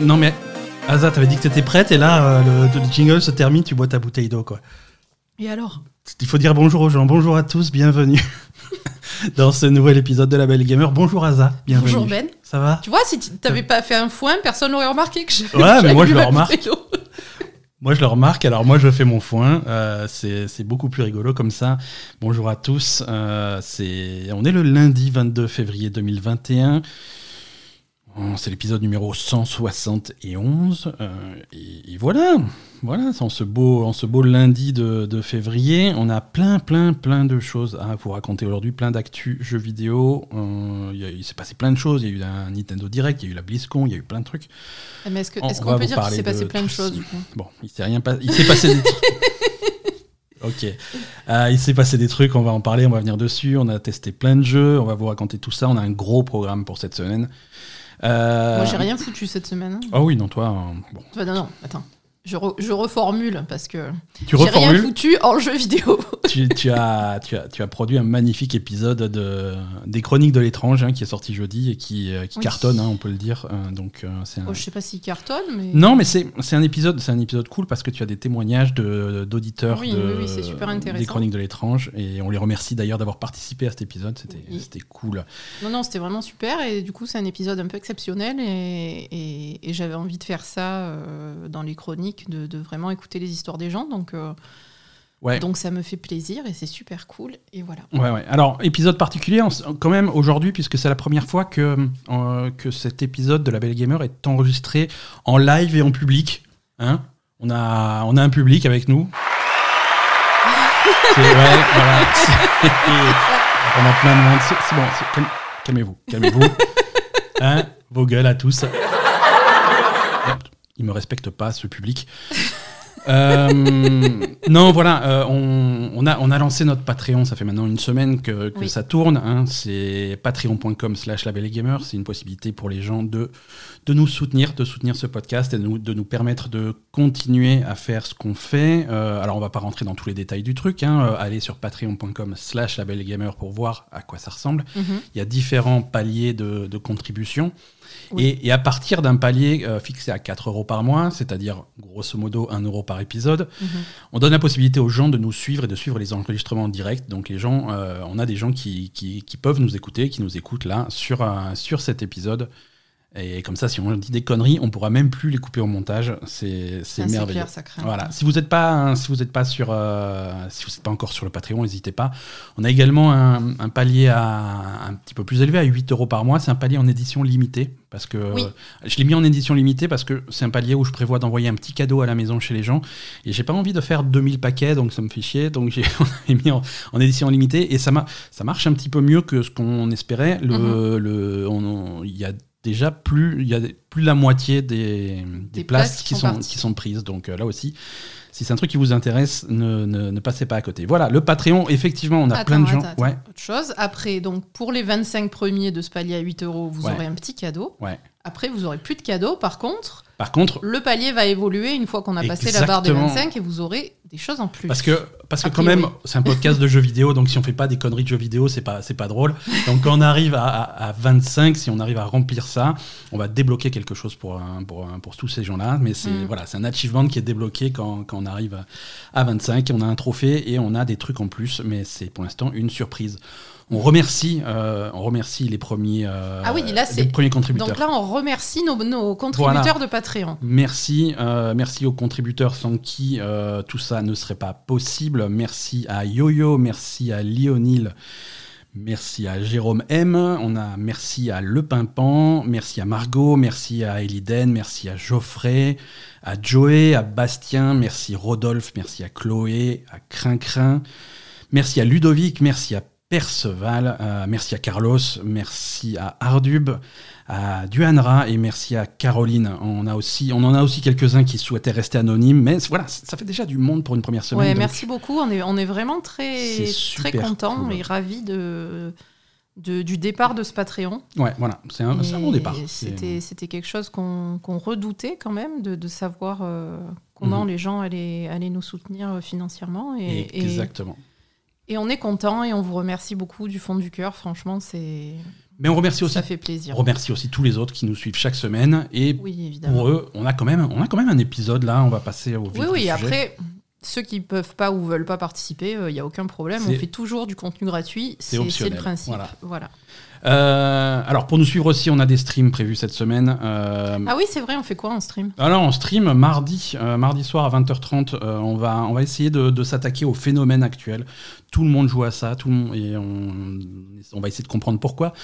Non mais, Asa, t'avais dit que t'étais prête et là, euh, le, le jingle se termine, tu bois ta bouteille d'eau quoi. Et alors? Il faut dire bonjour aux gens. Bonjour à tous, bienvenue dans ce nouvel épisode de La Belle Gamer. Bonjour Asa, bienvenue. Bonjour Ben. Ça va? Tu vois, si t'avais pas fait un foin, personne n'aurait remarqué que j'avais. Ouais, mais moi, je le ma remarque. Moi, je le remarque. Alors, moi, je fais mon foin. Euh, c'est beaucoup plus rigolo comme ça. Bonjour à tous. Euh, on est le lundi 22 février 2021. C'est l'épisode numéro 171. euh, et, et voilà. Voilà, en ce beau, en ce beau lundi de, de février. On a plein, plein, plein de choses à vous raconter aujourd'hui. Plein d'actu jeux vidéo. Euh, il s'est passé plein de choses. Il y a eu un Nintendo Direct, il y a eu la BlizzCon, il y a eu plein de trucs. Ah, Mais est-ce qu'on peut dire qu'il s'est passé de plein de choses du coup? Bon, il s'est rien passé. Il s'est passé des trucs. Ok. Euh, il s'est passé des trucs, on va en parler, on va venir dessus. On a testé plein de jeux, on va vous raconter tout ça. On a un gros programme pour cette semaine. Euh, Moi, j'ai rien foutu cette semaine. hein. Oh oui, non, toi, euh, bon. Enfin, non, non, attends. Je, re- je reformule parce que Tu j'ai rien foutu en jeu vidéo. tu, tu as, tu, as, tu as produit un magnifique épisode de, des Chroniques de l'étrange hein, qui est sorti jeudi et qui, euh, qui Oui. cartonne, hein, on peut le dire. Euh, donc, euh, c'est un- Oh, je sais pas s'il cartonne, mais. Non, mais c'est un épisode, c'est un épisode cool parce que tu as des témoignages de- d'auditeurs Oui, de, oui, oui, c'est super intéressant. des chroniques de l'étrange et on les remercie d'ailleurs d'avoir participé à cet épisode. C'était cool. Non, non, c'était vraiment super. Et du coup, c'est un épisode un peu exceptionnel. Et, et- et j'avais envie de faire ça euh, dans les chroniques, de, de vraiment écouter les histoires des gens. Donc, euh, Ouais. donc ça me fait plaisir et c'est super cool. Et voilà. Ouais, ouais. Alors épisode particulier on quand même aujourd'hui puisque c'est la première fois que euh, que cet épisode de la Belle Gamer est enregistré en live et en public. Hein on a on a un public avec nous. C'est ouais, voilà. On a plein de monde. C'est bon. calme- Calmez-vous, calmez-vous. Hein Vos gueules à tous. Il me respecte pas, ce public. Euh, non, voilà, euh, on, on a, on a lancé notre Patreon, ça fait maintenant une semaine que, que Oui. ça tourne. hein. c'est patreon.com slash labelgamer. C'est une possibilité pour les gens de, de nous soutenir, de soutenir ce podcast et de nous, de nous permettre de continuer à faire ce qu'on fait. Euh, alors, on va pas rentrer dans tous les détails du truc. Hein. Allez sur patreon.com slash labelgamer pour voir à quoi ça ressemble. Mhm. Il y a différents paliers de, de contribution. Oui. Et, et à partir d'un palier euh, fixé à 4 euros par mois, c'est-à-dire grosso modo 1 euro par épisode, Mhm. on donne la possibilité aux gens de nous suivre et de suivre les enregistrements en direct. Donc les gens, euh, on a des gens qui, qui- qui peuvent nous écouter, qui nous écoutent là sur, euh, sur cet épisode. Et comme ça, si on dit des conneries, on pourra même plus les couper au montage. C'est Ah, merveilleux. clair, ça craint. Voilà. Si vous n'êtes pas, si vous pas sur, euh, si vous pas encore sur le Patreon, n'hésitez pas. On a également un, un palier à, un petit peu plus élevé, à 8 euros par mois. C'est un palier en édition limitée parce que Oui. je l'ai mis en édition limitée parce que c'est un palier où je prévois d'envoyer un petit cadeau à la maison chez les gens et j'ai pas envie de faire 2000 paquets donc ça me fait chier donc j'ai mis en, en édition limitée et ça m'a ça marche un petit peu mieux que ce qu'on espérait. Le, Mhm. le on- on- il y a déjà plus il y a plus de la moitié des, des, Des places, places qui sont qui sont prises donc euh, là aussi si c'est un truc qui vous intéresse, ne, ne- ne passez pas à côté. Voilà, le Patreon, effectivement, on a Attends, plein de gens. attends. Ouais, Autre chose. Après, donc, pour les 25 premiers de ce palier à 8 euros, vous Ouais. aurez un petit cadeau. ouais. Après, vous aurez plus de cadeau. Par contre, Par contre, le palier va évoluer une fois qu'on a passé la barre des Exactement. 25 et vous aurez des choses en plus. Parce que, parce que quand même, c'est un podcast de jeux vidéo, donc si on fait pas des conneries de jeux vidéo, c'est pas, c'est pas drôle. Donc quand on arrive à, à- à 25, si on arrive à remplir ça, on va débloquer quelque chose pour, pour, pour tous ces gens-là. Mais c'est Mm. voilà, c'est un achievement qui est débloqué quand, quand on arrive à, à 25. On a un trophée et on a des trucs en plus, mais c'est pour l'instant une surprise. On remercie, euh, on remercie les premiers, euh, Ah oui, là, les premiers contributeurs. Donc là, on remercie nos, nos contributeurs de Patreon. Merci, euh, merci aux contributeurs sans qui euh, tout ça ne serait pas possible. Merci à Yo-Yo, merci à Lionel, merci à Jérôme M, on a merci à Le Pimpant, merci à Margot, merci à Eliden, merci à Geoffrey, à Joey, à Bastien, merci Rodolphe, merci à Chloé, à Crincrin, merci à Ludovic, merci à Perceval, euh, merci à Carlos, merci à Ardub, à Duanra et merci à Caroline. On, a aussi, on en a aussi quelques-uns qui souhaitaient rester anonymes, mais voilà, ça fait déjà du monde pour une première semaine. Ouais, merci beaucoup. On est, on est vraiment très, très contents cool. et ravis de, de- du départ de ce Patreon. Ouais, voilà, c'est un, bon départ. C'était, quelque chose qu'on, redoutait quand même, de, de savoir euh, comment Mhm. les gens allaient, allaient nous soutenir euh, financièrement. Et, et- Exactement. et on est content et on vous remercie beaucoup du fond du cœur. Franchement, c'est, Mais on remercie aussi, Ça fait plaisir. on remercie aussi tous les autres qui nous suivent chaque semaine. Et Oui, pour eux, on a, quand même, on a quand même un épisode là, on va passer au Oui, oui, sujet. après, ceux qui peuvent pas ou veulent pas participer, il n'y a aucun problème. On fait toujours du contenu gratuit. C'est le principe. voilà. Voilà. Euh, alors pour nous suivre aussi, on a des streams prévus cette semaine. Euh, Ah oui, c'est vrai, on fait quoi en stream? Alors on stream mardi, euh, mardi soir à 20h30. euh, on, va, on va essayer de, de s'attaquer au phénomène actuel. Tout le monde joue à ça, tout le monde, et on, va essayer de comprendre pourquoi.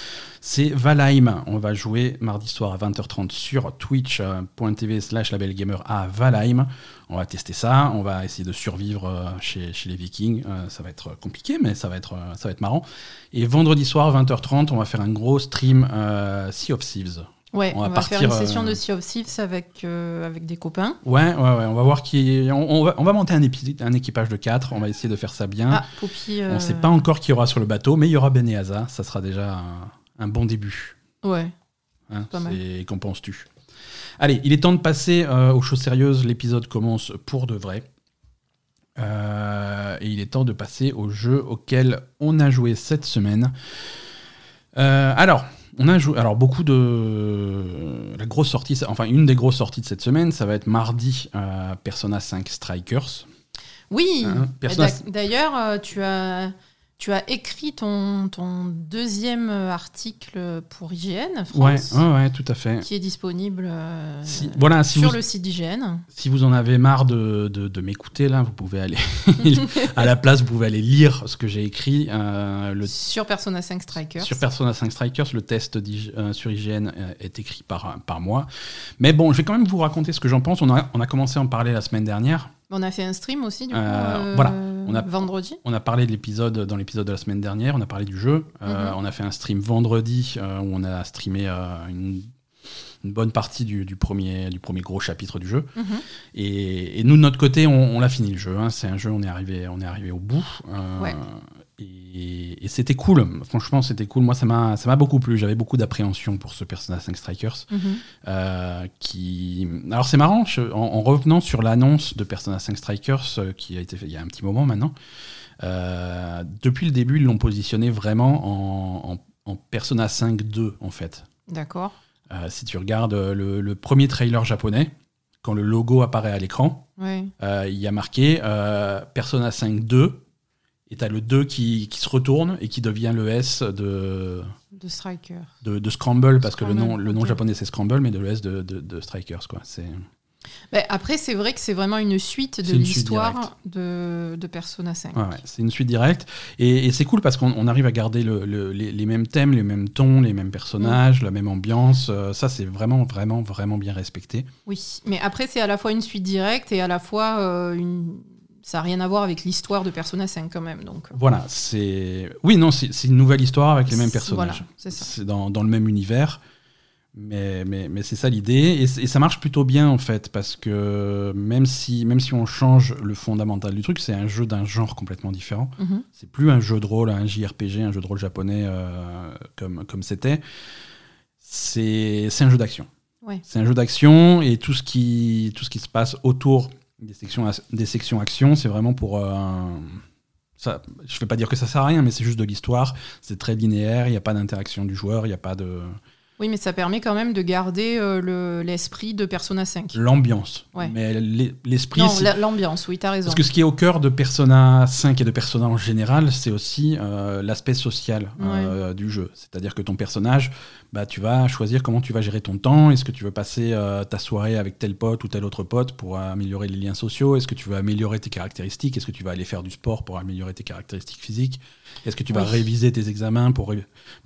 C'est Valheim. On va jouer mardi soir à 20h30 sur twitch.tv slash labelgamer à Valheim. On va tester ça, on va essayer de survivre euh, chez, les Vikings. Euh, ça va être compliqué, mais ça va être, euh, ça marrant. Et vendredi soir, 20h30, on va faire un gros stream Sea of Thieves. Ouais, On on va faire une session euh, de Sea of Thieves avec, euh, avec des copains. Ouais, ouais, ouais, on va voir qui. On, on va, on va monter un, épi- un équipage de 4, on va essayer de faire ça bien. Ah, Poppy. On euh, sait pas encore qui y aura sur le bateau, mais il y aura Ben et Asa, ça sera déjà un, un bon début. Ouais. Hein, Pas mal. c'est- Qu'en penses-tu? Allez, il est temps de passer euh, aux choses sérieuses. L'épisode commence pour de vrai. Euh, et il est temps de passer au jeu auquel on a joué cette semaine. Euh, alors, on a joué. Alors, beaucoup de. La grosse sortie, enfin, une des grosses sorties de cette semaine, ça va être mardi euh, Persona 5 Strikers. Oui. Hein, Persona- D'a- D'ailleurs, euh, tu as, tu as écrit ton, ton deuxième article pour IGN France, ouais, ouais, tout à fait. qui est disponible euh, Si- voilà, si sur vous- le site d'IGN. Si vous en avez marre de, de- de m'écouter, là, vous pouvez aller. à la place, vous pouvez aller lire ce que j'ai écrit. euh, le, Sur Persona 5 Strikers. sur Persona 5 Strikers, le test euh, sur IGN euh, est écrit par, par moi. Mais bon, je vais quand même vous raconter ce que j'en pense. On a, on a commencé à en parler la semaine dernière. On a fait un stream aussi, du coup, Euh, euh, voilà. On a- vendredi. On a parlé de l'épisode dans l'épisode de la semaine dernière. On a parlé du jeu. Euh, Mhm. On a fait un stream vendredi euh, où on a streamé euh, une, une bonne partie du, du premier, du premier gros chapitre du jeu. Mhm. Et, et nous, de notre côté, on, on l'a fini le jeu. hein. C'est un jeu, on est arrivé, on est arrivé au bout. Euh, Ouais. Et, et c'était cool. Franchement, c'était cool. Moi, ça m'a, ça m'a beaucoup plu. J'avais beaucoup d'appréhension pour ce Persona 5 Strikers. Mhm. euh, qui... Alors, c'est marrant, je- en, en revenant sur l'annonce de Persona 5 Strikers, euh, qui a été fait il y a un petit moment maintenant, euh, depuis le début, ils l'ont positionné vraiment en, en- en Persona 5 2, en fait. D'accord. Si tu regardes le, le premier trailer japonais, quand le logo apparaît à l'écran, il y a marqué Persona 5 2, et t'as le 2 qui, qui se retourne et qui devient le S de, De Striker. de, de Scramble, parce que le nom, le nom japonais c'est Scramble, mais de le S de, de, de Strikers. Quoi. C'est... Ben, après, c'est vrai que c'est vraiment une suite de l'histoire de, de Persona 5. Ouais, ouais, c'est une suite directe. Et, et c'est cool parce qu'on on arrive à garder le- le- les, les mêmes thèmes, les mêmes tons, les mêmes personnages, la même ambiance. Euh, ça, c'est vraiment, vraiment, vraiment bien respecté. Oui, mais après, c'est à la fois une suite directe et à la fois euh, une. Ça n'a rien à voir avec l'histoire de Persona 5 quand même. Donc, euh, Voilà, c'est. Oui, non, c'est une nouvelle histoire avec les mêmes personnages. voilà, c'est dans, dans le même univers. Mais, mais, mais c'est ça l'idée. Et, ça marche plutôt bien, en fait, parce que même si, même si on change le fondamental du truc, c'est un jeu d'un genre complètement différent. mhm. C'est plus un jeu de rôle, un JRPG, un jeu de rôle japonais euh, comme comme c'était. C'est c'est un jeu d'action. Ouais. C'est un jeu d'action et tout ce qui tout ce qui se passe autour des sections des sections action, c'est vraiment pour euh, ça. Je vais pas dire que ça sert à rien, mais c'est juste de l'histoire. C'est très linéaire. Il n'y a pas d'interaction du joueur. Il n'y a pas de Oui, mais ça permet quand même de garder euh, le- l'esprit de Persona 5. l'ambiance. Ouais. Mais l'e- l'esprit. Non, l'ambiance, oui, t'as raison. Parce que ce qui est au cœur de Persona 5 et de Persona en général, c'est aussi euh, l'aspect social euh, du jeu. C'est-à-dire que ton personnage, bah, tu vas choisir comment tu vas gérer ton temps. Est-ce que tu veux passer ta soirée avec tel pote ou tel autre pote pour améliorer les liens sociaux? Est-ce que tu veux améliorer tes caractéristiques? Est-ce que tu vas aller faire du sport pour améliorer tes caractéristiques physiques? Est-ce que tu vas Oui. réviser tes examens pour,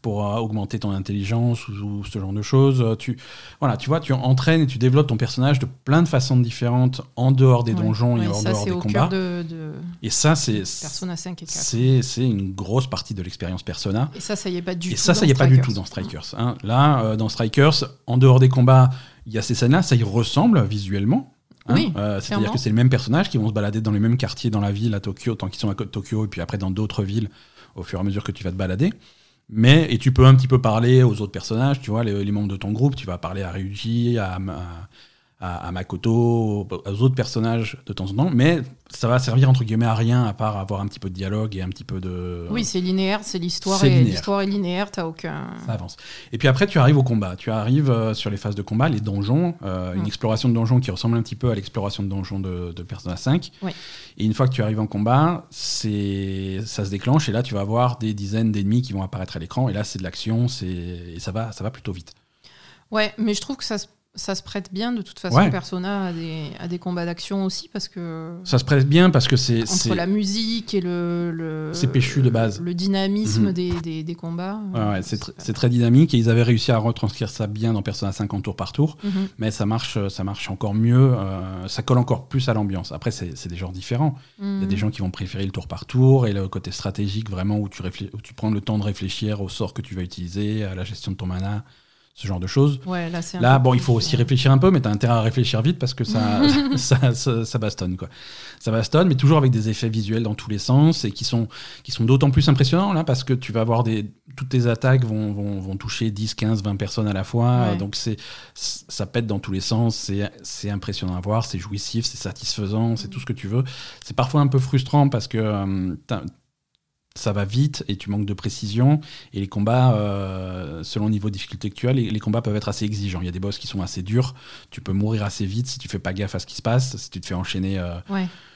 pour euh, augmenter ton intelligence ou, ou ce genre de choses Euh, tu, Voilà, tu vois, tu entraînes et tu développes ton personnage de plein de façons différentes en dehors des Ouais. donjons et en ça, dehors des combats. cœur de, de Et ça, c'est Persona 5 et 4. c'est une grosse partie de l'expérience Persona. Et ça, ça y est pas du Et tout. ça, ça dans y est pas du Strikers. tout dans Strikers. hein. Là, euh, dans Strikers, en dehors des combats, il y a ces scènes-là, ça y ressemble visuellement. hein. Oui, Euh, C'est-à-dire que c'est les mêmes personnages qui vont se balader dans les mêmes quartiers dans la ville à Tokyo, tant qu'ils sont à Tokyo, et puis après dans d'autres villes au fur et à mesure que tu vas te balader. Mais, et tu peux un petit peu parler aux autres personnages, tu vois, les, membres de ton groupe, tu vas parler à Ryuji, à, à, Makoto, aux autres personnages de temps en temps, mais ça va servir entre guillemets à rien à part avoir un petit peu de dialogue et un petit peu de. Oui, c'est linéaire, c'est l'histoire et l'histoire est linéaire, t'as aucun. Ça avance. Et puis après, tu arrives au combat. Tu arrives euh, sur les phases de combat, les donjons, euh, une mm. exploration de donjons qui ressemble un petit peu à l'exploration de donjons de, de Persona 5. Oui. Et une fois que tu arrives en combat, c'est ça se déclenche et là tu vas avoir des dizaines d'ennemis qui vont apparaître à l'écran et là c'est de l'action, c'est et ça va ça va plutôt vite. Ouais, mais je trouve que ça se ça se prête bien de toute façon Persona à des, à des combats d'action aussi parce que ça se prête bien parce que c'est entre la musique et le, le c'est péchu de base le dynamisme mhm. des, des, des, combats ouais, c'est très dynamique et ils avaient réussi à retranscrire ça bien dans Persona 50 tours par tour mhm. mais ça marche ça marche encore mieux euh, ça colle encore plus à l'ambiance après c'est des genres différents il y a des mhm. gens qui vont préférer le tour par tour et le côté stratégique vraiment où tu, où tu prends le temps de réfléchir au sort que tu vas utiliser à la gestion de ton mana ce genre de choses. Ouais, là, là bon, il faut aussi réfléchir un peu, mais tu as intérêt à réfléchir vite parce que ça, ça, ça, bastonne. Quoi. Ça bastonne, mais toujours avec des effets visuels dans tous les sens et qui sont, qui sont d'autant plus impressionnants là parce que tu vas avoir des. Toutes tes attaques vont, vont, vont toucher 10, 15, 20 personnes à la fois. Donc c'est, ça pète dans tous les sens. C'est impressionnant à voir, c'est jouissif, c'est satisfaisant, c'est tout ce que tu veux. C'est parfois un peu frustrant parce que euh, ça va vite et tu manques de précision. Et les combats, euh, selon le niveau de difficulté que tu as, les, combats peuvent être assez exigeants. Il y a des boss qui sont assez durs. Tu peux mourir assez vite si tu fais pas gaffe à ce qui se passe. Si tu te fais enchaîner, euh,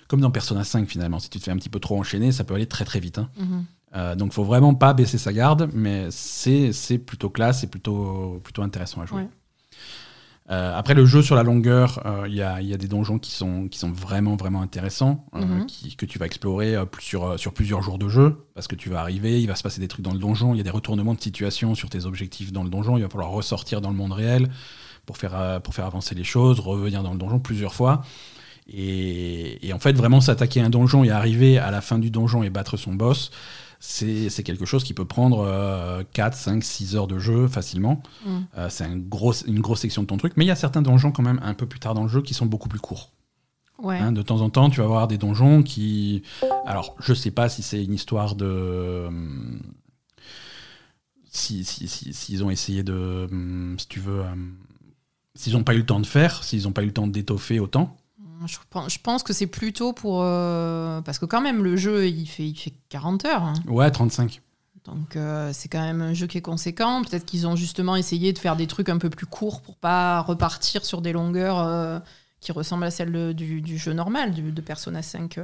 comme dans Persona 5 finalement, si tu te fais un petit peu trop enchaîner, ça peut aller très très vite. Hein. Mhm. Euh, donc faut vraiment pas baisser sa garde, mais c'est plutôt classe et plutôt, plutôt intéressant à jouer. Euh, après, le jeu sur la longueur, euh, il y, a, des donjons qui sont, qui sont vraiment, vraiment intéressants, euh, mhm. que tu vas explorer sur, sur plusieurs jours de jeu, parce que tu vas arriver, il va se passer des trucs dans le donjon, il y a des retournements de situation sur tes objectifs dans le donjon, il va falloir ressortir dans le monde réel pour faire, pour faire avancer les choses, revenir dans le donjon plusieurs fois. Et, et en fait, vraiment s'attaquer à un donjon et arriver à la fin du donjon et battre son boss, c'est quelque chose qui peut prendre 4, 5, 6 heures de jeu facilement. Mm. Euh, c'est un gros, une grosse section de ton truc. Mais il y a certains donjons quand même un peu plus tard dans le jeu qui sont beaucoup plus courts. Hein, de temps en temps, tu vas avoir des donjons qui... Alors, je sais pas si c'est une histoire de... S'ils si, si, ont essayé de... Si tu veux... Euh, s'ils n'ont pas eu le temps de faire, s'ils n'ont pas eu le temps d'étoffer autant. Je pense, que c'est plutôt pour. Euh, parce que quand même, le jeu, il fait, il fait 40 heures. Hein. Ouais, 35. Donc euh, c'est quand même un jeu qui est conséquent. Peut-être qu'ils ont justement essayé de faire des trucs un peu plus courts pour pas repartir sur des longueurs euh, qui ressemblent à celles du, jeu normal, de Persona 5.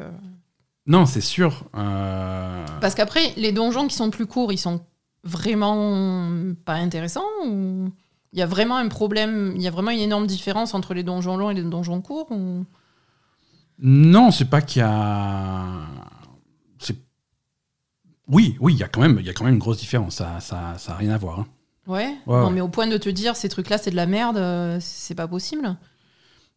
Non, c'est sûr. Parce qu'après, les donjons qui sont plus courts, ils sont vraiment pas intéressants ou il y a vraiment un problème, il y a vraiment une énorme différence entre les donjons longs et les donjons courts ou... Non, c'est pas qu'il y a. Oui, oui, il y a quand même, il y a quand même une grosse différence. Ça, ça, ça a rien à voir. Hein. Ouais. non, mais au point de te dire ces trucs-là, c'est de la merde, euh, c'est pas possible.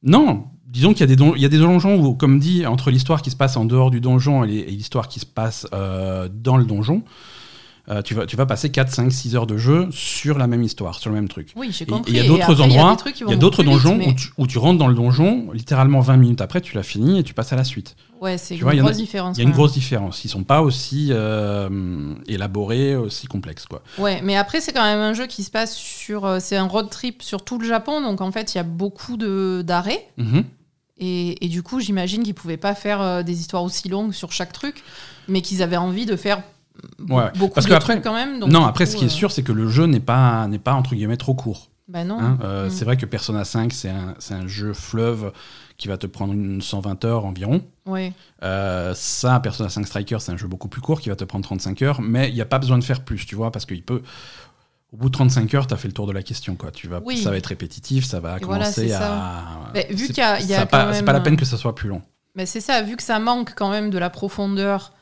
Non, disons qu'il y a des il y a des donjons où, comme dit, entre l'histoire qui se passe en dehors du donjon et l'histoire qui se passe euh, dans le donjon, euh, tu, vas, tu vas passer 4, 5, 6 heures de jeu sur la même histoire, sur le même truc. Oui, j'ai compris. il y a d'autres endroits, il y a d'autres donjons où, tu, rentres dans le donjon, littéralement 20 minutes après, tu l'as fini et tu passes à la suite. Ouais, c'est une grosse différence. Il y a une grosse différence. Ils sont pas aussi euh, élaborés, aussi complexes. Quoi. Ouais, mais après, c'est quand même un jeu qui se passe sur. Euh, c'est un road trip sur tout le Japon, donc en fait, il y a beaucoup d'arrêts. Mm et, et, du coup, j'imagine qu'ils pouvaient pas faire des histoires aussi longues sur chaque truc, mais qu'ils avaient envie de faire ouais. beaucoup Parce de après, quand même. non, après, ce qui est euh, sûr, c'est que le jeu n'est pas, n'est pas entre guillemets trop court. Bah non. Hein, euh, mm. C'est vrai que Persona 5, c'est un, un, jeu fleuve qui va te prendre une 120 heures environ. Ouais. Euh, ça, Persona 5 Striker, c'est un jeu beaucoup plus court qui va te prendre 35 heures, mais il n'y a pas besoin de faire plus, tu vois, parce qu'il peut. Au bout de 35 heures, tu as fait le tour de la question. Quoi. Tu vas, Ça va être répétitif, ça va commencer à. vu qu'il y a, C'est pas, la peine que ça soit plus long. Mais c'est ça, vu que ça manque quand même de la profondeur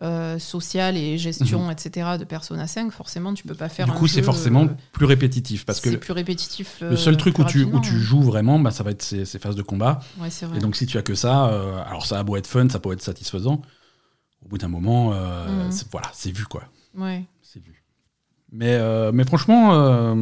euh, sociale et gestion, mhm. etc. de Persona 5, forcément, tu peux pas faire. Du coup, c'est forcément euh, plus répétitif. parce que plus répétitif. le seul truc où tu, où tu hein. joues vraiment, bah, ça va être ces, phases de combat. Ouais, vrai. Et donc, si tu as que ça, euh, alors ça a beau être fun, ça peut être satisfaisant. Au bout d'un moment, mhm. voilà, c'est vu, quoi. Ouais. C'est vu. Mais, mais franchement.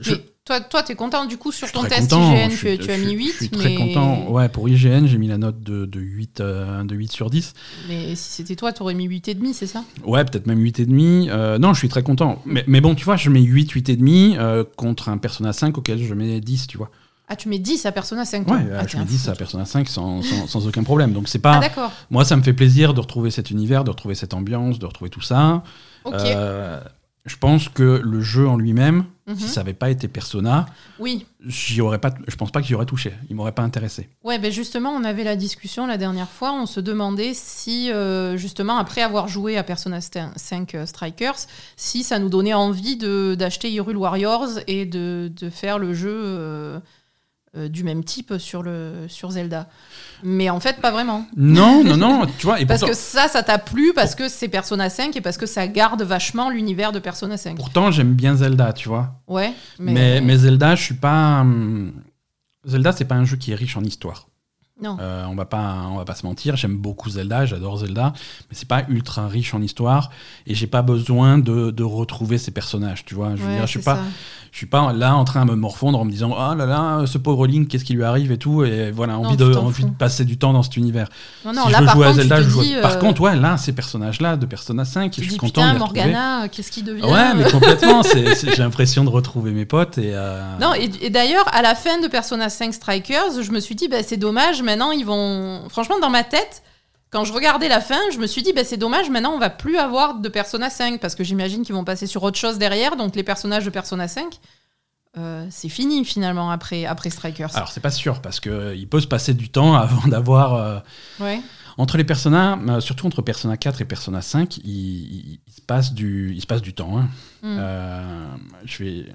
Je... Toi, toi, es content du coup sur ton test IGN, tu, as mis 8. Je suis très content. Ouais, pour IGN, j'ai mis la note de, de 8, euh, de 8 sur 10. Mais si c'était toi, tu aurais mis 8,5, c'est ça? Ouais, peut-être même 8,5. Euh, non, je suis très content. Mais, mais, bon, tu vois, je mets 8, 8,5 euh, contre un Persona 5 auquel je mets 10, tu vois. Ah, tu mets 10 à Persona 5 Ouais, ah, je mets 10 à Persona 5 sans, sans, sans aucun problème. Donc c'est pas. Ah, d'accord. Moi, ça me fait plaisir de retrouver cet univers, de retrouver cette ambiance, de retrouver tout ça. Ok. Euh, je pense que le jeu en lui-même, Mhm. si ça n'avait pas été Persona, Oui. aurais pas, je pense pas que j'y aurais touché. Il m'aurait pas intéressé. Ouais, ben justement, on avait la discussion la dernière fois. On se demandait si, euh, justement, après avoir joué à Persona 5 euh, Strikers, si ça nous donnait envie d'acheter Hyrule Warriors et de, de faire le jeu euh, du même type sur, le, sur Zelda. Mais en fait, pas vraiment. Non, non, non. Tu vois, et Parce pourtant, que ça, ça t'a plu, parce que c'est Persona 5 et parce que ça garde vachement l'univers de Persona 5. pourtant, j'aime bien Zelda, tu vois. Ouais, mais, Mais, mais Zelda, je suis pas. hum, Zelda, c'est pas un jeu qui est riche en histoire. Non. Euh, on va pas, on va pas se mentir. J'aime beaucoup Zelda, j'adore Zelda, mais c'est pas ultra riche en histoire et j'ai pas besoin de, de retrouver ces personnages. Tu vois, je veux Ouais, dire, je suis pas, ça. je suis pas là en train de me morfondre en me disant ah là là, ce pauvre Link, qu'est-ce qui lui arrive et tout et voilà, Non, envie de, envie de passer du temps dans cet univers. Non, non, si là, je veux par jouer contre, à Zelda, je joue. dis, Par euh, contre, ouais, là, ces personnages-là de Persona 5, tu je suis dis, content de. Morgana, euh, qu'est-ce qui devient Ouais, mais complètement. J'ai l'impression de retrouver mes potes et. euh, Non, et, et d'ailleurs, à la fin de Persona 5 Strikers, je me suis dit, bah, c'est dommage, maintenant ils vont. Franchement, dans ma tête, quand je regardais la fin, je me suis dit, bah, c'est dommage, maintenant on va plus avoir de Persona 5, parce que j'imagine qu'ils vont passer sur autre chose derrière, donc les personnages de Persona 5. euh, c'est fini finalement après, après Strikers. Alors c'est pas sûr parce que euh, peut se passer du temps avant d'avoir euh, ouais. entre les Persona, surtout entre Persona 4 et Persona 5, il, il- il se passe du il se passe du temps. hein. Mm. Euh, je vais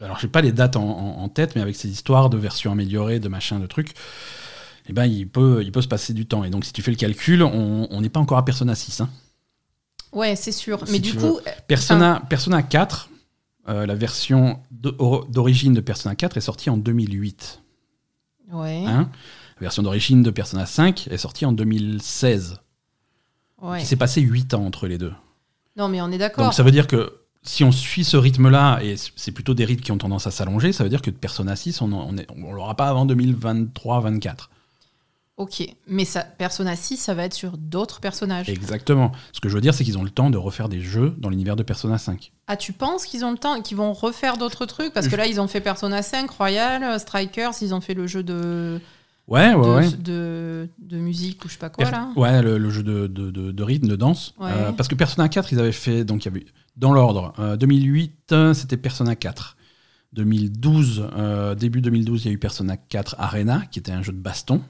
alors j'ai pas les dates en, en- en tête, mais avec ces histoires de versions améliorées, de machin, de trucs, eh ben il peut il peut se passer du temps. Et donc si tu fais le calcul, on n'est pas encore à Persona 6. hein. Ouais, c'est sûr. Si Mais du veux. coup, Persona Persona 4, euh, la version d'origine de Persona 4 est sortie en 2008. ouais. hein? La version d'origine de Persona 5 est sortie en 2016. ouais. Il s'est passé 8 ans entre les deux. Non, mais on est d'accord. Donc ça veut dire que si on suit ce rythme-là, et c'est plutôt des rythmes qui ont tendance à s'allonger, ça veut dire que Persona 6, on on l'aura pas avant 2023-24. Ok, mais ça, Persona 6, ça va être sur d'autres personnages. Exactement. Ce que je veux dire, c'est qu'ils ont le temps de refaire des jeux dans l'univers de Persona 5. Ah, tu penses qu'ils ont le temps, qu'ils vont refaire d'autres trucs? Parce que là, ils ont fait Persona 5, Royal, euh, Strikers, ils ont fait le jeu de, Ouais, ouais, de, ouais. de, de musique ou je sais pas quoi, là. Ouais, le, le jeu de, de- rythme, de danse. Ouais. Euh, parce que Persona 4, ils avaient fait, donc il y avait, dans l'ordre, euh, 2008, euh, c'était Persona 4. 2012, euh, début 2012, il y a eu Persona 4 Arena, qui était un jeu de baston.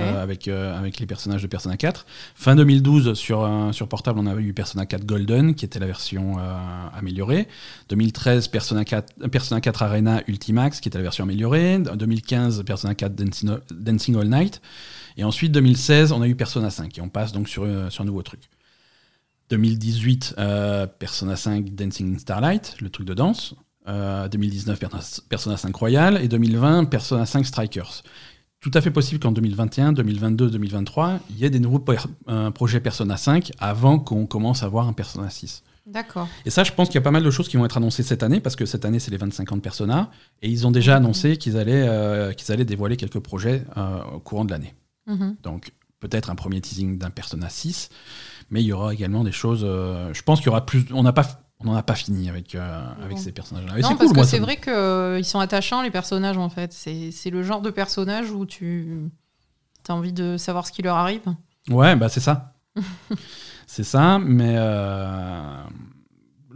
Euh, avec, euh, avec les personnages de Persona 4. Fin 2012, sur, sur portable, on avait eu Persona 4 Golden, qui était la version euh, améliorée. 2013, Persona 4, euh, Persona 4 Arena Ultimax, qui était la version améliorée. 2015, Persona 4 Dancing, Dancing All Night. Et ensuite, 2016, on a eu Persona 5. Et on passe donc sur, sur un nouveau truc. 2018, euh, Persona 5 Dancing Starlight, le truc de danse. Euh, 2019, Persona- Persona 5 Royal. Et 2020, Persona 5 Strikers tout à fait possible qu'en 2021, 2022, 2023, il y ait des nouveaux euh, projets Persona 5 avant qu'on commence à voir un Persona 6. D'accord. Et ça, je pense qu'il y a pas mal de choses qui vont être annoncées cette année, parce que cette année, c'est les 25 ans de Persona, et ils ont déjà annoncé qu'ils allaient, euh, qu'ils allaient dévoiler quelques projets euh, au courant de l'année. Mhm. Donc, peut-être un premier teasing d'un Persona 6, mais il y aura également des choses. je pense qu'il y aura plus. On n'a pas. On n'en a pas fini avec, euh, avec ces personnages-là. Non, c'est parce que c'est vrai qu'ils sont attachants, les personnages, en fait. C'est c'est le genre de personnage où tu as envie de savoir ce qui leur arrive. Ouais, bah c'est ça. c'est ça, mais euh,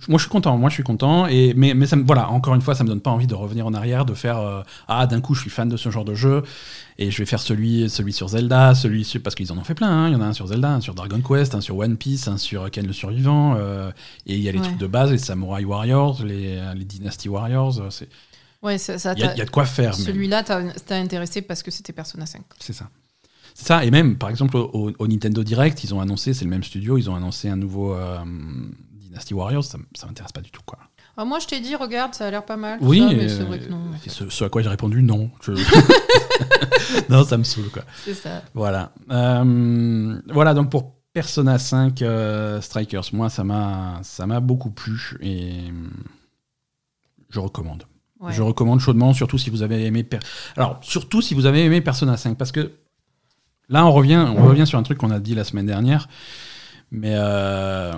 moi je suis content. Moi je suis content. Et mais mais ça me, voilà, encore une fois, ça me donne pas envie de revenir en arrière, de faire euh, ah d'un coup je suis fan de ce genre de jeu et je vais faire celui celui sur Zelda, celui sur, parce qu'ils en ont fait plein. hein. Il y en a un sur Zelda, un sur Dragon Quest, un sur One Piece, un sur Ken le survivant. euh, et il y a les Ouais. trucs de base, les Samurai Warriors, les, les Dynasty Warriors. euh, c'est- Ouais, ça, ça Il y, a- y de quoi faire. Celui-là, t'as intéressé parce que c'était Persona 5. C'est ça. C'est ça, et même, par exemple, au, au Nintendo Direct, ils ont annoncé, c'est le même studio, ils ont annoncé un nouveau euh, Dynasty Warriors, ça, ça m'intéresse pas du tout, quoi. Ah, moi, je t'ai dit, regarde, ça a l'air pas mal. Oui, ça, mais euh, c'est vrai que non. et ce, ce à quoi j'ai répondu non. Je- non, ça me saoule, quoi. C'est ça. Voilà. Euh, voilà, donc pour Persona 5 euh, Strikers, moi, ça m'a ça m'a beaucoup plu, et je recommande. Ouais. Je recommande chaudement, surtout si vous avez aimé. Per- Alors, surtout si vous avez aimé Persona 5, parce que là, on revient, on revient sur un truc qu'on a dit la semaine dernière, mais euh,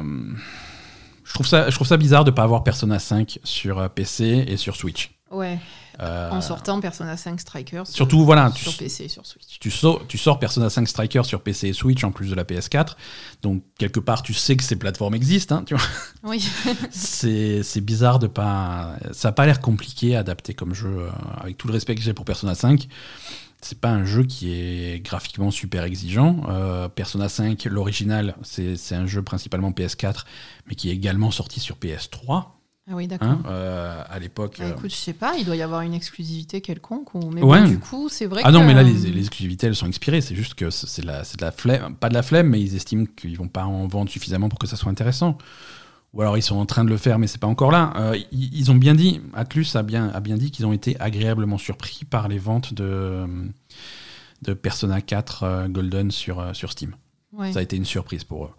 je, trouve ça, je trouve ça bizarre de ne pas avoir Persona 5 sur euh, PC et sur Switch. Ouais. en sortant Persona 5 Strikers. Surtout, voilà. Sur PC et sur Switch. Tu sors, tu sors Persona 5 Strikers sur PC et Switch en plus de la PS4. Donc, quelque part, tu sais que ces plateformes existent. Hein, tu vois oui. c'est bizarre de pas. Ça n'a pas l'air compliqué à adapter comme jeu, avec tout le respect que j'ai pour Persona 5 c'est pas un jeu qui est graphiquement super exigeant. Euh, Persona 5, l'original, c'est un jeu principalement PS4, mais qui est également sorti sur PS3. Ah oui, d'accord. Hein, euh, à l'époque. Bah, écoute, je sais pas, il doit y avoir une exclusivité quelconque. Ou... Mais du coup, c'est vrai ah non, mais là, les, les, exclusivités, elles sont expirées. C'est juste que c'est de, la, de la flemme, pas de la flemme, mais ils estiment qu'ils vont pas en vendre suffisamment pour que ça soit intéressant ou alors ils sont en train de le faire, mais c'est pas encore là. Euh, ils, ont bien dit, Atlus a bien, a bien dit qu'ils ont été agréablement surpris par les ventes de, de Persona 4 euh, Golden sur, euh, sur Steam. Ça a été une surprise pour eux.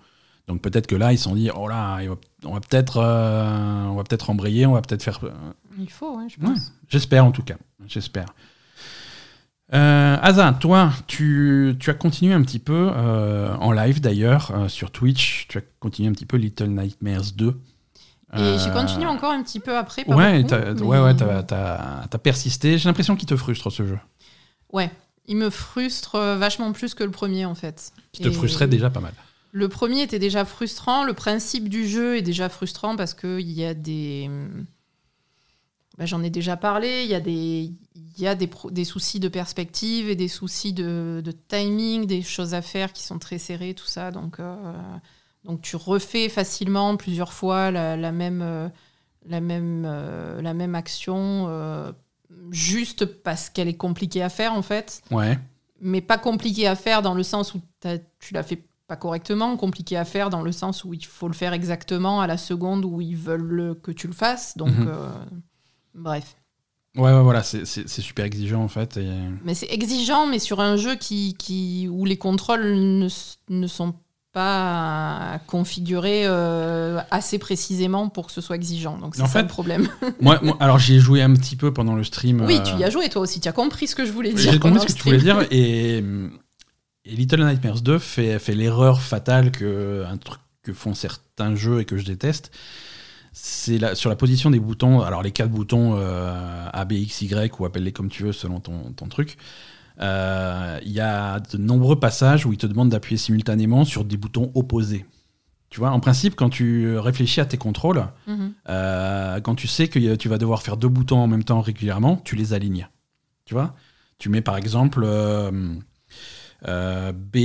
Donc peut-être que là, ils se sont dit, oh là, on va peut-être on va peut-être embrayer, on va peut-être faire. Il faut, je pense. J'espère en tout cas, j'espère. Euh, Asa, toi, tu, as continué un petit peu, euh, en live d'ailleurs, euh, sur Twitch, tu as continué un petit peu Little Nightmares 2. Et j'ai continué encore un petit peu après. Par ouais, ouais, ouais, t'as persisté. J'ai l'impression qu'il te frustre ce jeu. Ouais, il me frustre vachement plus que le premier en fait. Qui te frustrait déjà pas mal. Le premier était déjà frustrant. Le principe du jeu est déjà frustrant parce qu'il y a des. Bah, j'en ai déjà parlé. Il y a des, il y a des, des, soucis de perspective et des soucis de, de, timing, des choses à faire qui sont très serrées, tout ça. Donc, euh, donc tu refais facilement plusieurs fois la, la même, euh, la, même, euh, la même action juste parce qu'elle est compliquée à faire en fait. Ouais. Mais pas compliquée à faire dans le sens où tu la fais pas correctement, compliquée à faire dans le sens où il faut le faire exactement à la seconde où ils veulent que tu le fasses. Donc, mhm. Bref. Ouais, ouais, voilà, c'est super exigeant en fait. Mais c'est exigeant, mais sur un jeu qui, qui, où les contrôles ne, ne sont pas configurés euh, assez précisément pour que ce soit exigeant. Donc c'est ça le problème. moi, alors j'y ai joué un petit peu pendant le stream. Oui, tu y as joué toi aussi, tu as compris ce que je voulais dire. J'ai compris ce que tu voulais dire et, et Little Nightmares 2 fait, fait l'erreur fatale que, un truc que font certains jeux et que je déteste c'est sur la position des boutons, alors les quatre boutons euh, A, B, X, Y, ou appelle-les comme tu veux selon ton, truc. Euh, il y a de nombreux passages où il te demande d'appuyer simultanément sur des boutons opposés. Tu vois, en principe, quand tu réfléchis à tes contrôles, mhm. euh, quand tu sais que tu vas devoir faire deux boutons en même temps régulièrement, tu les alignes. Tu vois Tu mets par exemple B,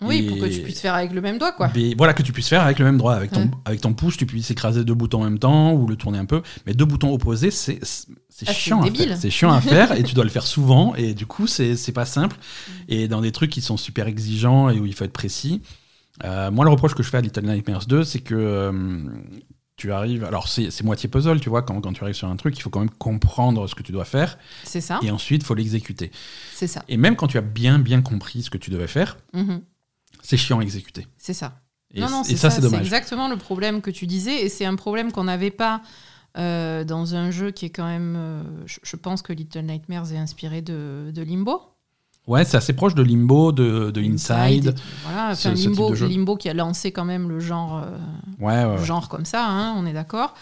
oui, pour que tu puisses faire avec le même doigt, quoi. voilà, que tu puisses faire avec le même doigt. Avec ton, avec ton pouce, tu puisses écraser deux boutons en même temps ou le tourner un peu. Mais deux boutons opposés, c'est ah, chiant. C'est chiant à faire et tu dois le faire souvent. Et du coup, c'est pas simple. Mm. Et dans des trucs qui sont super exigeants et où il faut être précis. Euh, moi, le reproche que je fais à Little Nightmares 2, c'est que euh, tu arrives. Alors, c'est moitié puzzle, tu vois, quand, quand tu arrives sur un truc, il faut quand même comprendre ce que tu dois faire. C'est ça. Et ensuite, il faut l'exécuter. C'est ça. Et même quand tu as bien, bien compris ce que tu devais faire, mm-hmm c'est chiant à exécuter. C'est ça. Et, non, non, ça, c'est dommage. C'est exactement le problème que tu disais, et c'est un problème qu'on n'avait pas euh, dans un jeu qui est quand même. Euh, je, pense que Little Nightmares est inspiré de, de Limbo. Ouais, c'est assez proche de Limbo, de, de Inside. voilà, enfin, Limbo, Limbo qui a lancé quand même le genre, euh, ouais, genre comme ça, hein, on est d'accord.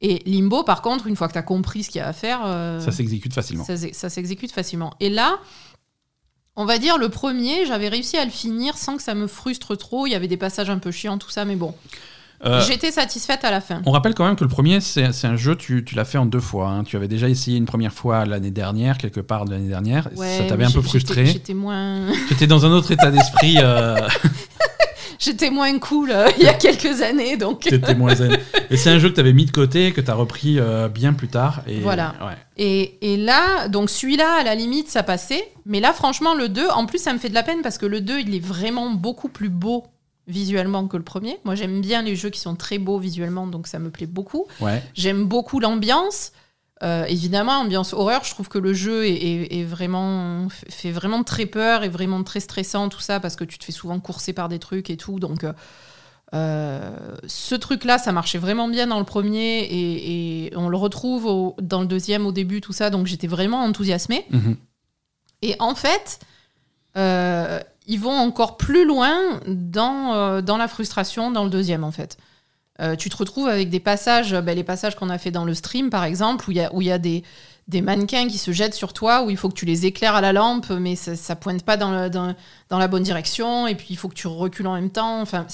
Et Limbo, par contre, une fois que tu as compris ce qu'il y a à faire. ça s'exécute facilement. Ça, ça s'exécute facilement. Et là, on va dire le premier, j'avais réussi à le finir sans que ça me frustre trop. Il y avait des passages un peu chiants, tout ça, mais bon. Euh, J'étais satisfaite à la fin. On rappelle quand même que le premier, c'est un jeu, tu, tu l'as fait en deux fois. Hein. Tu avais déjà essayé une première fois l'année dernière, quelque part de l'année dernière. ça t'avait un peu frustré. J'étais moins. J'étais dans un autre état d'esprit. Euh. J'étais moins cool euh, il y a quelques années. donc. J'étais moins zen. Et c'est un jeu que tu avais mis de côté, que tu as repris bien plus tard. Et, voilà. Et, et, là, donc celui-là, à la limite, ça passait. Mais là, franchement, le 2, en plus, ça me fait de la peine parce que le 2, il est vraiment beaucoup plus beau visuellement que le premier. Moi, j'aime bien les jeux qui sont très beaux visuellement, donc ça me plaît beaucoup. J'aime beaucoup l'ambiance. Euh, évidemment, ambiance horreur, je trouve que le jeu est, vraiment fait vraiment très peur et vraiment très stressant, tout ça, parce que tu te fais souvent courser par des trucs et tout. Donc, euh, euh, ce truc-là, ça marchait vraiment bien dans le premier et, on le retrouve dans le deuxième au début, tout ça. Donc, j'étais vraiment enthousiasmée. Mhm. Et en fait, euh, ils vont encore plus loin dans, dans la frustration dans le deuxième, en fait. Euh, tu te retrouves avec des passages, ben, les passages qu'on a fait dans le stream, par exemple, où il y a, où y a des, des mannequins qui se jettent sur toi où il faut que tu les éclaires à la lampe, mais ça, ça pointe pas dans, le- dans, dans la bonne direction, et puis il faut que tu recules en même temps. Enfin,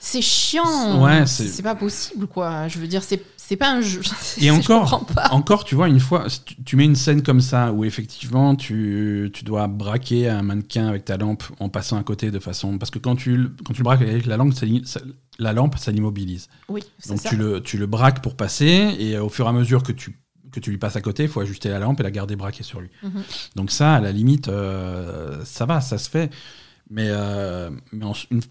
c'est- chiant. Ouais, c'est pas possible, quoi. Je veux dire, c'est c'est pas un jeu. Et Je encore, pas. encore, tu vois, une fois, tu, tu mets une scène comme ça où effectivement tu, tu dois braquer un mannequin avec ta lampe en passant à côté de façon. Parce que quand tu, quand tu le braques avec la lampe, ça, li- ça- la lampe, ça l'immobilise. Oui, c'est Donc ça. tu le, tu le braques pour passer et au fur et à mesure que tu, que tu lui passes à côté, il faut ajuster la lampe et la garder braquée sur lui. Mhm. Donc ça, à la limite, euh, ça va, ça se fait. Mais, euh, mais en- une-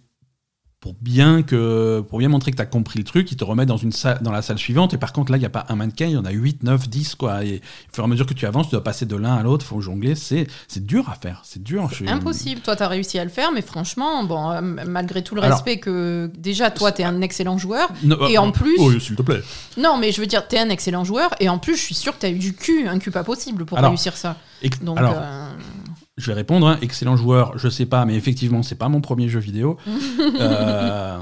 pour, bien que, pour bien montrer que tu as compris le truc, ils te remettent dans, une salle, dans la salle suivante. Et par contre, là, il n'y a pas un mannequin, il y en a 8, 9, 10. Quoi. Et au fur et à mesure que tu avances, tu dois passer de l'un à l'autre, il faut jongler. C'est c'est dur à faire. C'est dur. Je Impossible. Toi, t'as réussi à le faire, mais franchement, bon, euh, malgré tout le Alors- respect que déjà, toi, t'es un excellent joueur. Et euh, en plus- oh, s'il te plaît. Non, mais je veux dire, t'es un excellent joueur, et en plus, je suis sûr que t'as eu du cul, un cul pas possible pour Alors, réussir ça. Donc, Alors, euh, Je vais répondre, hein, excellent joueur, je sais pas, mais effectivement, c'est pas mon premier jeu vidéo. Euh,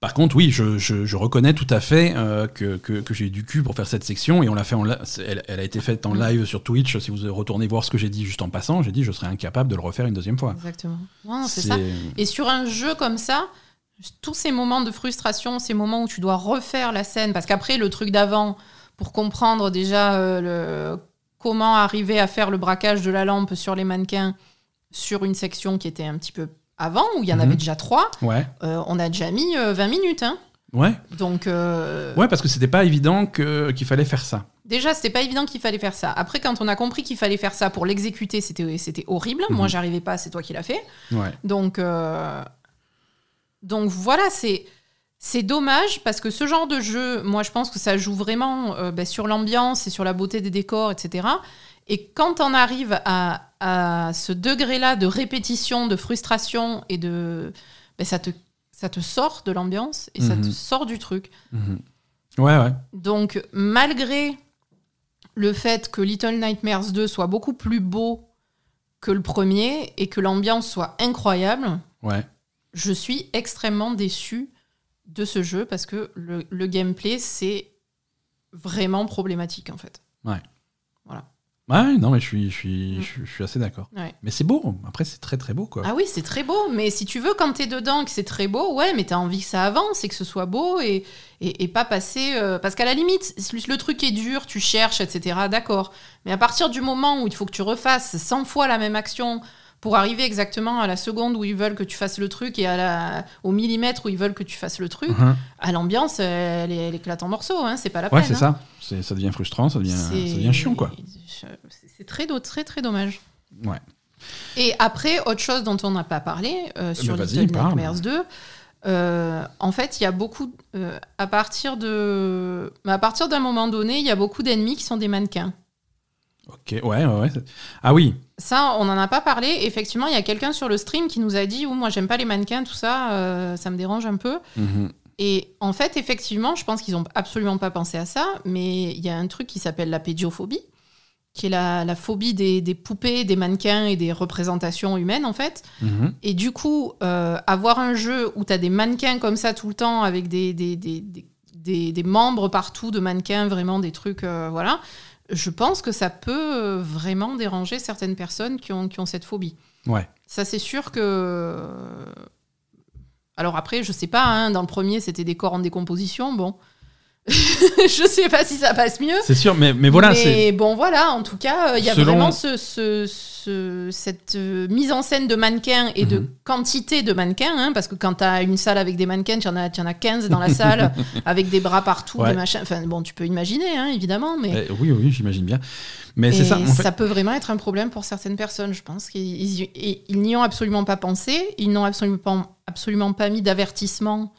par contre, oui, je, je- je reconnais tout à fait euh, que, que- que j'ai eu du cul pour faire cette section et on l'a fait en elle, elle a été faite en Mm. live sur Twitch. Si vous retournez voir ce que j'ai dit juste en passant, j'ai dit je serais incapable de le refaire une deuxième fois. exactement. C'est ça. Et sur un jeu comme ça, tous ces moments de frustration, ces moments où tu dois refaire la scène, parce qu'après, le truc d'avant, pour comprendre déjà euh, le- comment arriver à faire le braquage de la lampe sur les mannequins sur une section qui était un petit peu avant, où il y en Mhm. avait déjà trois, Ouais, euh, on a déjà mis euh, 20 minutes. Hein. ouais, Donc, euh, ouais, parce que c'était pas évident que- qu'il fallait faire ça. déjà, c'était pas évident qu'il fallait faire ça. Après, quand on a compris qu'il fallait faire ça pour l'exécuter, c'était c'était horrible. Mhm. Moi, j'arrivais pas, c'est toi qui l'as fait. Ouais. Donc, euh, donc voilà, c'est c'est dommage parce que ce genre de jeu, moi, je pense que ça joue vraiment euh, ben, sur l'ambiance et sur la beauté des décors, etc. Et quand on arrive à, à ce degré-là de répétition, de frustration et de, ben, ça te ça te sort de l'ambiance et ça te Mhm. sort du truc. Mhm. Ouais, ouais. Donc, malgré le fait que Little Nightmares 2 soit beaucoup plus beau que le premier et que l'ambiance soit incroyable, Ouais. je suis extrêmement déçue de ce jeu parce que le, le gameplay, c'est vraiment problématique en fait. Ouais, non, mais je suis, je suis, je suis, je suis assez d'accord. Ouais. Mais c'est beau. Après, c'est très très beau, quoi. Ah oui, c'est très beau, mais si tu veux, quand t'es dedans que c'est très beau, ouais, mais t'as envie que ça avance et que ce soit beau et, et, et pas passer. euh, parce qu'à la limite, le truc est dur, tu cherches, etc., d'accord. Mais à partir du moment où il faut que tu refasses 100 fois la même action pour arriver exactement à la seconde où ils veulent que tu fasses le truc et à la, au millimètre où ils veulent que tu fasses le truc, Mhm. à l'ambiance, elle, elle éclate en morceaux, hein, c'est pas la Ouais, peine. c'est hein. ça. Ça devient frustrant, ça devient, ça C'est- devient chiant, quoi. C'est- très, do- très, très dommage. Ouais. Et après, autre chose dont on n'a pas parlé euh, sur bah, vas-y, Little. Nightmares 2, euh, en fait, il y a beaucoup. euh, à partir de, à partir d'un moment donné, il y a beaucoup d'ennemis qui sont des mannequins. Ok, ouais, ouais, Ah oui, Ça, on n'en a pas parlé. Effectivement, il y a quelqu'un sur le stream qui nous a dit, moi, j'aime pas les mannequins, tout ça, euh, ça me dérange un peu. Mhm. Et en fait, effectivement, je pense qu'ils n'ont absolument pas pensé à ça, mais il y a un truc qui s'appelle la pédiophobie, qui est la, la phobie des, des poupées, des mannequins et des représentations humaines, en fait. Mhm. Et du coup, euh, avoir un jeu où tu as des mannequins comme ça tout le temps, avec des, des, des, des, des- des membres partout de mannequins, vraiment des trucs, euh, voilà, je pense que ça peut euh, vraiment déranger certaines personnes qui ont, qui ont cette phobie. Ouais. Ça, c'est sûr que. Alors après, je sais pas, hein, dans le premier, c'était des corps en décomposition, bon. je sais pas si ça passe mieux. C'est sûr, mais, mais voilà, mais bon, voilà, en tout cas, euh, il y a Selon- vraiment ce, ce- ce- cette euh, mise en scène de mannequins et de Mhm. quantité de mannequins, hein, parce que quand tu as une salle avec des mannequins, tu en, as- en as 15 dans la salle, avec des bras partout, Ouais. des machins. Enfin, bon, tu peux imaginer, hein, évidemment, mais. Eh, oui, oui, j'imagine bien. Mais c'est ça. En fait, ça peut vraiment être un problème pour certaines personnes, je pense. ils et ils n'y ont absolument pas pensé, ils n'ont absolument pas, absolument pas mis d'avertissement,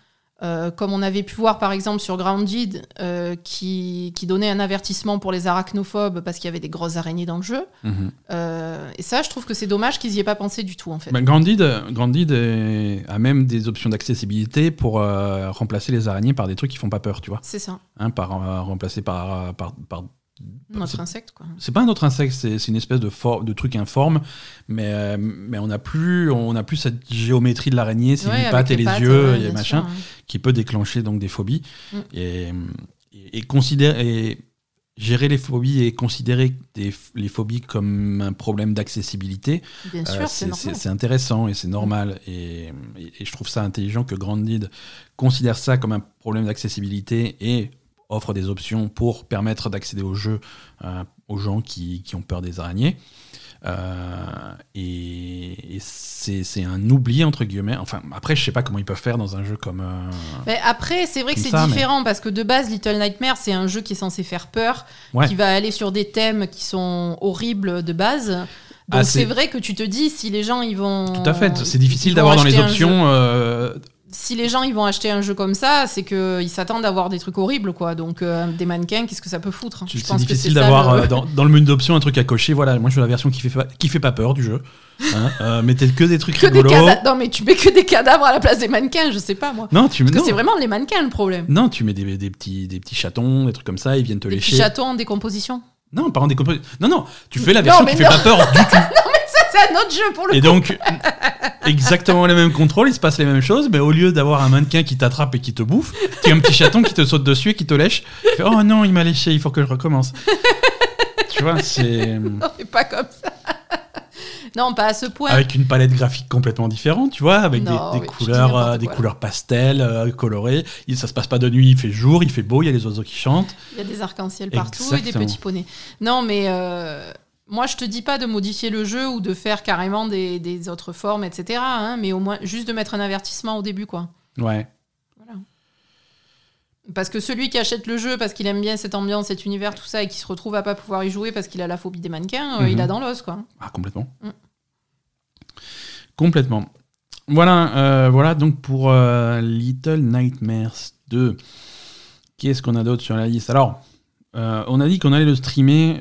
euh, comme on avait pu voir par exemple sur Grounded, euh, qui, qui donnait un avertissement pour les arachnophobes parce qu'il y avait des grosses araignées dans le jeu. Mhm. Euh, et ça, je trouve que c'est dommage qu'ils n'y aient pas pensé du tout, en fait. Bah, est- a même des options d'accessibilité pour euh, remplacer les araignées par des trucs qui font pas peur, tu vois. C'est ça, Hein, par, remplacer par, par, par notre insecte, quoi. C'est pas un autre insecte, c'est c'est une espèce de, de truc informe, mais, euh, mais on n'a plus, on a plus cette géométrie de l'araignée, ses Ouais, pattes et les pattes, yeux ouais, et bien machin, sûr, hein. qui peut déclencher donc des phobies. Mm. Et, et, et et gérer les phobies et considérer les phobies comme un problème d'accessibilité, c'est intéressant et c'est normal. Et, je trouve ça intelligent que Grandid considère ça comme un problème d'accessibilité et offre des options pour permettre d'accéder au jeu aux gens qui, qui, ont peur des araignées. Euh, et, c'est un oubli, entre guillemets. Enfin, après, je sais pas comment ils peuvent faire dans un jeu comme. Euh, mais après, c'est vrai que c'est différent parce que de base, Little Nightmare, c'est un jeu qui est censé faire peur, qui va aller sur des thèmes qui sont horribles de base. Donc ah, c'est vrai que tu te dis si les gens ils vont. Tout à fait, c'est difficile d'avoir dans les options si les gens ils vont acheter un jeu comme ça, c'est qu'ils s'attendent à avoir des trucs horribles, quoi. Donc euh, des mannequins, qu'est-ce que ça peut foutre C'est difficile d'avoir euh, dans, le menu d'options un truc à cocher. Voilà, moi je veux la version qui fait pas, qui fait pas peur du jeu. Hein, euh, mettez que des trucs rigolos. non mais tu mets que des cadavres à la place des mannequins, je sais pas moi. Non, tu mets. Que c'est vraiment les mannequins le problème. Non, tu mets des, des, petits des petits chatons, des trucs comme ça, ils viennent te des lécher. Des chatons en décomposition. Non, pas en décomposition. Non, non, tu fais la version qui fait pas peur du tout. C'est un autre jeu pour le Et donc, exactement les mêmes contrôles, il se passe les mêmes choses, mais au lieu d'avoir un mannequin qui t'attrape et qui te bouffe, tu as un petit chaton qui te saute dessus et qui te lèche. oh non, il m'a léché, il faut que je recommence. tu vois, c'est. Non, mais pas comme ça. Non, pas à ce point. Avec une palette graphique complètement différente, tu vois, avec des, couleurs, euh, des couleurs pastel, euh, colorées. Ça se passe pas de nuit, il fait jour, il fait beau, il y a les oiseaux qui chantent. Il y a des arcs-en-ciel partout et des petits poneys. Non, mais euh, moi, je te dis pas de modifier le jeu ou de faire carrément des, autres formes, etc. Hein, mais au moins juste de mettre un avertissement au début, quoi. Ouais. Voilà. Parce que celui qui achète le jeu parce qu'il aime bien cette ambiance, cet univers, tout ça, et qui se retrouve à pas pouvoir y jouer parce qu'il a la phobie des mannequins, euh, il a mhm. dans l'os, quoi. Ah, complètement. Mm. Complètement. Voilà, euh, voilà donc pour euh, Little Nightmares 2. Qu'est-ce qu'on a d'autre sur la liste? Alors, on a dit qu'on allait le streamer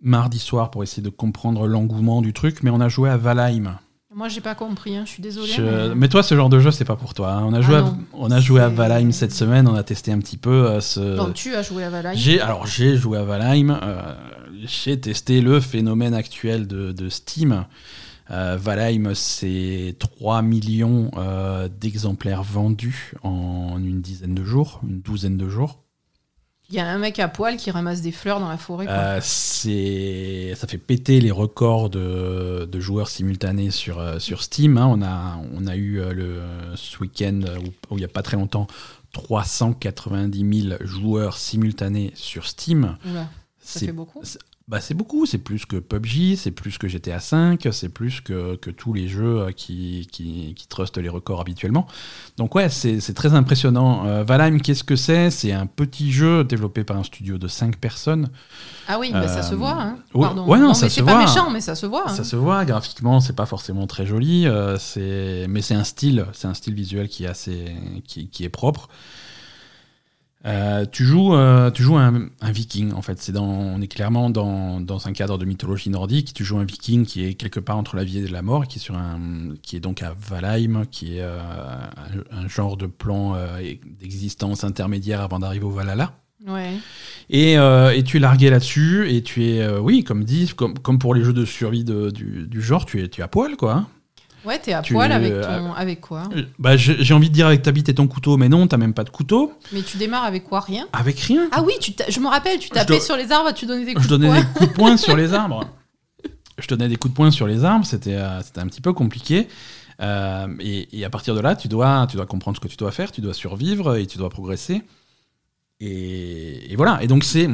mardi soir pour essayer de comprendre l'engouement du truc, mais on a joué à Valheim. Moi, j'ai pas compris, hein, je suis désolé. Mais... toi, ce genre de jeu, c'est pas pour toi. Hein. On a, joué, ah à... on a joué à Valheim cette semaine, on a testé un petit peu euh, ce. Non, tu as joué à Valheim j'ai... Alors, j'ai joué à Valheim, euh, j'ai testé le phénomène actuel de, de Steam. Euh, Valheim, c'est 3 millions d'exemplaires vendus en une dizaine de jours, une douzaine de jours. Il y a un mec à poil qui ramasse des fleurs dans la forêt. Euh, c'est, ça fait péter les records de, joueurs simultanés sur, euh, sur Steam. Hein. On, a, on a eu euh, le, ce week-end, où, il n'y a pas très longtemps, 390 000 joueurs simultanés sur Steam. ça fait beaucoup. Bah, c'est beaucoup, c'est plus que PUBG, c'est plus que GTA V, c'est plus que, que, tous les jeux euh, qui, qui, qui, trustent les records habituellement. Donc ouais, c'est très impressionnant. Euh, Valheim, qu'est-ce que c'est? C'est un petit jeu développé par un studio de 5 personnes. Ah oui, mais ça se voit. Hein. Pardon. Ouais, non, ça c'est pas méchant, mais ça se voit. Ça hein. se voit, graphiquement, c'est pas forcément très joli, euh, mais c'est un style, c'est un style visuel qui est assez, qui, qui est propre. Euh, tu joues, euh, tu joues un, viking en fait. C'est dans, on est clairement dans, dans, un cadre de mythologie nordique. Tu joues un viking qui est quelque part entre la vie et la mort, qui est sur un, qui est donc à Valheim, qui est euh, un, genre de plan d'existence intermédiaire avant d'arriver au Valhalla. Ouais. Et, et, tu es largué là-dessus, et tu es, oui, comme dit, comme, comme pour les jeux de survie de, du, du, genre, tu es, tu es à poil, quoi. Ouais, t'es à poil avec euh, ton. Avec quoi? Bah, J'ai envie de dire avec ta bite et ton couteau, mais non, t'as même pas de couteau. Mais tu démarres avec quoi? Rien? Avec rien. Ah oui, tu je me rappelle, tu tapais sur les arbres, tu donnais des coups je donnais des coups de poing sur les arbres. Je donnais des coups de poing sur les arbres, c'était euh, un petit peu compliqué. Euh, et, et, à partir de là, tu dois, tu dois comprendre ce que tu dois faire, tu dois survivre et tu dois progresser. Et, et voilà. Et donc, c'est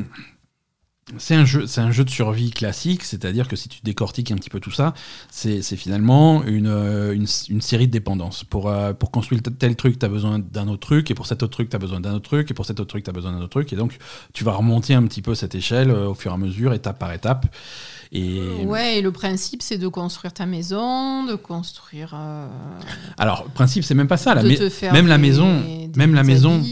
c'est un, jeu, c'est un jeu de survie classique, c'est-à-dire que si tu décortiques un petit peu tout ça, c'est, finalement une, euh, une, une, série de dépendances. Pour, euh, pour construire tel truc, tu as besoin d'un autre truc, et pour cet autre truc, tu as besoin d'un autre truc, et pour cet autre truc, tu as besoin d'un autre truc. Et donc, tu vas remonter un petit peu cette échelle euh, au fur et à mesure, étape par étape. Et... Ouais, et le principe, c'est de construire ta maison, de construire. Alors, le principe, c'est même pas ça. La même la maison, même la maison,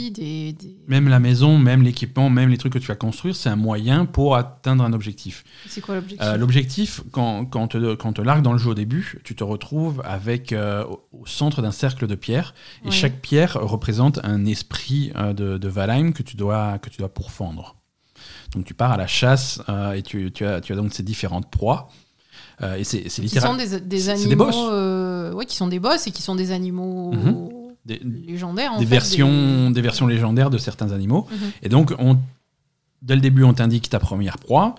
même la maison, même l'équipement, même les trucs que tu vas construire, c'est un moyen pour atteindre un objectif. C'est quoi l'objectif? Euh, L'objectif, quand, quand, te, quand te largue dans le jeu au début, tu te retrouves avec euh, au centre d'un cercle de pierres, et chaque pierre représente un esprit euh, de, de, Valheim que tu dois, que tu dois pourfendre. Donc tu pars à la chasse et tu, tu, as, tu as donc ces différentes proies. et c'est littéralement. Qui sont des, des animaux. Des boss. ouais, qui sont des boss et qui sont des animaux. Mhm des, légendaires, des versions, des... versions légendaires de certains animaux. Mhm. Et donc, on, dès le début, on t'indique ta première proie.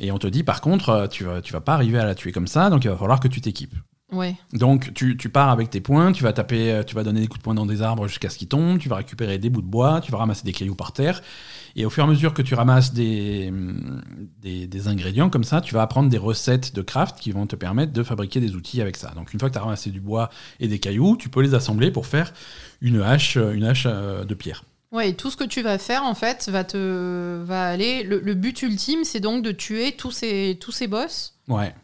Et on te dit, par contre, tu tu vas pas arriver à la tuer comme ça, donc il va falloir que tu t'équipes. Ouais. Donc tu, tu, pars avec tes points, tu vas taper, tu vas donner des coups de poing dans des arbres jusqu'à ce qu'ils tombent, tu vas récupérer des bouts de bois, tu vas ramasser des cailloux par terre, et au fur et à mesure que tu ramasses des, des, des, ingrédients comme ça, tu vas apprendre des recettes de craft qui vont te permettre de fabriquer des outils avec ça. Donc une fois que tu as ramassé du bois et des cailloux, tu peux les assembler pour faire une hache, une hache euh, de pierre. Ouais, et tout ce que tu vas faire, en fait, va te va aller. Le, le but ultime, c'est donc de tuer tous ces, tous ces boss? Ouais.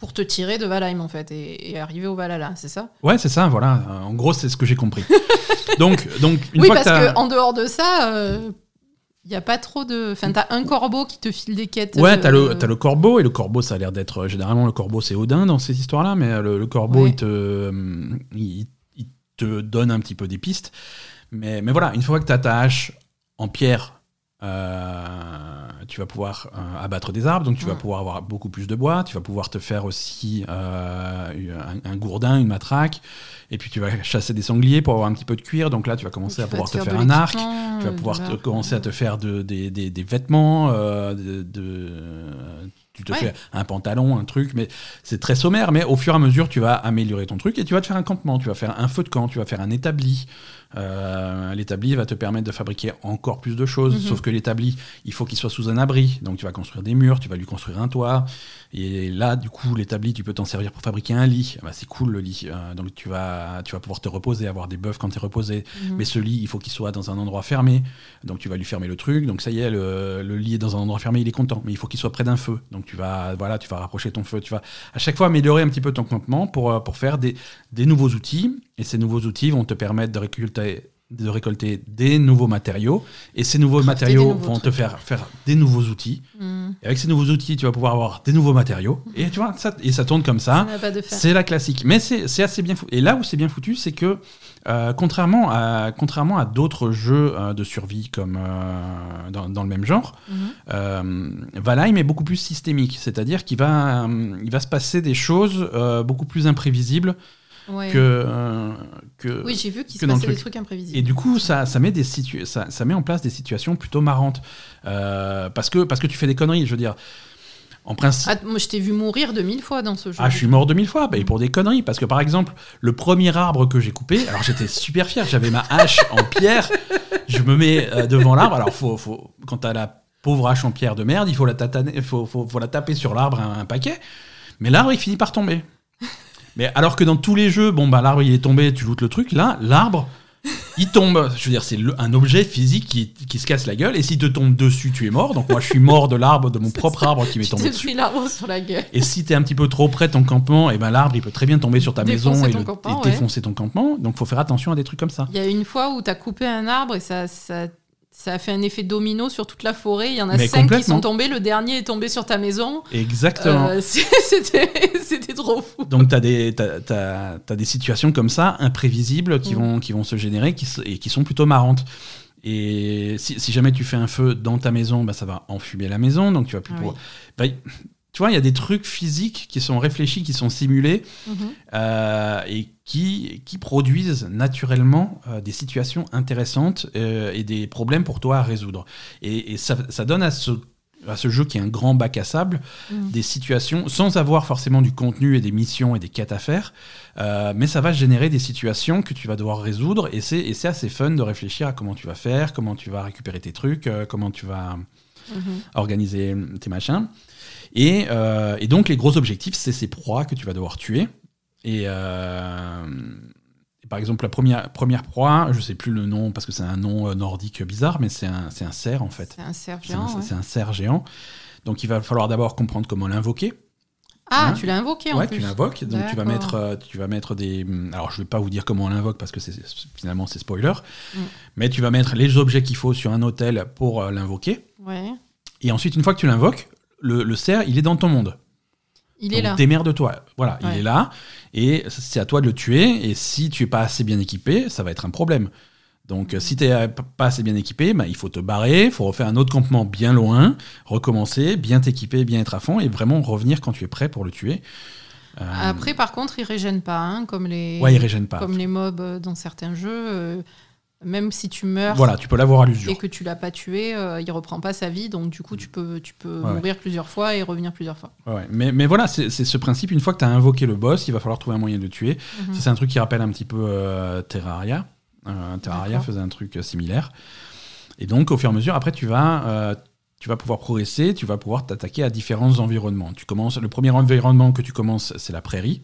Pour te tirer de Valheim, en fait, et, et arriver au Valhalla, c'est ça? Ouais, c'est ça, voilà. En gros, c'est ce que j'ai compris. donc, donc, une oui, fois parce que, qu'en dehors de ça, il n'y a pas trop de. Enfin, t'as un corbeau qui te file des quêtes. Ouais, euh, t'as le, as le corbeau, et le corbeau, ça a l'air d'être. Généralement, le corbeau, c'est Odin dans ces histoires-là, mais le, le corbeau, Ouais. il, te, il, il te donne un petit peu des pistes. Mais, mais voilà, une fois que tu as ta hache en pierre, euh, tu vas pouvoir euh, abattre des arbres, donc tu vas Mm. pouvoir avoir beaucoup plus de bois, tu vas pouvoir te faire aussi euh, un, un gourdin, une matraque, et puis tu vas chasser des sangliers pour avoir un petit peu de cuir, donc là tu vas commencer tu à vas pouvoir te faire un arc, tu vas euh, pouvoir te- commencer à te faire de- des, vêtements, euh, tu te Ouais. fais un pantalon, un truc, mais c'est très sommaire, mais au fur et à mesure tu vas améliorer ton truc et tu vas te faire un campement, tu vas faire un feu de camp, tu vas faire un établi. Euh, l'établi va te permettre de fabriquer encore plus de choses, Mhm. sauf que l'établi, il faut qu'il soit sous un abri, donc tu vas construire des murs, tu vas lui construire un toit, et là, du coup, l'établi, tu peux t'en servir pour fabriquer un lit. Ah bah, c'est cool le lit, Euh, donc tu vas, tu vas pouvoir te reposer, avoir des bœufs quand tu es reposé, Mhm. mais ce lit, il faut qu'il soit dans un endroit fermé, donc tu vas lui fermer le truc, donc ça y est, le, le lit est dans un endroit fermé, il est content, mais il faut qu'il soit près d'un feu, donc tu vas, voilà, tu vas rapprocher ton feu, tu vas à chaque fois améliorer un petit peu ton campement pour, euh, pour faire des, des nouveaux outils, et ces nouveaux outils vont te permettre de récolter de récolter des nouveaux matériaux et ces nouveaux Crafter matériaux nouveaux vont te faire faire des nouveaux outils Mhm. et avec ces nouveaux outils tu vas pouvoir avoir des nouveaux matériaux et tu vois ça et ça tourne comme ça c'est la classique. Mais c'est assez bien foutu. Et là où c'est bien foutu, c'est que euh, contrairement à, contrairement à d'autres jeux euh, de survie comme euh, dans, dans le même genre, euh, Valheim est beaucoup plus systémique. C'est-à-dire qu'il va, il va se passer des choses beaucoup plus imprévisibles Ouais. que, euh, que, Oui, j'ai vu qu'il se passait des truc. trucs imprévisibles. et du coup, ça, ça, met des situ- ça, ça met en place des situations plutôt marrantes. Euh, parce, que, parce que tu fais des conneries, je veux dire. En principe. Ah, moi, je t'ai vu mourir de mille fois dans ce jeu. Ah, je suis mort de mille fois, bah, et pour des conneries. Parce que par exemple, le premier arbre que j'ai coupé, alors j'étais super fier, j'avais ma hache en pierre, je me mets euh, devant l'arbre. Alors, faut, faut, quand t'as la pauvre hache en pierre de merde, il faut la, tataner, faut, faut, faut la taper sur l'arbre un, un paquet. Mais l'arbre, il finit par tomber. Mais alors que dans tous les jeux, bon, bah, l'arbre, il est tombé, tu lootes le truc. Là, l'arbre, il tombe. Je veux dire, c'est un objet physique qui, qui se casse la gueule. Et s'il te tombe dessus, tu es mort. Donc, moi, je suis mort de l'arbre, de mon propre arbre qui m'est tombé dessus. pris l'arbre sur la gueule. Et si t'es un petit peu trop près de ton campement, et ben l'arbre il peut très bien tomber sur ta Défoncer maison et, le- campement, et ouais. défoncer ton campement. Donc faut faire attention à des trucs comme ça. Il y a une fois où tu as coupé un arbre et ça, ça, ça a fait un effet domino sur toute la forêt. Il y en a Mais cinq qui sont tombés. Le dernier est tombé sur ta maison. Exactement. Euh, C'était trop fou. Donc des t'as, t'as- t'as des situations comme ça imprévisibles qui Mm. vont qui vont se générer qui, et qui sont plutôt marrantes. Et si, si jamais tu fais un feu dans ta maison, bah, ça va enfumer la maison, donc tu vas plus Ah pouvoir. Bah, tu vois, il y a des trucs physiques qui sont réfléchis, qui sont simulés Mhm. euh, et qui, qui produisent naturellement euh, des situations intéressantes euh, et des problèmes pour toi à résoudre. Et, et ça, ça donne à ce, à ce jeu qui est un grand bac à sable Mhm. des situations sans avoir forcément du contenu et des missions et des quêtes à faire, mais ça va générer des situations que tu vas devoir résoudre et c'est assez fun de réfléchir à comment tu vas faire, comment tu vas récupérer tes trucs, comment tu vas Mhm. organiser tes machins. Et, euh, et donc, les gros objectifs, c'est ces proies que tu vas devoir tuer. Et, euh, et par exemple, la première, première proie, je sais plus le nom parce que c'est un nom euh, nordique bizarre, mais c'est un, un cerf en fait. C'est un cerf C'est un, géant. ouais. c'est un cerf géant. Donc, il va falloir d'abord comprendre comment l'invoquer. Ah, Hein tu l'as invoqué en Ouais, plus. tu l'invoques. Donc, tu vas, mettre, tu vas mettre des. Alors, je vais pas vous dire comment on l'invoque parce que c'est, finalement, c'est spoiler. Mm. Mais tu vas mettre les objets qu'il faut sur un hôtel pour l'invoquer. Ouais. Et ensuite, une fois que tu l'invoques, le, le cerf, il est dans ton monde. Il est Donc, là. Démerde-toi. Voilà, Ouais. il est là. Et c'est à toi de le tuer. Et si tu es pas assez bien équipé, ça va être un problème. Donc, euh, si tu n'es pas assez bien équipé, bah, il faut te barrer, il faut refaire un autre campement bien loin, recommencer, bien t'équiper, bien être à fond, et vraiment revenir quand tu es prêt pour le tuer. Euh, Après, par contre, il régène pas, hein, comme les. ouais, il régène pas. Comme les mobs euh, dans certains jeux. Même si tu meurs Voilà, tu peux l'avoir à l'usure. et que tu l'as pas tué, euh, il reprend pas sa vie, donc du coup tu peux, tu peux mourir plusieurs fois et revenir plusieurs fois. Ouais, mais, mais voilà, c'est ce principe, une fois que tu as invoqué le boss, il va falloir trouver un moyen de le tuer. Mhm. C'est un truc qui rappelle un petit peu euh, Terraria. Euh, Terraria faisait un truc similaire. Et donc, au fur et à mesure, après, tu vas, tu vas pouvoir progresser, tu vas pouvoir t'attaquer à différents environnements. Tu commences, le premier environnement que tu commences, c'est la prairie.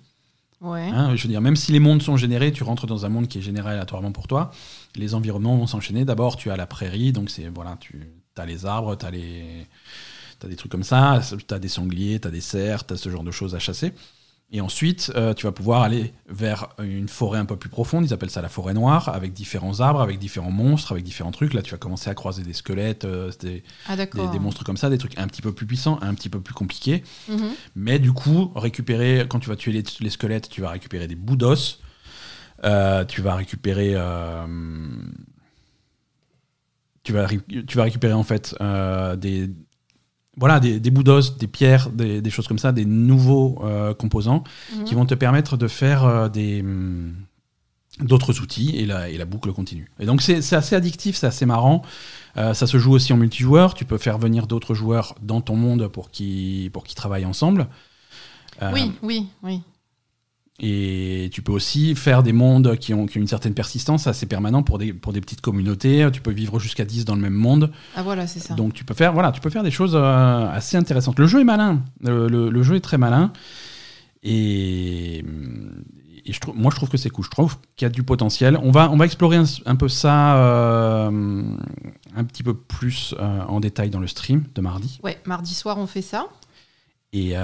Hein, même si les mondes sont générés, tu rentres dans un monde qui est généré aléatoirement pour toi. Les environnements vont s'enchaîner. D'abord, tu as la prairie, donc c'est voilà, tu as les arbres, tu as les T'as des trucs comme ça, t'as des sangliers, t'as des cerfs, t'as ce genre de choses à chasser. Et ensuite, euh, tu vas pouvoir aller vers une forêt un peu plus profonde, ils appellent ça la forêt noire, avec différents arbres, avec différents monstres, avec différents trucs. Là, tu vas commencer à croiser des squelettes, euh, des, Ah des, monstres comme ça, des trucs un petit peu plus puissants, un petit peu plus compliqués. Mhm. Mais du coup, récupérer, quand tu vas tuer les, les squelettes, tu vas récupérer des bouts d'os. Euh, tu vas récupérer. tu, vas, tu vas récupérer en fait des. Voilà, des, des bouts d'os, des pierres, des, des choses comme ça, des nouveaux euh, composants Mhm. qui vont te permettre de faire euh, des hum, d'autres outils et la, et la boucle continue. Et donc c'est c'est assez addictif, c'est assez marrant. Euh, ça se joue aussi en multijoueur. Tu peux faire venir d'autres joueurs dans ton monde pour qu'ils pour qu'ils travaillent ensemble. Euh, Oui, oui, oui. Et tu peux aussi faire des mondes qui ont, qui ont une certaine persistance, assez permanent pour des, pour des petites communautés. Tu peux vivre jusqu'à 10 dans le même monde. Ah voilà, c'est ça. Donc tu peux faire, voilà, tu peux faire des choses euh, assez intéressantes. Le jeu est malin. Le, le- le jeu est très malin. Et, et je moi, je trouve que c'est cool. Je trouve qu'il y a du potentiel. On va, on va explorer un, un peu ça euh, un petit peu plus euh, en détail dans le stream de mardi. Ouais, mardi soir on fait ça. Et,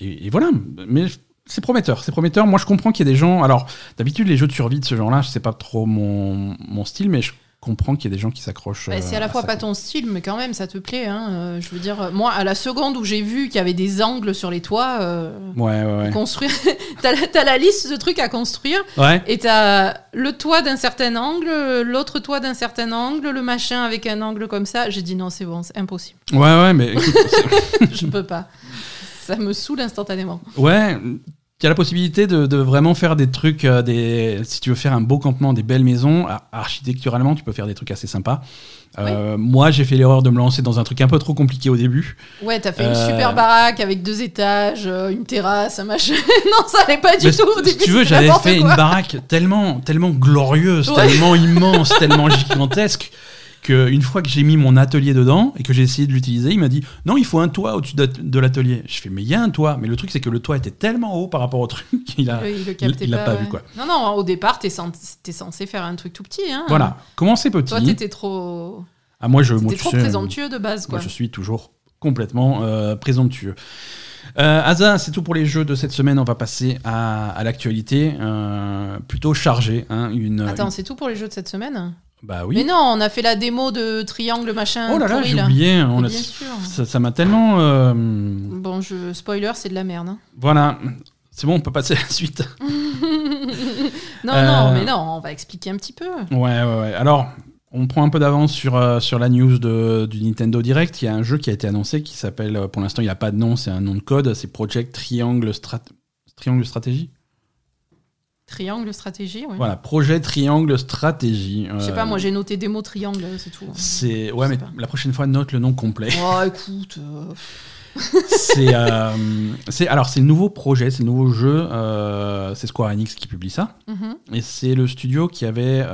et, et voilà. Mais c'est prometteur. C'est prometteur. Moi, je comprends qu'il y a des gens. Alors, d'habitude, les jeux de survie de ce genre-là, c'est pas trop mon, mon style, mais je comprends qu'il y a des gens qui s'accrochent. Bah, c'est à euh, la fois pas ton style, mais quand même ça te plaît. Hein. Euh, je veux dire, euh, moi à la seconde où j'ai vu qu'il y avait des angles sur les toits, euh, Ouais, ouais, ouais. construire, t'as la- t'as la liste de trucs à construire. Et t'as le toit d'un certain angle, l'autre toit d'un certain angle, le machin avec un angle comme ça. J'ai dit non, c'est bon, c'est impossible. Ouais, ouais, mais écoute, Je peux pas. Ça me saoule instantanément. ouais, tu as la possibilité de, de vraiment faire des trucs, euh, des, si tu veux faire un beau campement, des belles maisons, ar- architecturalement, tu peux faire des trucs assez sympas. Euh, Moi, j'ai fait l'erreur de me lancer dans un truc un peu trop compliqué au début. Ouais, t'as fait une Euh, super baraque avec deux étages, une terrasse, un machin. non, ça allait pas du Mais tout. Au si début, tu veux, j'avais fait quoi. une baraque tellement, tellement glorieuse, Ouais. tellement immense, tellement gigantesque que une fois que j'ai mis mon atelier dedans et que j'ai essayé de l'utiliser, il m'a dit non, il faut un toit au-dessus de, de l'atelier. Je fais mais il y a un toit, mais le truc c'est que le toit était tellement haut par rapport au truc qu'il a. Il le il l'a pas ouais. vu, quoi. Non, non, au départ, t'es t'es censé faire un truc tout petit. Hein. Voilà, commencez petit. Toi, t'étais trop, ah moi je, moi, trop sais, présomptueux de base, quoi. Moi, je suis toujours complètement euh, présomptueux. Euh, Asa, c'est tout pour les jeux de cette semaine. On va passer à, à l'actualité euh, plutôt chargée. hein, une, Attends, une- c'est tout pour les jeux de cette semaine? Bah oui. Mais non, on a fait la démo de triangle machin. oh là là, pourri, j'ai oublié. on a- sûr. ça ça m'a tellement. euh, Bon, je spoiler, c'est de la merde. hein. voilà. C'est bon, on peut passer à la suite. Non, Euh, non, mais non, on va expliquer un petit peu. Ouais, ouais, ouais. Alors, on prend un peu d'avance sur, euh, sur la news de, du Nintendo Direct. Il y a un jeu qui a été annoncé qui s'appelle, euh, pour l'instant, il n'a pas de nom, c'est un nom de code. C'est Project Triangle, Strat Triangle Stratégie Triangle stratégie, oui. Voilà, Projet Triangle Stratégie. Je sais Euh, pas, moi j'ai noté démo triangle, c'est tout. C'est ouais, mais pas. la prochaine fois note le nom complet. Oh, écoute. euh, c'est euh, c'est alors c'est le nouveau projet, c'est le nouveau jeu. c'est Square Enix qui publie ça mhm. et c'est le studio qui avait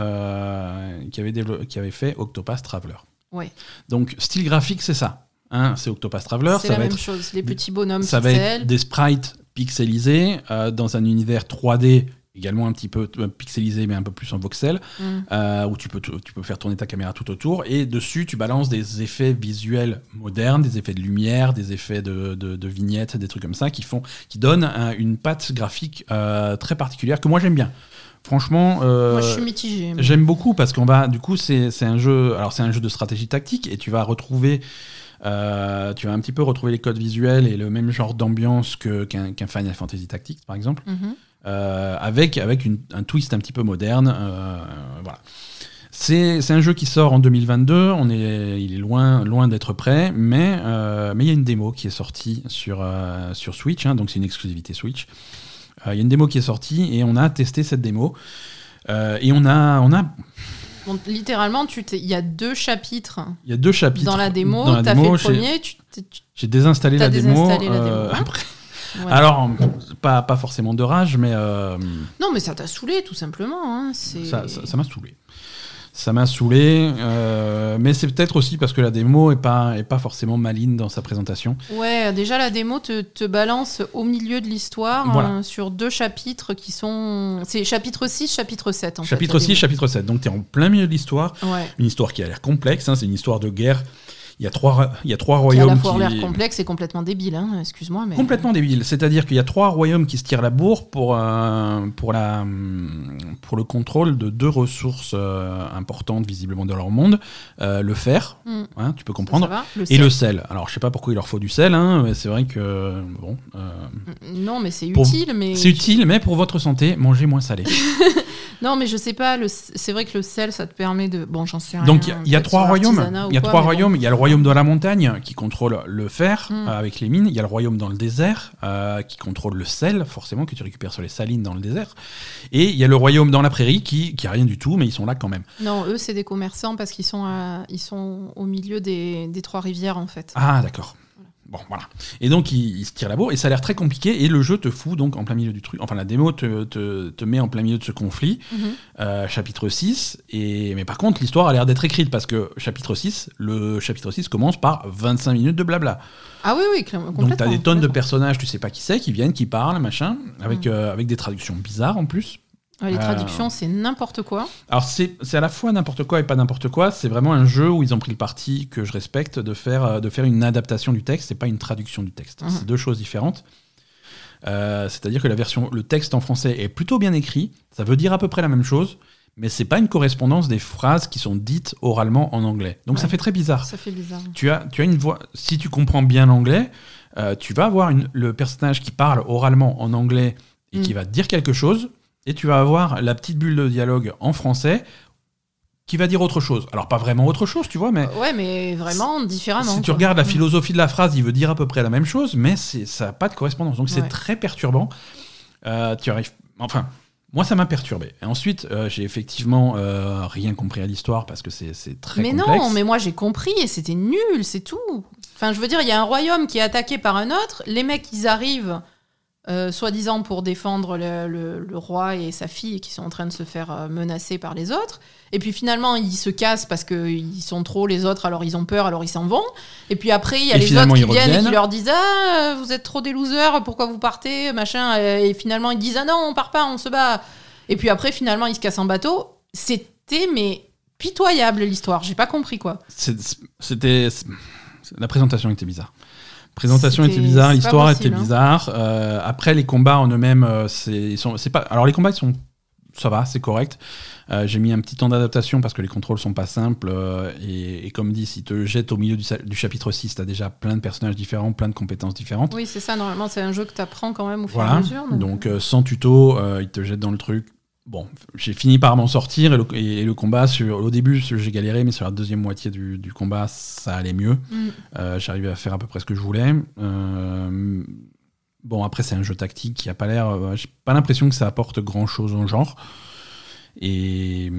qui avait qui avait fait Octopath Traveler. Ouais. Donc style graphique c'est ça. Hein, c'est Octopath Traveler. C'est la va même être chose, les petits bonhommes ça va pixels. être des sprites pixelisés euh, dans un univers 3D également un petit peu euh, pixelisé mais un peu plus en voxel. Mm. euh, où tu peux, tu peux faire tourner ta caméra tout autour, et dessus tu balances des effets visuels modernes, des effets de lumière, des effets de, de, de vignettes, des trucs comme ça, qui, font, qui donnent un- une patte graphique euh, très particulière que moi j'aime bien. Franchement, euh, Moi je suis j'aime beaucoup parce qu'on va, du coup, c'est un jeu, alors c'est un jeu de stratégie tactique, et tu vas retrouver. euh, tu vas un petit peu retrouver les codes visuels et le même genre d'ambiance qu'un Final Fantasy Tactics, par exemple Mhm. Euh, avec, avec une- un twist un petit peu moderne. euh, voilà. C'est un jeu qui sort en 2022, on est, il est loin, loin d'être prêt, mais euh, mais il y a une démo qui est sortie sur, euh, sur Switch, hein, donc c'est une exclusivité Switch. Euh, Il y a une démo qui est sortie et on a testé cette démo. Euh, et on a, on a, littéralement, il y a deux chapitres. Il y a deux chapitres. Dans la démo, tu as fait le premier. J'ai désinstallé, la, démo, la démo. Euh, après. Alors, pas, pas forcément de rage, mais. Euh, non, mais ça t'a saoulé, tout simplement. Hein. Ça m'a saoulé ça m'a saoulé, euh, mais c'est peut-être aussi parce que la démo est pas, est pas forcément maligne dans sa présentation. Ouais, déjà la démo te, te balance au milieu de l'histoire hein, sur deux chapitres qui sont. C'est chapitre 6, chapitre 7 en Chapitre 6, chapitre 7. Donc tu es en plein milieu de l'histoire. Une histoire qui a l'air complexe, hein, c'est une histoire de guerre il y a trois, il y a trois royaumes. Qui à la fois l'air complexe et complètement débile, hein, excuse-moi. Mais... Complètement débile. C'est-à-dire qu'il y a trois royaumes qui se tirent la bourre pour, euh, pour, la, pour le contrôle de deux ressources euh, importantes, visiblement, dans leur monde euh, le fer, hmm. hein, tu peux comprendre, et le sel. Alors, je sais pas pourquoi il leur faut du sel, hein, mais c'est vrai que. Bon. non, mais c'est utile. mais C'est utile, mais pour votre santé, mangez moins salé. Non, mais je sais pas. C'est vrai que le sel, ça te permet de. Bon, j'en sais rien. Donc il y, a trois royaumes. Il y a trois royaumes. Il y a le royaume de la montagne qui contrôle le fer hmm. euh, avec les mines. Il y a le royaume dans le désert euh, qui contrôle le sel, forcément que tu récupères sur les salines dans le désert. Et il y a le royaume dans la prairie qui qui a rien du tout, mais ils sont là quand même. Non, eux c'est des commerçants parce qu'ils sont ils sont au milieu des, des trois rivières en fait. Ah d'accord. Bon, voilà. Et donc, il, se tire la bourre, et ça a l'air très compliqué, et le jeu te fout donc en plein milieu du truc. Enfin, la démo te, te, met en plein milieu de ce conflit, mhm. euh, chapitre 6. Et, mais par contre, l'histoire a l'air d'être écrite, parce que chapitre 6, le chapitre 6 commence par 25 minutes de blabla. Ah oui, oui, complètement. Donc, tu as des tonnes de personnages, tu sais pas qui c'est, qui viennent, qui parlent, machin, avec, mhm. euh, avec des traductions bizarres en plus. Les traductions, c'est n'importe quoi. Alors, c'est à la fois n'importe quoi et pas n'importe quoi. C'est vraiment un jeu où ils ont pris le parti, que je respecte, de faire, euh, de faire une adaptation du texte et pas une traduction du texte. Mhm. C'est deux choses différentes. Euh, c'est-à-dire que la version, le texte en français est plutôt bien écrit. Ça veut dire à peu près la même chose, mais c'est pas une correspondance des phrases qui sont dites oralement en anglais. Donc ça fait très bizarre. Ça fait bizarre. Tu as, tu as une voix. Si tu comprends bien l'anglais, euh, tu vas avoir une, le personnage qui parle oralement en anglais et qui mm. va dire quelque chose et tu vas avoir la petite bulle de dialogue en français qui va dire autre chose. Alors pas vraiment autre chose, tu vois, mais... Ouais, mais vraiment différemment. Si tu regardes la mm. philosophie de la phrase, il veut dire à peu près la même chose, mais ça n'a pas de correspondance. Donc c'est très perturbant. Euh, tu arrives... Enfin, moi, ça m'a perturbé. Et ensuite, euh, j'ai effectivement euh, rien compris à l'histoire parce que c'est très mais complexe. Mais non, mais moi j'ai compris et c'était nul, c'est tout. Enfin, je veux dire, il y a un royaume qui est attaqué par un autre. Les mecs, ils arrivent euh, soi-disant pour défendre le, roi et sa fille qui sont en train de se faire euh, menacer par les autres. Et puis finalement, ils se cassent parce qu'ils sont trop les autres, alors ils ont peur, alors ils s'en vont. Et puis après, il y a les autres qui viennent et qui leur disent Ah, vous êtes trop des losers, pourquoi vous partez machin. Et finalement, ils disent Ah non, on part pas, on se bat. Et puis après, finalement, ils se cassent en bateau. C'était, mais pitoyable l'histoire. J'ai pas compris quoi. C'était. La présentation était bizarre présentation était, bizarre, l'histoire était hein. bizarre. Euh, après, les combats en eux-mêmes, euh, c'est, pas. Alors les combats, ils sont, ça va, c'est correct. Euh, j'ai mis un petit temps d'adaptation parce que les contrôles sont pas simples. Et, comme dit, si te jettes au milieu du, du chapitre 6, tu as déjà plein de personnages différents, plein de compétences différentes. Oui, c'est ça. Normalement, c'est un jeu que tu apprends quand même au fur et à mesure. Donc, donc sans tuto, il te jette dans le truc. Bon, j'ai fini par m'en sortir et le, combat, sur, au début, j'ai galéré, mais sur la deuxième moitié du, combat, ça allait mieux. Mm. Euh, j'arrivais à faire à peu près ce que je voulais. Euh, bon, après, c'est un jeu tactique qui a pas l'air. Euh, j'ai pas l'impression que ça apporte grand chose au genre. Et,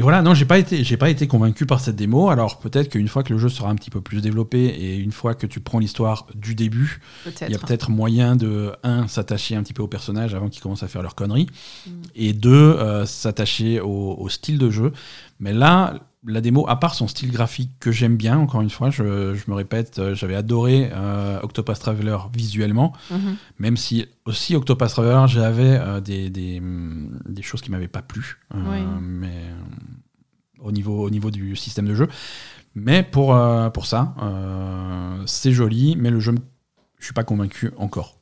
voilà, non, j'ai pas été, j'ai pas été convaincu par cette démo. Alors peut-être qu'une fois que le jeu sera un petit peu plus développé et une fois que tu prends l'histoire du début, il y a peut-être moyen de un s'attacher un petit peu aux personnages avant qu'ils commencent à faire leurs conneries, mm. et deux euh, s'attacher au, style de jeu. Mais là, la démo, à part son style graphique que j'aime bien, encore une fois, je, me répète, euh, j'avais adoré euh, Octopus Traveler visuellement, mhm. même si aussi Octopus Traveler, j'avais euh, des, des, des, choses qui m'avaient pas plu, mais au niveau, au niveau du système de jeu. Mais pour, pour ça, c'est joli, mais le jeu, je suis pas convaincu encore.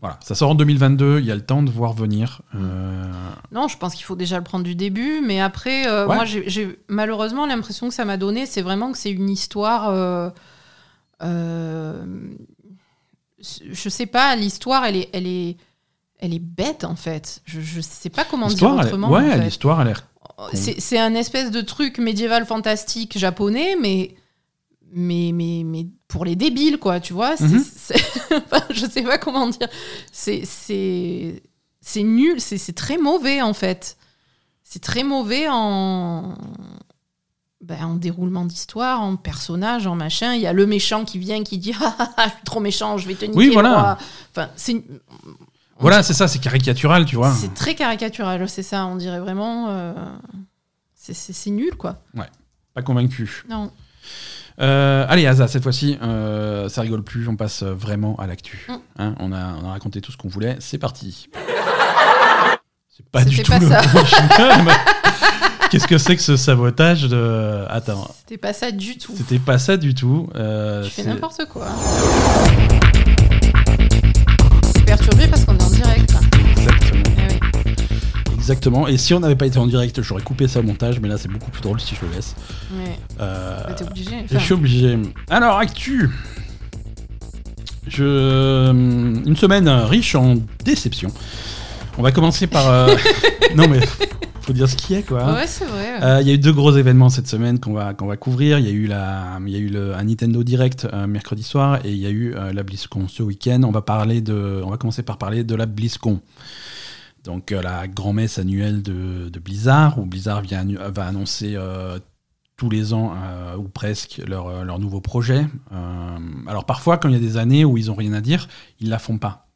Voilà, ça sort en 2022, il y a le temps de voir venir. Euh, non, je pense qu'il faut déjà le prendre du début, mais après, euh, moi, j'ai malheureusement l'impression que ça m'a donné, c'est vraiment que c'est une histoire. Euh, je sais pas, l'histoire, elle est, elle est, elle est bête en fait. Je, je sais pas comment dire autrement. Ouais, l'histoire a l'air. C'est un espèce de truc médiéval fantastique japonais, mais mais, mais, mais pour les débiles, quoi, tu vois. Mhm. je sais pas comment dire. C'est nul, c'est très mauvais, en fait. C'est très mauvais en, ben, en déroulement d'histoire, en personnage, en machin. Il y a le méchant qui vient qui dit ah, ah, ah, je suis trop méchant, je vais te niquer. Oui, voilà. Enfin, c'est voilà, c'est ça, c'est caricatural, tu vois. C'est très caricatural, c'est ça. On dirait vraiment, euh, c'est nul, quoi. Ouais, pas convaincu. Non. Euh, allez, Asa, cette fois-ci, euh, ça rigole plus, on passe vraiment à l'actu. Mm. Hein, on, a, on a raconté tout ce qu'on voulait, c'est parti. C'est pas du tout ça. Qu'est-ce que c'est que ce sabotage de. Attends. C'était pas ça du tout. C'était pas ça du tout. Euh, tu fais n'importe quoi. C'est perturbé parce qu'on est en direct. Exactement. Et si on n'avait pas été en direct, j'aurais coupé ça au montage, mais là c'est beaucoup plus drôle si je le laisse. Ouais. Euh, bah, T'es obligé. Je suis obligé. Alors, actu. Je... Une semaine riche en déception. On va commencer par. Euh, non mais faut dire ce qui est quoi. Ouais, c'est vrai. Euh, il y a eu deux gros événements cette semaine qu'on va qu'on va couvrir. Il y a eu la, y a eu le, un Nintendo Direct euh, mercredi soir et il y a eu la BlizzCon ce week-end. On va parler de, on va commencer par parler de la BlizzCon. Donc la grand-messe annuelle de, de, Blizzard où Blizzard vient, va annoncer tous les ans ou presque leur, leur nouveau projet. alors parfois quand il y a des années où ils ont rien à dire, ils la font pas.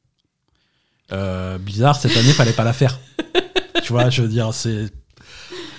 Euh, bizarre, cette année, fallait pas la faire. tu vois, je veux dire, c'est.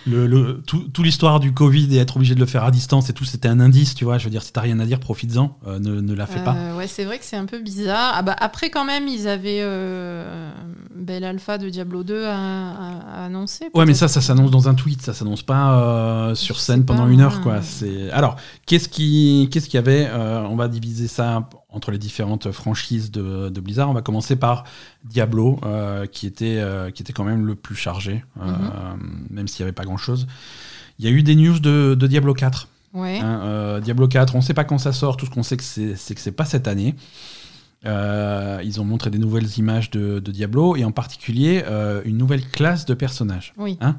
Le, tout, l'histoire du Covid et être obligé de le faire à distance et tout, c'était un indice, tu vois. Je veux dire, si t'as rien à dire, profites-en, euh, ne, ne, la fais pas. Euh, ouais, c'est vrai que c'est un peu bizarre. Ah bah, après, quand même, ils avaient euh, Belle Alpha de Diablo 2 à, annoncer. Ouais, mais ça, ça s'annonce dans un tweet, ça s'annonce pas sur scène pendant une heure, quoi. C'est alors, qu'est-ce qui, qu'est-ce qu'il y avait On va diviser ça entre les différentes franchises de, Blizzard. On va commencer par Diablo, euh, qui, était, euh, qui était quand même le plus chargé, euh, mhm. même s'il n'y avait pas grand-chose. Il y a eu des news de, Diablo 4. Hein, Diablo 4, on ne sait pas quand ça sort, tout ce qu'on sait, c'est que c'est pas cette année. ils ont montré des nouvelles images de, Diablo et en particulier une nouvelle classe de personnages. Hein.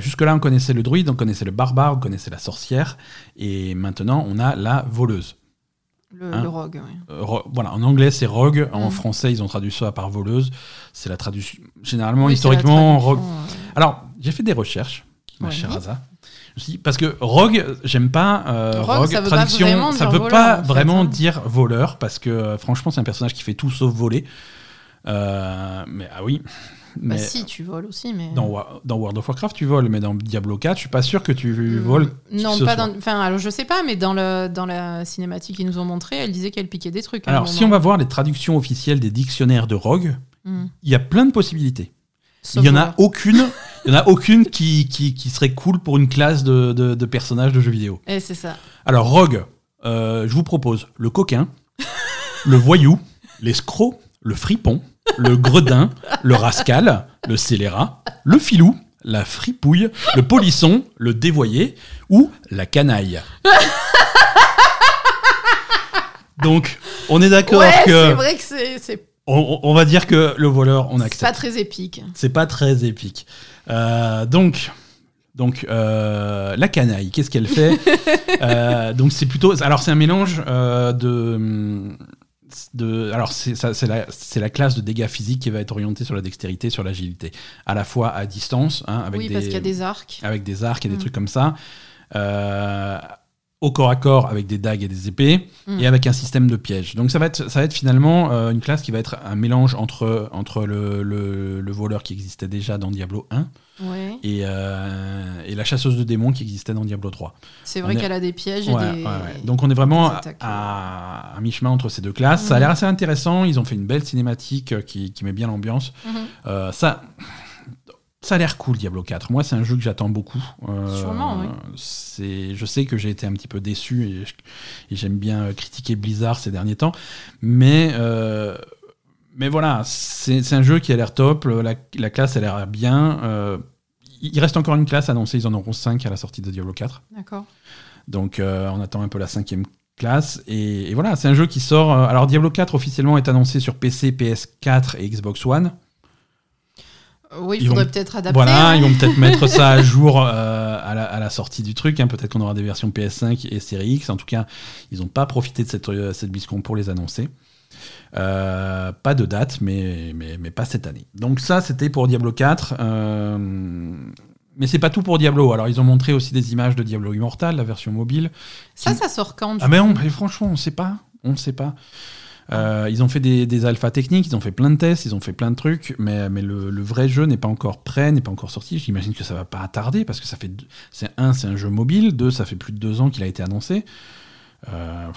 Jusque-là, on connaissait le druide, on connaissait le barbare, on connaissait la sorcière et maintenant on a la voleuse. Le, hein rogue, oui. Euh, voilà, en anglais c'est rogue, en mm. français ils ont traduit ça par voleuse. C'est la traduction. Généralement, historiquement, rogue. Alors, j'ai fait des recherches, ma chère Asa. Parce que rogue, j'aime pas. Euh, rogue, ça traduction, ça veut pas vraiment hein. dire voleur, parce que euh, franchement, c'est un personnage qui fait tout sauf voler. mais ah oui, bah si, tu voles aussi, mais... Dans, dans, World of Warcraft, tu voles, mais dans Diablo 4, je suis pas sûr que tu hmm. voles. Non, pas dans... Enfin, alors je sais pas, mais dans, le, dans la cinématique qu'ils nous ont montré, elle disait qu'elle piquait des trucs. Alors, si on va voir les traductions officielles des dictionnaires de Rogue, hmm. il y a plein de possibilités. il y en a aucune, il y en a aucune qui, qui, qui, serait cool pour une classe de, de, personnages de jeux vidéo. Et c'est ça. Alors Rogue, euh, je vous propose le coquin, le voyou, l'escroc, le fripon, le gredin, le rascal, le scélérat, le filou, la fripouille, le polisson, le dévoyé ou la canaille. Donc, on est d'accord ouais, que. C'est vrai que c'est. On, va dire que le voleur, on accepte. C'est pas très épique. C'est pas très épique. Euh, donc, donc euh, la canaille, qu'est-ce qu'elle fait euh, Donc c'est plutôt, alors c'est un mélange de alors c'est la, la, classe de dégâts physiques qui va être orientée sur la dextérité, sur l'agilité, à la fois à distance, hein, avec oui, des, parce qu'il y a des arcs, avec des arcs et des mm. trucs comme ça, euh, au corps à corps avec des dagues et des épées, mm. et avec un système de pièges. Donc ça va être, ça va être finalement euh, une classe qui va être un mélange entre, entre le, le, voleur qui existait déjà dans Diablo 1 et, euh, et, la chasseuse de démons qui existait dans Diablo 3. C'est vrai qu'elle a des pièges et des... Donc on est vraiment à, mi-chemin entre ces deux classes. Ça a l'air assez intéressant. Ils ont fait une belle cinématique qui, qui met bien l'ambiance. Mhm. Euh, ça ça a l'air cool, Diablo 4. Moi, c'est un jeu que j'attends beaucoup. Euh, Sûrement, oui. C'est, je sais que j'ai été un petit peu déçu et, j'aime bien critiquer Blizzard ces derniers temps. Mais, euh, mais voilà, c'est, un jeu qui a l'air top. La, la classe a l'air bien. Euh, il reste encore une classe annoncée. Ils en auront 5 à la sortie de Diablo 4. D'accord. Donc, on attend un peu la cinquième classe. Et, et voilà, c'est un jeu qui sort. alors, Diablo 4 officiellement est annoncé sur PC, PS4 et Xbox One. Oui, il faudrait peut-être adapter. Voilà, hein. ils vont peut-être mettre ça à jour euh, à, la, sortie du truc. Hein. Peut-être qu'on aura des versions PS5 et Series X. En tout cas, ils n'ont pas profité de cette, euh, cette BlizzCon pour les annoncer. Euh, pas de date, mais, mais, mais, pas cette année. Donc ça, c'était pour Diablo 4. mais c'est pas tout pour Diablo. Alors, ils ont montré aussi des images de Diablo Immortal, la version mobile. Ça, ça sort quand Ah, mais, on, franchement, on ne sait pas. On ne sait pas. Euh, ils ont fait des, des alphas techniques, ils ont fait plein de tests, ils ont fait plein de trucs, mais, mais le, vrai jeu n'est pas encore prêt, n'est pas encore sorti. J'imagine que ça va pas tarder parce que ça fait. C'est un, c'est un jeu mobile. Deux, ça fait plus de deux ans qu'il a été annoncé. Euh,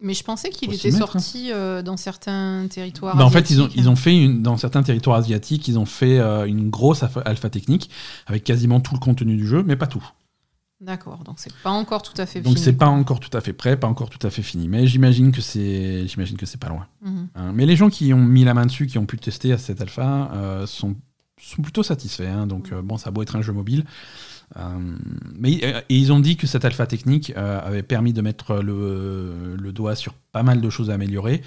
mais je pensais qu'il était hein. sorti euh, dans certains territoires. Bah en fait, ils ont, ils ont fait une, dans certains territoires asiatiques, ils ont fait une grosse alpha technique avec quasiment tout le contenu du jeu, mais pas tout. D'accord, donc c'est pas encore tout à fait fini. Donc c'est pas encore tout à fait prêt, pas encore tout à fait fini, mais j'imagine que c'est, j'imagine que c'est pas loin. Mhm. Hein, mais les gens qui ont mis la main dessus, qui ont pu tester à cette alpha, euh, sont, sont plutôt satisfaits. Hein. donc euh, bon, ça a beau être un jeu mobile, euh, mais et ils ont dit que cette alpha technique avait permis de mettre le, le, doigt sur pas mal de choses à améliorer.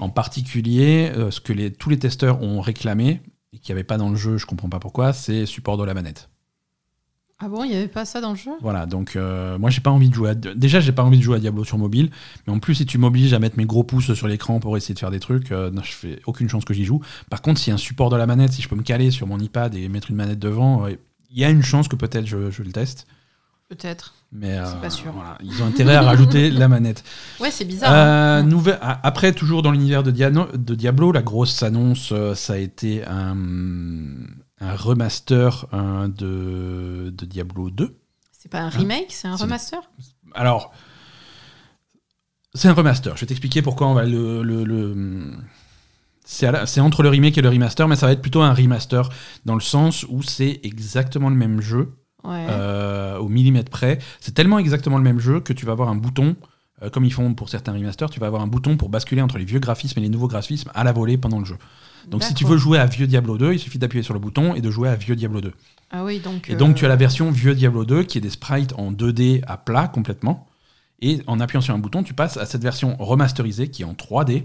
En particulier, ce que les, tous les testeurs ont réclamé et qui n'y avait pas dans le jeu, je comprends pas pourquoi, c'est support de la manette. Ah bon, il n'y avait pas ça dans le jeu? Voilà, donc euh, moi j'ai pas envie de jouer à... Déjà j'ai pas envie de jouer à Diablo sur mobile, mais en plus si tu m'obliges à mettre mes gros pouces sur l'écran pour essayer de faire des trucs, euh, je fais aucune chance que j'y joue. Par contre s'il y a un support de la manette, si je peux me caler sur mon iPad et mettre une manette devant, euh, il y a une chance que peut-être je, le teste. Peut-être. Mais c'est pas sûr. ils ont intérêt à rajouter la manette. Ouais, c'est bizarre. Hein. Après, toujours dans l'univers de, de, Diablo, la grosse annonce, ça a été un un remaster de, de Diablo 2. C'est pas un remake, c'est un remaster? Alors, c'est un remaster. Je vais t'expliquer pourquoi on va le. le, C'est entre le remake et le remaster, mais ça va être plutôt un remaster dans le sens où c'est exactement le même jeu, euh, au millimètre près. C'est tellement exactement le même jeu que tu vas avoir un bouton, euh, comme ils font pour certains remasters, tu vas avoir un bouton pour basculer entre les vieux graphismes et les nouveaux graphismes à la volée pendant le jeu. Donc si tu veux jouer à vieux Diablo 2, il suffit d'appuyer sur le bouton et de jouer à vieux Diablo 2. Ah oui, donc. Et donc tu as la version vieux Diablo 2 qui est des sprites en 2D à plat complètement. Et en appuyant sur un bouton, tu passes à cette version remasterisée qui est en 3D.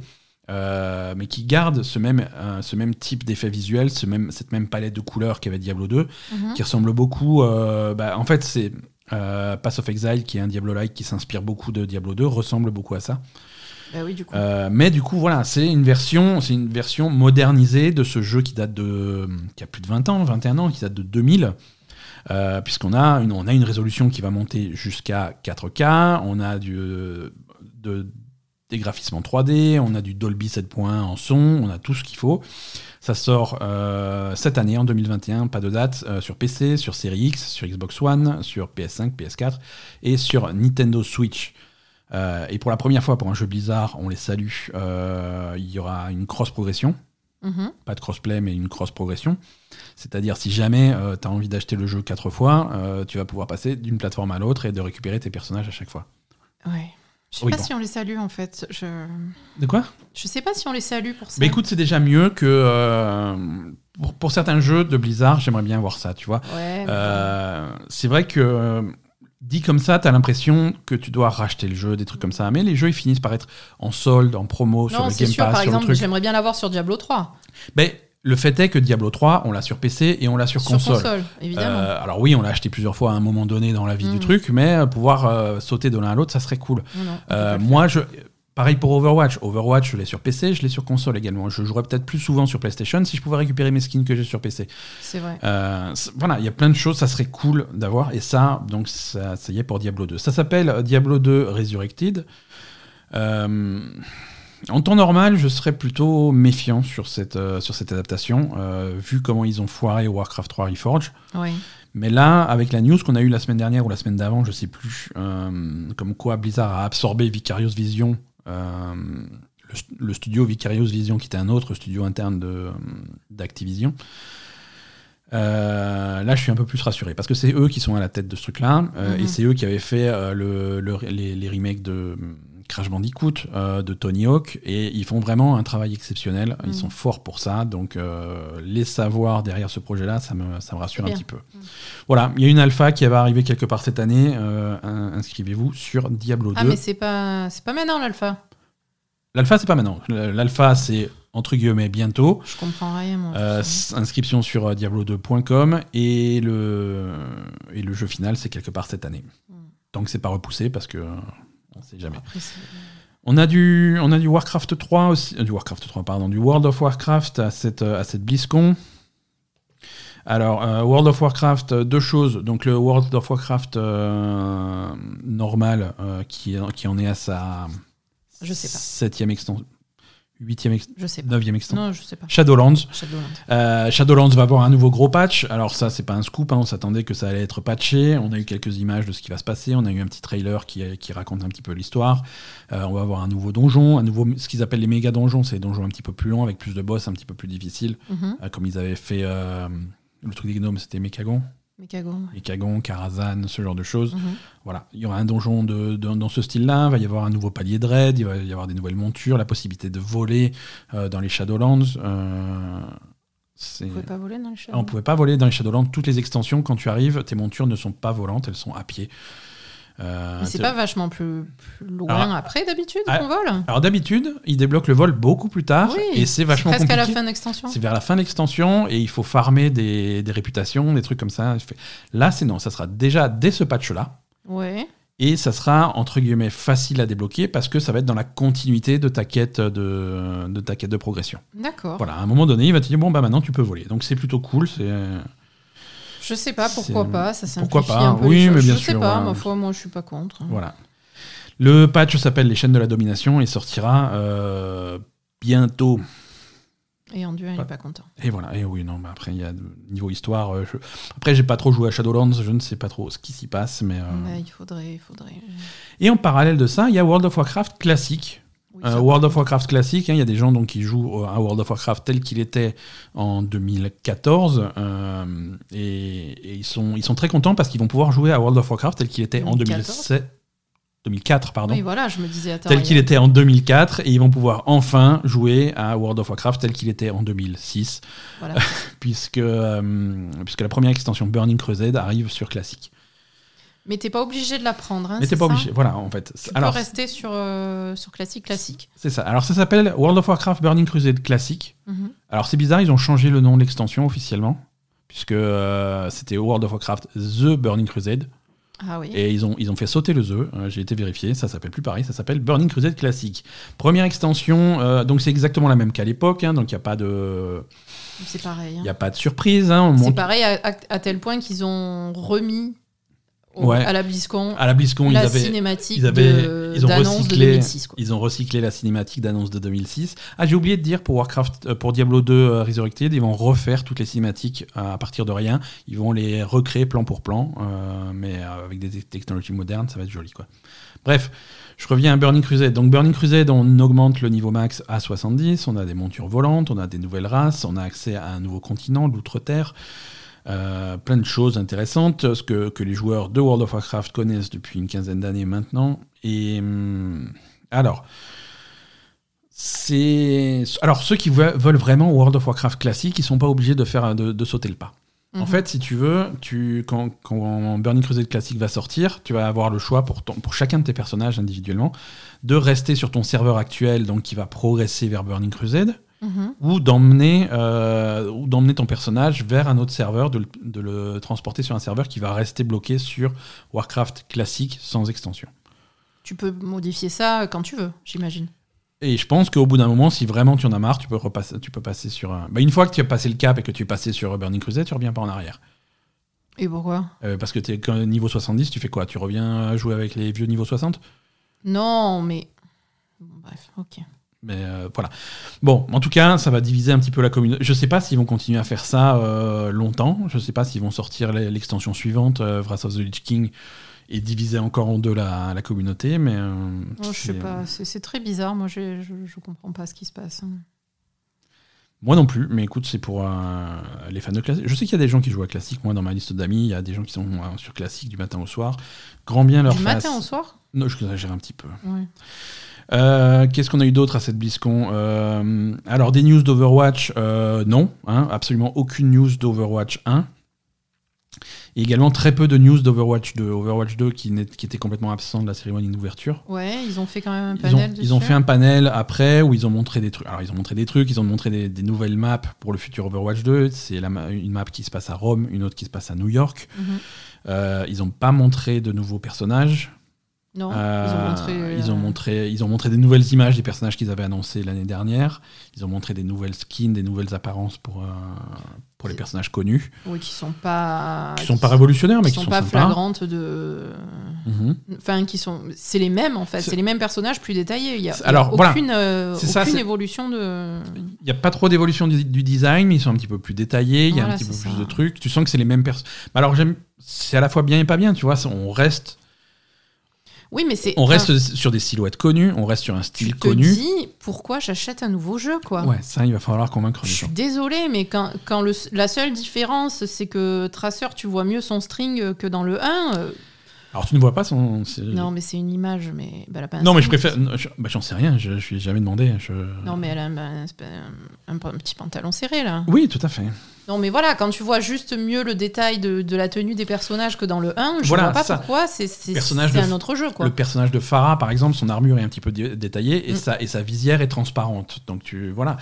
Euh, mais qui garde ce même, euh, ce même type d'effet visuel, ce même, cette même palette de couleurs qu'avait Diablo 2, mhm. qui ressemble beaucoup. Euh, bah, en fait, c'est Pass of Exile, qui est un Diablo-like qui s'inspire beaucoup de Diablo 2, ressemble beaucoup à ça. Bah. Euh, mais du coup, voilà, c'est une version, modernisée de ce jeu qui date de, a plus de 20 ans, 21 ans, qui date de 2000. Euh, puisqu'on a une, résolution qui va monter jusqu'à 4K, on a du, de, des graphismes en 3D, on a du Dolby 7.1 en son, on a tout ce qu'il faut. Ça sort euh, cette année, en 2021, pas de date, sur PC, sur Series X, sur Xbox One, sur PS5, PS4 et sur Nintendo Switch. Euh, et pour la première fois pour un jeu Blizzard, on les salue, euh, il y aura une cross-progression. Mhm. Pas de crossplay, mais une cross-progression. C'est-à-dire, si jamais euh, tu as envie d'acheter le jeu quatre fois, tu vas pouvoir passer d'une plateforme à l'autre et de récupérer tes personnages à chaque fois. Ouais. Je sais pas si on les salue en fait. Je... De quoi? Je sais pas si on les salue pour ça. Mais écoute, c'est déjà mieux que. Pour, pour, certains jeux de Blizzard, j'aimerais bien voir ça, tu vois. Ouais, c'est vrai que dit comme ça, tu as l'impression que tu dois racheter le jeu, des trucs comme ça. Mais les jeux, ils finissent par être en solde, en promo, sur le Game sûr, Pass, par sur exemple, J'aimerais bien l'avoir sur Diablo 3. Ben, le fait est que Diablo 3, on l'a sur PC et on l'a sur, sur console. évidemment. Euh, alors oui, on l'a acheté plusieurs fois à un moment donné dans la vie du mm. truc, mais euh, pouvoir euh, sauter de l'un à l'autre, ça serait cool. moi, je, Pareil pour Overwatch. Overwatch, je l'ai sur PC, je l'ai sur console également. Je jouerais peut-être plus souvent sur PlayStation si je pouvais récupérer mes skins que j'ai sur PC. C'est vrai. Euh, voilà, il y a plein de choses, ça serait cool d'avoir. Et ça, donc, ça, y est pour Diablo 2. Ça s'appelle Diablo 2 Resurrected. Euh, en temps normal, je serais plutôt méfiant sur cette, euh, sur cette adaptation, vu comment ils ont foiré Warcraft 3 Reforged. Oui. Mais là, avec la news qu'on a eue la semaine dernière ou la semaine d'avant, je sais plus, comme quoi Blizzard a absorbé Vicarious Vision euh, le, studio Vicarious Vision, qui était un autre studio interne d'Activision. Euh, là, je suis un peu plus rassuré parce que c'est eux qui sont à la tête de ce truc-là euh, et c'est eux qui avaient fait le, les, remakes de Crash Bandicoot, de Tony Hawk et ils font vraiment un travail exceptionnel. Ils mhm. sont forts pour ça, donc les savoirs derrière ce projet-là, ça me, ça me rassure un petit peu. Voilà, il y a une alpha qui va arriver quelque part cette année. Inscrivez-vous sur Diablo 2. Ah, mais c'est pas, c'est pas maintenant l'alpha. L'alpha, c'est pas maintenant. L'alpha, c'est entre guillemets bientôt. Je comprends rien. Moi, euh, inscription sur euh, diablo2.com et le, et le jeu final, c'est quelque part cette année. Hmm. Tant que c'est pas repoussé, parce que euh, on sait jamais. on a du, on a du Warcraft 3 aussi, du Warcraft 3 pardon, du World of Warcraft à cette, à cette BlizzCon. Alors, World of Warcraft, deux choses. Donc, le World of Warcraft normal, qui, qui en est à sa je sais pas. septième extension. 8e extension. Je sais pas. 9e extension. Non, je sais pas. Shadowlands. Shadowlands. Euh, Shadowlands va avoir un nouveau gros patch. Alors ça, c'est pas un scoop. hein, On s'attendait que ça allait être patché. On a eu quelques images de ce qui va se passer. On a eu un petit trailer qui, qui raconte un petit peu l'histoire. Euh, on va avoir un nouveau donjon, un nouveau, ce qu'ils appellent les méga donjons. C'est des donjons un petit peu plus longs avec plus de boss, un petit peu plus difficiles, Mhm. Euh, comme ils avaient fait euh, le truc des gnomes. C'était Mécagon. Mekagon, Karazhan, ce genre de choses. Mhm. Voilà, il y aura un donjon de, de- dans ce style-là, il va y avoir un nouveau palier de raid, il va y avoir des nouvelles montures, la possibilité de voler euh, dans les Shadowlands. euh, pas voler dans les Ah, cheveux on pouvait pas voler dans les Shadowlands. Toutes les extensions, quand tu arrives, tes montures ne sont pas volantes, elles sont à pied. Euh, c'est pas vachement plus, plus loin Alors- après d'habitude Ah, qu'on vole Alors d'habitude, ils débloquent le vol beaucoup plus tard Oui, et c'est vachement presque compliqué. à la fin d'extension. C'est vers la fin de l'extension et il faut farmer des, des réputations, des trucs comme ça. Là, c'est non, ça sera déjà dès ce patch-là. Ouais. Et ça sera, entre guillemets, facile à débloquer parce que ça va être dans la continuité de ta quête de, de, ta quête de progression. D'accord. Voilà, à un moment donné, il va te dire, bon, bah maintenant tu peux voler. Donc c'est plutôt cool. C'est... Je sais pas pourquoi pas, ça simplifie pourquoi pas, un peu oui, les mais bien je sais sûr, pas, voilà. ma foi, moi je suis pas contre. Voilà. Le patch s'appelle Les chaînes de la domination et sortira euh, bientôt. Et Anduin, il Ouais. est pas content. Et voilà, et oui, non, mais après, il y a niveau histoire. euh, je- Après, j'ai pas trop joué à Shadowlands, je ne sais pas trop ce qui s'y passe. Mais, euh, il faudrait, il faudrait. Et en parallèle de ça, il y a World of Warcraft classique. Oui, Euh, World of Warcraft classique, hein, il y a des gens donc, qui jouent à World of Warcraft tel qu'il était en 2014 euh, et, et ils, sont, ils sont très contents parce qu'ils vont pouvoir jouer à World of Warcraft tel qu'il était en 2014? 2007, 2004 pardon, Oui, voilà, je me disais, attends. tel qu'il a- était en 2004 et ils vont pouvoir enfin jouer à World of Warcraft tel qu'il était en 2006 Voilà. puisque, euh, puisque la première extension Burning Crusade arrive sur classique. Mais t'es pas obligé de la prendre. Hein, Mais t'es pas obligé, voilà en fait. Tu Alors peux rester sur, euh, sur classique, classique. c'est ça. Alors ça s'appelle World of Warcraft Burning Crusade classique. Mhm. Alors c'est bizarre, ils ont changé le nom de l'extension officiellement, puisque euh, c'était World of Warcraft The Burning Crusade, Ah oui. et ils ont, ils ont fait sauter le The, euh, j'ai été vérifié, ça s'appelle plus pareil, ça s'appelle Burning Crusade classique. Première extension, euh, donc c'est exactement la même qu'à l'époque, hein, donc il n'y a, pas de- C'est pareil. hein. y a pas de surprise. hein, C'est monte- pareil à tel point qu'ils ont remis au- Ouais. à la BlizzCon à la BlizzCon, ils avaient, cinématique ils, avaient, de- ils, ont de recyclé, 2006. quoi. ils ont recyclé la cinématique d'annonce de 2006. Ah, j'ai oublié de dire pour Warcraft, euh, pour Diablo 2 euh, Resurrected, ils vont refaire toutes les cinématiques euh, à partir de rien. Ils vont les recréer plan pour plan, euh, mais avec des te- technologies modernes, ça va être joli, quoi. Bref, je reviens à Burning Crusade. Donc Burning Crusade, on augmente le niveau max à 70, on a des montures volantes, on a des nouvelles races, on a accès à un nouveau continent, l'outre-terre. Euh, plein de choses intéressantes, ce que, que les joueurs de World of Warcraft connaissent depuis une quinzaine d'années maintenant. Et hum, alors, c'est alors ceux qui ve- veulent vraiment World of Warcraft classique, ils sont pas obligés de faire de, de sauter le pas. En Mhm. fait, si tu veux, tu, quand, quand Burning Crusade classique va sortir, tu vas avoir le choix pour, ton- pour chacun de tes personnages individuellement de rester sur ton serveur actuel, donc qui va progresser vers Burning Crusade, Mhm. ou d'emmener euh, ou d'emmener ton personnage vers un autre serveur, de le, de le transporter sur un serveur qui va rester bloqué sur Warcraft classique sans extension. Tu peux modifier ça quand tu veux, j'imagine. Et je pense qu'au bout d'un moment, si vraiment tu en as marre, tu peux, repasser, tu peux passer sur un... Bah, une fois que tu as passé le cap et que tu es passé sur Burning Crusade, tu reviens pas en arrière. Et pourquoi? Euh, parce que tu es niveau 70, tu fais quoi? Tu reviens jouer avec les vieux niveau 60 Non, mais. Bref, ok. Mais euh, voilà. Bon, en tout cas, ça va diviser un petit peu la communauté. Je sais pas s'ils vont continuer à faire ça euh, longtemps. Je sais pas s'ils vont sortir l'e- l'extension suivante, euh, Wrath of the Lich King, et diviser encore en deux la, la communauté. Mais euh, Oh, je sais pas, c'est très bizarre. Moi, j'ai- je, je comprends pas ce qui se passe. hein. Moi non plus, mais écoute, c'est pour les fans de classique. Je sais qu'il y a des gens qui jouent à classique. Moi, dans ma liste d'amis, il y a des gens qui sont sur classique du matin au soir. Grand bien leur Du fasse. matin au soir? Non, je exagère un petit peu. Ouais. Euh, Qu'est-ce qu'on a eu d'autre à cette BlizzCon Euh, Alors, des news d'Overwatch, euh, non. hein, absolument aucune news d'Overwatch 1. Et également très peu de news d'Overwatch 2. Overwatch 2 qui, qui était complètement absent de la cérémonie d'ouverture. Ouais, ils ont fait quand même un Ils panel ont, dessus. ils ont fait un panel après où ils ont montré des trucs. Alors, ils ont montré des trucs, ils ont montré des, des nouvelles maps pour le futur Overwatch 2. C'est une map qui se passe à Rome, une autre qui se passe à New York. Mhm. Euh, ils n'ont pas montré de nouveaux personnages. Non, ils, ont montré, ils, ont montré, ils ont montré des nouvelles images des personnages qu'ils avaient annoncés l'année dernière. Ils ont montré des nouvelles skins, des nouvelles apparences pour, pour les personnages connus. Oui, qui sont pas. Qui sont pas révolutionnaires, mais qui, sont, sont pas sympas. flagrantes de. Mhm. Enfin, qui sont. C'est les mêmes en fait. C'est les mêmes personnages plus détaillés. Il y a, Alors, aucune, voilà. euh, ça, aucune évolution de. Il n'y a pas trop d'évolution du, du, design, mais ils sont un petit peu plus détaillés. Il y a un petit peu plus de trucs. Tu sens que c'est les mêmes personnes. Alors j'aime. C'est à la fois bien et pas bien. Tu vois, on reste. Oui, mais c'est. On reste sur des silhouettes connues. On reste sur un style tu te connu. dis pourquoi j'achète un nouveau jeu quoi. Ouais, ça, il va falloir convaincre Je les suis gens. désolée, mais quand, quand le, la seule différence, c'est que Tracer, tu vois mieux son string que dans le 1. euh, Alors tu ne vois pas son. non, mais c'est une image, mais bah, elle a pas un Non, mais je préfère. non, je- bah, J'en sais rien. Je, je suis jamais demandé. Je... Non, mais elle a un, un- un- un petit pantalon serré là. Oui, tout à fait. Non, mais voilà, quand tu vois juste mieux le détail de, de la tenue des personnages que dans le 1, je Voilà, vois pas ça. pourquoi c'est un autre jeu quoi. Le personnage de Farah, par exemple, son armure est un petit peu dé- détaillée et, Mm. sa, et sa visière est transparente. Donc tu voilà.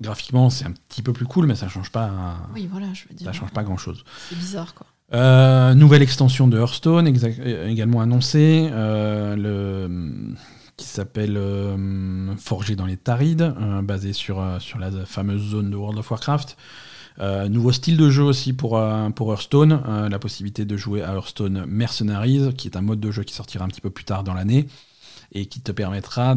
Graphiquement, c'est un petit peu plus cool, mais ça change pas. Oui, voilà, je veux dire. Ça change pas grand chose. C'est bizarre quoi. Euh, nouvelle extension de Hearthstone euh, également annoncée, euh, le, qui s'appelle euh, Forgé dans les Tarides, basé sur, sur la fameuse zone de World of Warcraft. Euh, nouveau style de jeu aussi pour, euh, pour Hearthstone, euh, la possibilité de jouer à Hearthstone Mercenaries, qui est un mode de jeu qui sortira un petit peu plus tard dans l'année et qui te permettra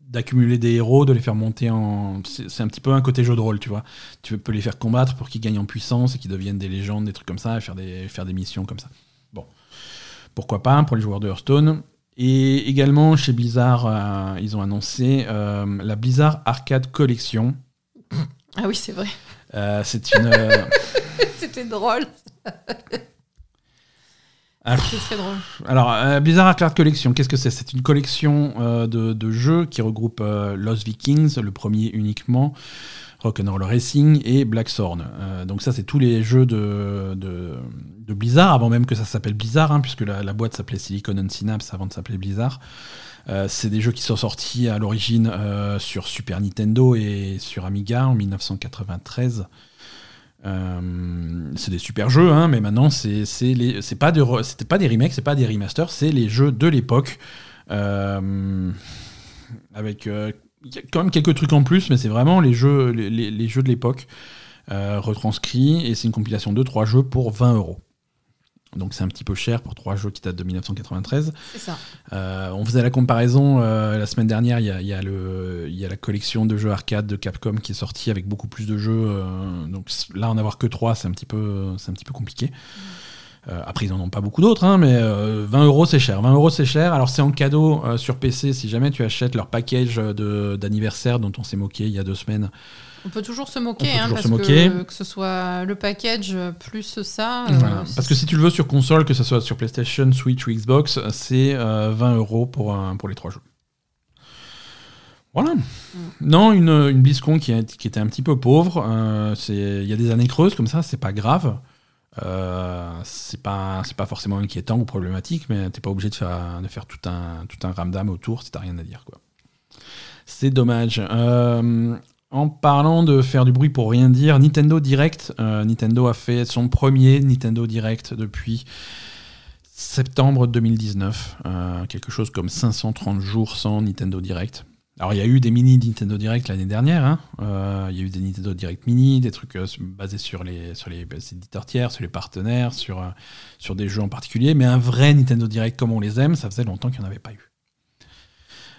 d'accumuler des héros, de les faire monter en... C'est un petit peu un côté jeu de rôle, tu vois. Tu peux les faire combattre pour qu'ils gagnent en puissance et qu'ils deviennent des légendes, des trucs comme ça, et faire des, missions comme ça. Bon. Pourquoi pas pour les joueurs de Hearthstone. Et également, chez Blizzard, ils ont annoncé la Blizzard Arcade Collection. Ah oui, c'est vrai. Euh, c'est une... euh, C'était drôle. Ah, C'était très drôle. Alors, euh, Blizzard Arcade Collection, qu'est-ce que c'est? C'est une collection euh, de, de jeux qui regroupe euh, Lost Vikings, le premier uniquement, Rock'n'Roll Racing et Blackthorn. Euh, donc ça, c'est tous les jeux de, de, de Blizzard, avant même que ça s'appelle Blizzard, hein, puisque la, la boîte s'appelait Silicon and Synapse avant de s'appeler Blizzard. Euh, c'est des jeux qui sont sortis à l'origine euh, sur Super Nintendo et sur Amiga en 1993. Euh, c'est des super jeux, hein, mais maintenant c'est pas pas des remakes, c'est pas des remasters, c'est les jeux de l'époque avec quand même quelques trucs en plus, mais c'est vraiment les jeux jeux de l'époque retranscrits et c'est une compilation de trois jeux pour 20 euros. Donc c'est un petit peu cher pour trois jeux qui datent de 1993. C'est ça. Euh, on faisait la comparaison euh, la semaine dernière. Il y a, il y a le- il y a la collection de jeux arcade de Capcom qui est sortie avec beaucoup plus de jeux. euh, donc là, en avoir que 3, c'est un petit peu, un petit peu compliqué. Euh, après, ils en ont pas beaucoup d'autres, hein, mais euh, 20 euros c'est cher. 20 euros c'est cher. Alors c'est en cadeau sur PC si jamais tu achètes leur package d'anniversaire dont on s'est moqué il y a deux semaines. On peut toujours se moquer, peut hein, toujours parce se moquer. que que ce soit le package plus ça. euh, Voilà. Parce que si tu le veux sur console, que ce soit sur PlayStation, Switch ou Xbox, c'est euh, 20 euros pour, un- pour les trois jeux. Voilà. Non, une, une BlizzCon qui, a- qui était un petit peu pauvre. euh, Il y a des années creuses comme ça, c'est pas grave. Euh, c'est pas, c'est pas forcément inquiétant ou problématique, mais t'es pas obligé de faire, de faire tout un, tout un ramdam autour si t'as rien à dire. quoi. C'est dommage. Euh, en parlant de faire du bruit pour rien dire, Nintendo Direct, euh, Nintendo a fait son premier Nintendo Direct depuis septembre 2019. euh, quelque chose comme 530 jours sans Nintendo Direct. Alors il y a eu des mini Nintendo Direct l'année dernière. hein. Euh, Il y a eu des Nintendo Direct mini, des trucs euh, basés sur les, sur les éditeurs tiers, sur les partenaires, sur, sur des jeux en particulier. Mais un vrai Nintendo Direct comme on les aime, ça faisait longtemps qu'il n'y en avait pas eu.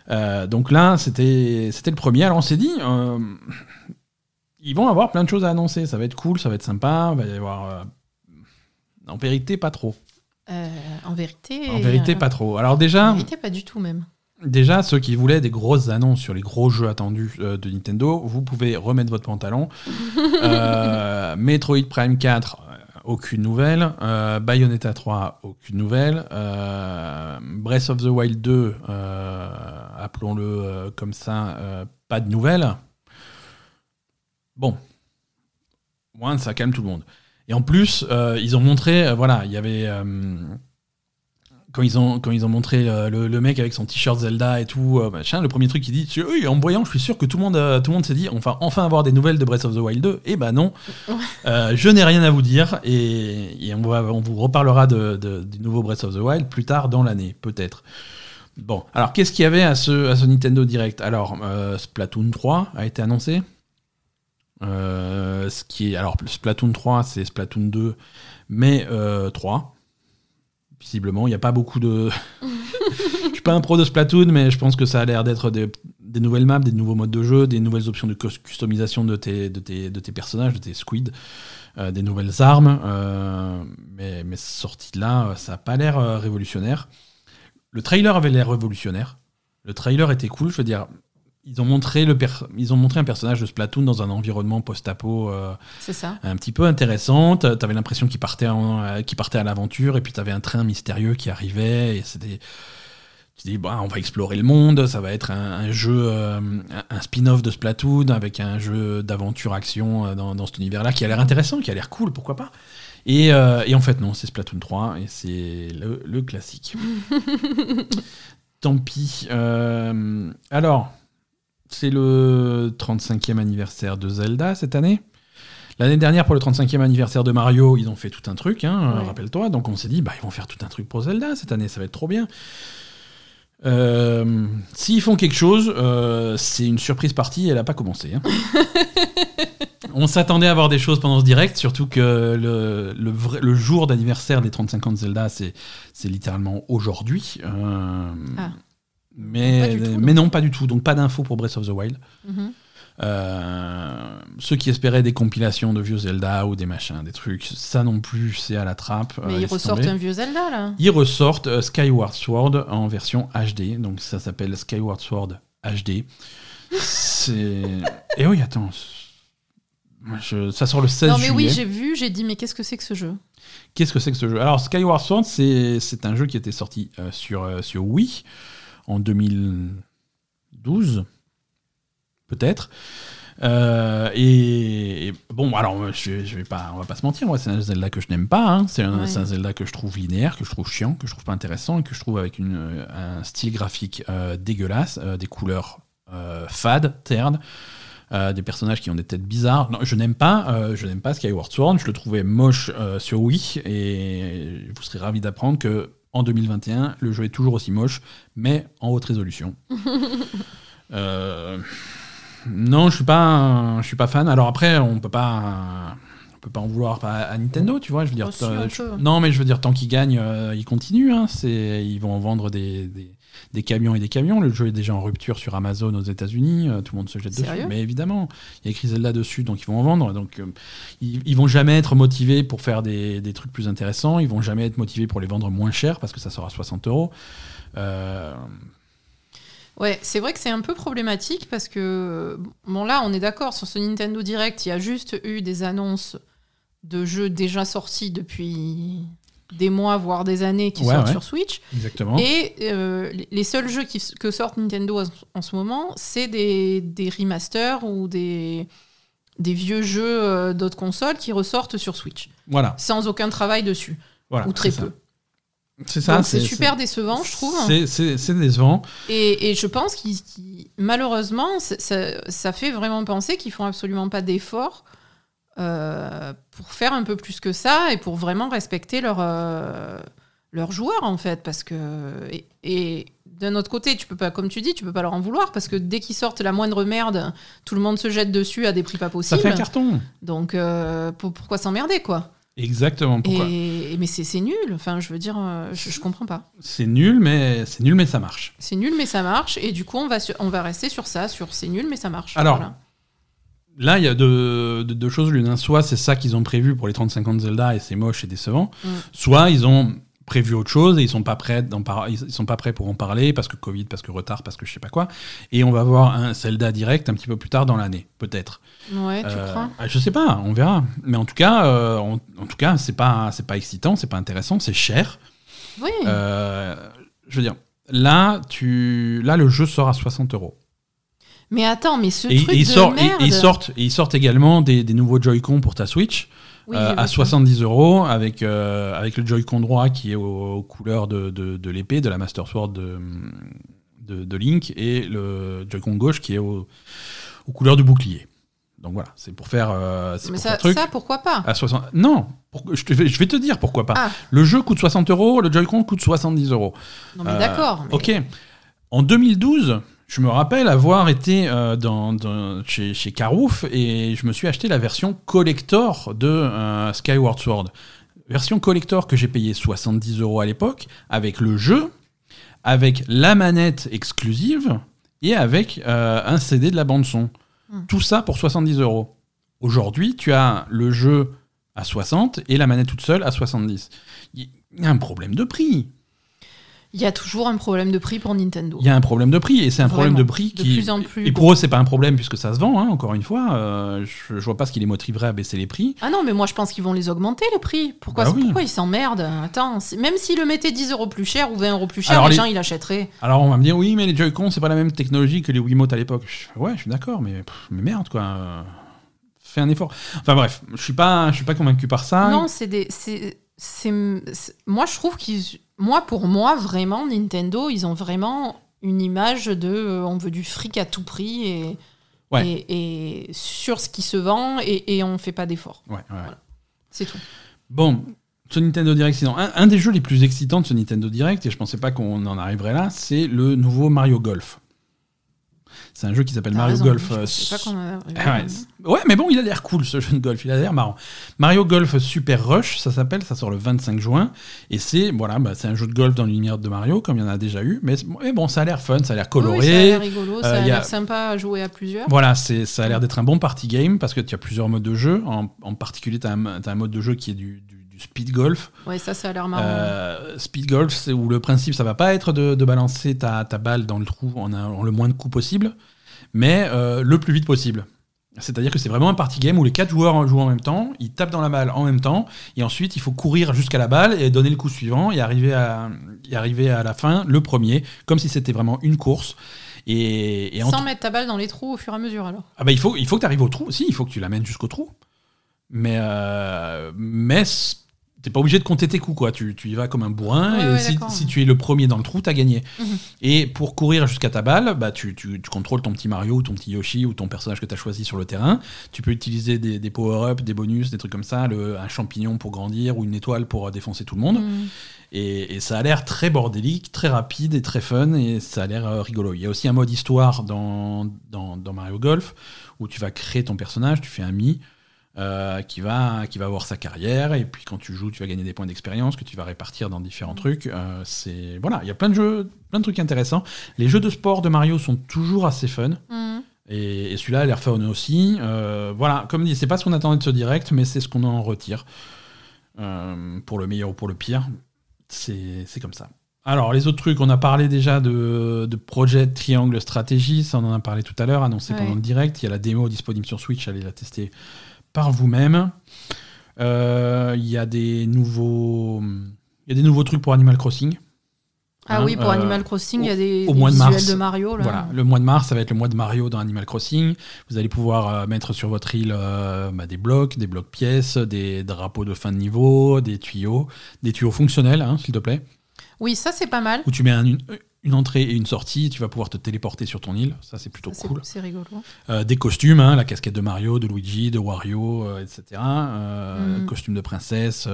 Euh, donc là, c'était le premier. Alors on s'est dit, euh, ils vont avoir plein de choses à annoncer. Ça va être cool, ça va être sympa. Il va y avoir. euh, en vérité, pas trop. En vérité. En vérité, pas trop. Alors En déjà, vérité, pas du tout même. déjà ceux qui voulaient des grosses annonces sur les gros jeux attendus euh, de Nintendo, vous pouvez remettre votre pantalon. Euh, Metroid Prime 4, euh, aucune nouvelle. Euh, Bayonetta 3, aucune nouvelle. Euh, Breath of the Wild 2, euh, appelons-le comme ça, pas de nouvelles. Bon, moins ça calme tout le monde. Et en plus, ils ont montré, voilà, il y avait quand ils ont quand ils ont montré euh, le, mec avec son t-shirt Zelda et tout euh, machin le premier truc qu'il dit oui en voyant je suis sûr que tout le monde euh, tout le monde s'est dit enfin enfin avoir des nouvelles de Breath of the Wild 2 et bah non. Je n'ai rien à vous dire et, on, on vous reparlera de, du nouveau Breath of the Wild plus tard dans l'année peut-être. Bon alors qu'est-ce qu'il y avait à ce à ce Nintendo Direct? Alors Splatoon 3 a été annoncé. Ce qui est alors Splatoon 3 c'est Splatoon 2 mais 3 visiblement. Il n'y a pas beaucoup de. je suis pas un pro de Splatoon, mais je pense que ça a l'air d'être des, nouvelles maps, des nouveaux modes de jeu, des nouvelles options de customisation de tes, de de personnages, de tes squids, euh, des nouvelles armes. Euh, mais, mais sorti là, ça n'a pas l'air euh, révolutionnaire. Le trailer avait l'air révolutionnaire. Le trailer était cool, je veux dire, ils ont montré le ils ont montré un personnage de Splatoon dans un environnement post-apo euh, un petit peu intéressant. T'avais l'impression qu'il partait, euh, partait à l'aventure et puis t'avais un train mystérieux qui arrivait et c'était tu dis bah, on va explorer le monde, ça va être un, jeu euh, un spin-off de Splatoon avec un jeu d'aventure action dans, dans cet univers-là qui a l'air intéressant, qui a l'air cool, pourquoi pas. Et, et, en fait non, c'est Splatoon 3 et c'est le, le classique. Tant pis. alors c'est le 35e anniversaire de Zelda cette année. L'année dernière, pour le 35e anniversaire de Mario, ils ont fait tout un truc, hein, rappelle-toi. Donc on s'est dit, bah, ils vont faire tout un truc pour Zelda cette année, ça va être trop bien. Euh, s'ils font quelque chose, euh, c'est une surprise partie, elle n'a pas commencé. Hein. on s'attendait à avoir des choses pendant ce direct, surtout que le, le, jour d'anniversaire des 35 ans de Zelda, c'est littéralement aujourd'hui. Euh, ah. Mais, mais non, pas du tout. Donc pas d'infos pour Breath of the Wild. Mhm. Euh, ceux qui espéraient des compilations de vieux Zelda ou des machins, des trucs, ça non plus, c'est à la trappe. Mais ils ressortent un vieux Zelda là Ils ressortent euh, Skyward Sword en version HD, donc ça s'appelle Skyward Sword HD. c'est. Et oui, attends. Ça sort le 16 juillet. Non, mais oui, j'ai vu, j'ai dit, mais qu'est-ce que c'est que ce jeu? Qu'est-ce que c'est que ce jeu? Alors, Skyward Sword, c'est un jeu qui était sorti euh, sur, sur Wii en 2012, peut-être. Euh, et, bon, alors je, vais pas, on va pas se mentir, moi c'est un Zelda que je n'aime pas. Hein. C'est un, Zelda que je trouve linéaire, que je trouve chiant, que je trouve pas intéressant et que je trouve avec une, un style graphique euh, dégueulasse, euh, des couleurs fades, ternes. des personnages qui ont des têtes bizarres. Non, je n'aime pas, je n'aime pas Skyward Sword. Je le trouvais moche sur Wii et vous serez ravi d'apprendre que en 2021. Le jeu est toujours aussi moche, mais en haute résolution. Euh, non, je suis pas, je suis pas fan. Alors après, on peut pas, on peut pas en vouloir à, Nintendo, tu vois. Je veux dire, non, mais je veux dire, tant qu'ils gagnent, euh, ils continuent. Hein. C'est, ils vont en vendre des, des camions et des camions. Le jeu est déjà en rupture sur Amazon aux États-Unis. Euh, tout le monde se jette dessus. Mais évidemment, il y a écrit Zelda dessus, donc ils vont en vendre. Donc euh, ils, ils, vont jamais être motivés pour faire des, des, trucs plus intéressants. Ils vont jamais être motivés pour les vendre moins cher parce que ça sera 60 euros. Euh, ouais, c'est vrai que c'est un peu problématique parce que, bon là, on est d'accord, sur ce Nintendo Direct, il y a juste eu des annonces de jeux déjà sortis depuis des mois, voire des années qui sortent sur Switch. Exactement. Et euh, les seuls jeux qui, que sortent Nintendo en ce moment, c'est des, des, remasters ou des, des vieux jeux euh, d'autres consoles qui ressortent sur Switch. Voilà. Sans aucun travail dessus. Voilà, ou très peu. C'est ça. C'est super décevant, je trouve. C'est décevant. Et, et, je pense que malheureusement, ça, ça, fait vraiment penser qu'ils font absolument pas d'efforts euh, pour faire un peu plus que ça et pour vraiment respecter leurs euh, joueurs en fait parce que et, d'un autre côté tu peux pas comme tu dis tu peux pas leur en vouloir parce que dès qu'ils sortent la moindre merde tout le monde se jette dessus à des prix pas possibles ça fait un carton donc euh, pourquoi s'emmerder quoi? Exactement. Pourquoi? Et, mais c'est nul. Enfin, je veux dire, je, je comprends pas. C'est nul, mais c'est nul, mais ça marche. C'est nul, mais ça marche. Et du coup, on va on va rester sur ça, sur c'est nul, mais ça marche. Alors, Là, il y a deux, deux, choses l'une. Soit c'est ça qu'ils ont prévu pour les 35 ans de Zelda et c'est moche et décevant. Mm. Soit ils ont prévu autre chose et ils sont pas prêts ils sont pas prêts pour en parler parce que Covid, parce que retard, parce que je sais pas quoi. Et on va voir un Zelda direct un petit peu plus tard dans l'année, peut-être. Ouais, tu euh, crois? Je sais pas, on verra. Mais en tout cas, euh, en tout cas, c'est pas c'est pas excitant, c'est pas intéressant, c'est cher. Oui. Euh, je veux dire, là, tu là le jeu sort à 60 euros. Mais attends, mais ce truc de merde... Et, ils sortent, ils sortent également des, nouveaux Joy-Con pour ta Switch. à 70 euros avec, avec le Joy-Con droit qui est aux, couleurs de, de, l'épée, de la Master Sword de, de, Link, et le Joy-Con gauche qui est aux couleurs du bouclier. Donc voilà, c'est pour faire. Euh, mais ça, ça, pourquoi pas à 60... Non, je, vais, je, vais, te dire pourquoi pas. Ah. Le jeu coûte 60 euros, le Joy-Con coûte 70 euros. Non mais d'accord. Euh, ok. En 2012, je me rappelle avoir été euh, dans, chez, chez Carouf et je me suis acheté la version collector de Skyward Sword. Version collector que j'ai payé 70 euros à l'époque, avec le jeu, avec la manette exclusive et avec un CD de la bande-son. Hmm. Tout ça pour 70 euros. Aujourd'hui, tu as le jeu à 60 et la manette toute seule à 70. Il y a un problème de prix. Il y a toujours un problème de prix pour Nintendo. Il y a un problème de prix et c'est un problème de prix qui. De plus en plus. Et pour eux, c'est pas un problème puisque ça se vend. Hein, encore une fois, euh, je, vois pas ce qui les motiverait à baisser les prix. Ah non, mais moi je pense qu'ils vont les augmenter les prix. Pourquoi, bah pourquoi ils s'emmerdent? Attends, même s'ils le mettaient 10 euros plus cher ou 20 euros plus cher, les, gens ils l'achèteraient. Alors on va me dire oui, mais les Joy-Con c'est pas la même technologie que les Wiimote à l'époque. Ouais, je suis d'accord, mais, mais merde quoi. Fais un effort. Enfin bref, je suis pas, je suis pas convaincu par ça. Non, c'est des, c'est, moi je trouve qu'ils moi, pour moi, vraiment, Nintendo, ils ont vraiment une image de euh, on veut du fric à tout prix et, et, sur ce qui se vend et, et on ne fait pas d'efforts. Ouais, C'est tout. Bon, ce Nintendo Direct, un, un, des jeux les plus excitants de ce Nintendo Direct, et je pensais pas qu'on en arriverait là, c'est le nouveau Mario Golf. C'est un jeu qui s'appelle Mario Golf. Euh, ah ouais, mais bon, il a l'air cool ce jeu de golf, il a l'air marrant. Mario Golf Super Rush, ça s'appelle, ça sort le 25 juin. Et c'est voilà, bah, c'est un jeu de golf dans l'univers de Mario, comme il y en a déjà eu. Mais, bon, ça a l'air fun, ça a l'air coloré. Oui, ça a l'air rigolo, ça a euh, l'air sympa à jouer à plusieurs. Voilà, ça a l'air d'être un bon party game parce que tu as plusieurs modes de jeu. En, particulier, tu as, un mode de jeu qui est du, speed golf. Ouais, ça, ça a l'air marrant. Euh, speed golf, c'est où le principe, ça va pas être de, balancer ta, ta, balle dans le trou en, en, le moins de coups possible mais euh, le plus vite possible. C'est-à-dire que c'est vraiment un party game où les quatre joueurs jouent en même temps, ils tapent dans la balle en même temps, et ensuite il faut courir jusqu'à la balle et donner le coup suivant et arriver à, arriver à la fin, le premier, comme si c'était vraiment une course. Et, Sans mettre ta balle dans les trous au fur et à mesure alors ah bah, il, faut, il faut que tu arrives au trou, si, il faut que tu l'amènes jusqu'au trou. Mais, euh, mais t'es pas obligé de compter tes coups, quoi. Tu, tu y vas comme un bourrin, et si, tu es le premier dans le trou, t'as gagné. Mhm. Et pour courir jusqu'à ta balle, bah, tu, tu, contrôles ton petit Mario ou ton petit Yoshi ou ton personnage que tu as choisi sur le terrain. Tu peux utiliser des, des power-ups, des bonus, des trucs comme ça, le, un champignon pour grandir ou une étoile pour euh, défoncer tout le monde. Mhm. Et, ça a l'air très bordélique, très rapide et très fun, et ça a l'air euh, rigolo. Il y a aussi un mode histoire dans, dans, dans Mario Golf, où tu vas créer ton personnage, tu fais un Mi. Euh, qui, va, qui va avoir sa carrière, et puis quand tu joues, tu vas gagner des points d'expérience que tu vas répartir dans différents trucs. Euh, c'est voilà, il y a plein de jeux, plein de trucs intéressants. Les jeux de sport de Mario sont toujours assez fun. Mhm. Et, celui-là a l'air fun aussi. Euh, voilà, comme dit, c'est pas ce qu'on attendait de ce direct, mais c'est ce qu'on en retire. pour le meilleur ou pour le pire, c'est comme ça. Alors, les autres trucs, on a parlé déjà de, de Projet Triangle Stratégie, ça on en a parlé tout à l'heure, annoncé pendant le direct. Il y a la démo disponible sur Switch, allez la tester par vous-même. Euh, il y a des nouveaux, il y a des nouveaux trucs pour Animal Crossing. Ah oui, pour euh, Animal Crossing, il y a des, au mois de mars, de Mario. Voilà, le mois de mars, ça va être le mois de Mario dans Animal Crossing. Vous allez pouvoir euh, mettre sur votre île bah, des blocs, des blocs pièces, des drapeaux de fin de niveau, des tuyaux, des tuyaux fonctionnels, hein, s'il te plaît. Oui, ça c'est pas mal. Où tu mets un, une entrée et une sortie, tu vas pouvoir te téléporter sur ton île, ça c'est plutôt cool. C'est rigolo. Euh, des costumes, hein, la casquette de Mario, de Luigi, de Wario, euh, etc. Euh, mm. Costume de princesse,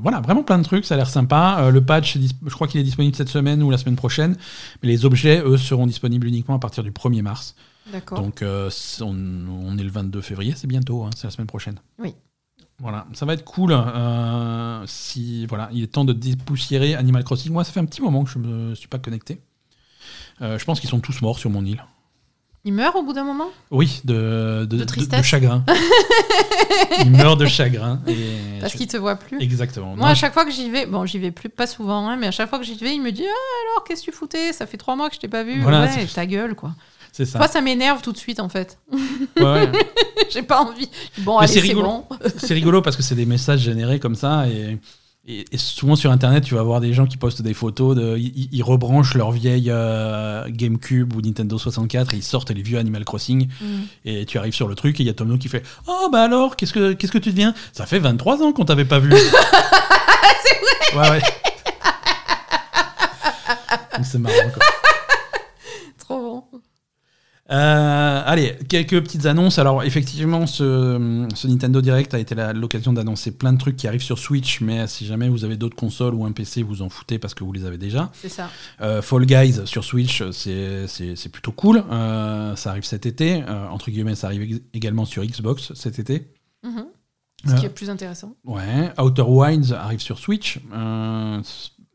voilà, vraiment plein de trucs, ça a l'air sympa. le patch, je crois qu'il est disponible cette semaine ou la semaine prochaine, mais les objets, eux, seront disponibles uniquement à partir du 1er mars. D'accord. Donc on, est le 22 février, c'est bientôt, hein, c'est la semaine prochaine. Oui. Voilà, ça va être cool. si voilà, il est temps de dépoussiérer Animal Crossing. Moi, ça fait un petit moment que je me suis pas connecté. Euh, je pense qu'ils sont tous morts sur mon île. Ils meurent au bout d'un moment? Oui, de, de, de, chagrin. Ils meurent de chagrin. Et Parce qu'ils te voient plus Exactement. Moi, à chaque fois que j'y vais, bon, j'y vais plus, pas souvent, hein, mais à chaque fois que j'y vais, il me dit ah, alors, qu'est-ce que tu foutais? Ça fait trois mois que je t'ai pas vu. Voilà, ouais, ta gueule, quoi. C'est ça. Moi, ça m'énerve tout de suite, en fait. Ouais. J'ai pas envie. Bon, allez, c'est rigolo. bon. c'est rigolo parce que c'est des messages générés comme ça et Et, souvent sur Internet, tu vas voir des gens qui postent des photos, de, ils, rebranchent leur vieille euh, GameCube ou Nintendo 64 et ils sortent les vieux Animal Crossing. Mm. Et tu arrives sur le truc et il y a Tomno qui fait Oh bah alors, qu'est-ce que, qu'est-ce que tu deviens? Ça fait 23 ans qu'on t'avait pas vu. C'est vrai Ouais, ouais. C'est marrant quoi. Euh, allez, quelques petites annonces. Alors, effectivement, ce, Nintendo Direct a été l'occasion d'annoncer plein de trucs qui arrivent sur Switch, mais si jamais vous avez d'autres consoles ou un PC, vous en foutez parce que vous les avez déjà. C'est ça. Euh, Fall Guys sur Switch, c'est plutôt cool. Euh, ça arrive cet été. entre guillemets, ça arrive également sur Xbox cet été. Mm-hmm. Ce qui est plus intéressant. Ouais. Outer Wilds arrive sur Switch.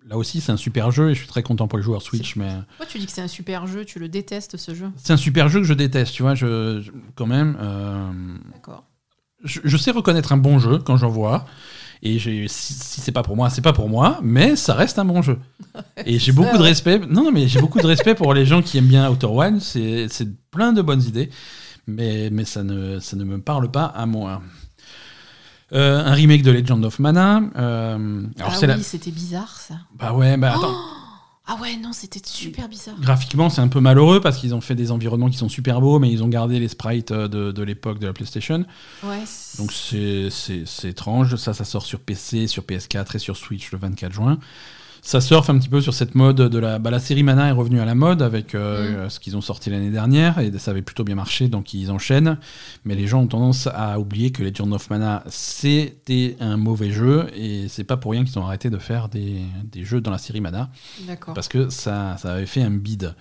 Là aussi, c'est un super jeu et je suis très content pour les joueurs Switch. Mais... Pourquoi tu dis que c'est un super jeu? Tu le détestes ce jeu? C'est un super jeu que je déteste, tu vois, je, quand même. Euh, D'accord. Je, sais reconnaître un bon jeu quand j'en vois. Et si, si c'est pas pour moi, c'est pas pour moi, mais ça reste un bon jeu. et j'ai beaucoup de respect. Non, non, mais j'ai beaucoup de respect pour les gens qui aiment bien Outer Wilds. C'est plein de bonnes idées, mais, mais ça, ne, ça ne me parle pas à moi. Euh, un remake de Legend of Mana. Euh, alors ah oui, c'était bizarre ça. Bah ouais, bah attends. Oh ah ouais, non, c'était super bizarre. Graphiquement, c'est un peu malheureux parce qu'ils ont fait des environnements qui sont super beaux, mais ils ont gardé les sprites euh, de, de l'époque de la PlayStation. Ouais. Donc c'est étrange. Ça, ça sort sur PC, sur PS4 et sur Switch le 24 juin ça surfe un petit peu sur cette mode de la. Bah, la série Mana est revenue à la mode avec euh, mm. ce qu'ils ont sorti l'année dernière et ça avait plutôt bien marché donc ils enchaînent. Mais les gens ont tendance à oublier que Legend of Mana c'était un mauvais jeu et c'est pas pour rien qu'ils ont arrêté de faire des, des, jeux dans la série Mana. Parce que ça, ça avait fait un bid.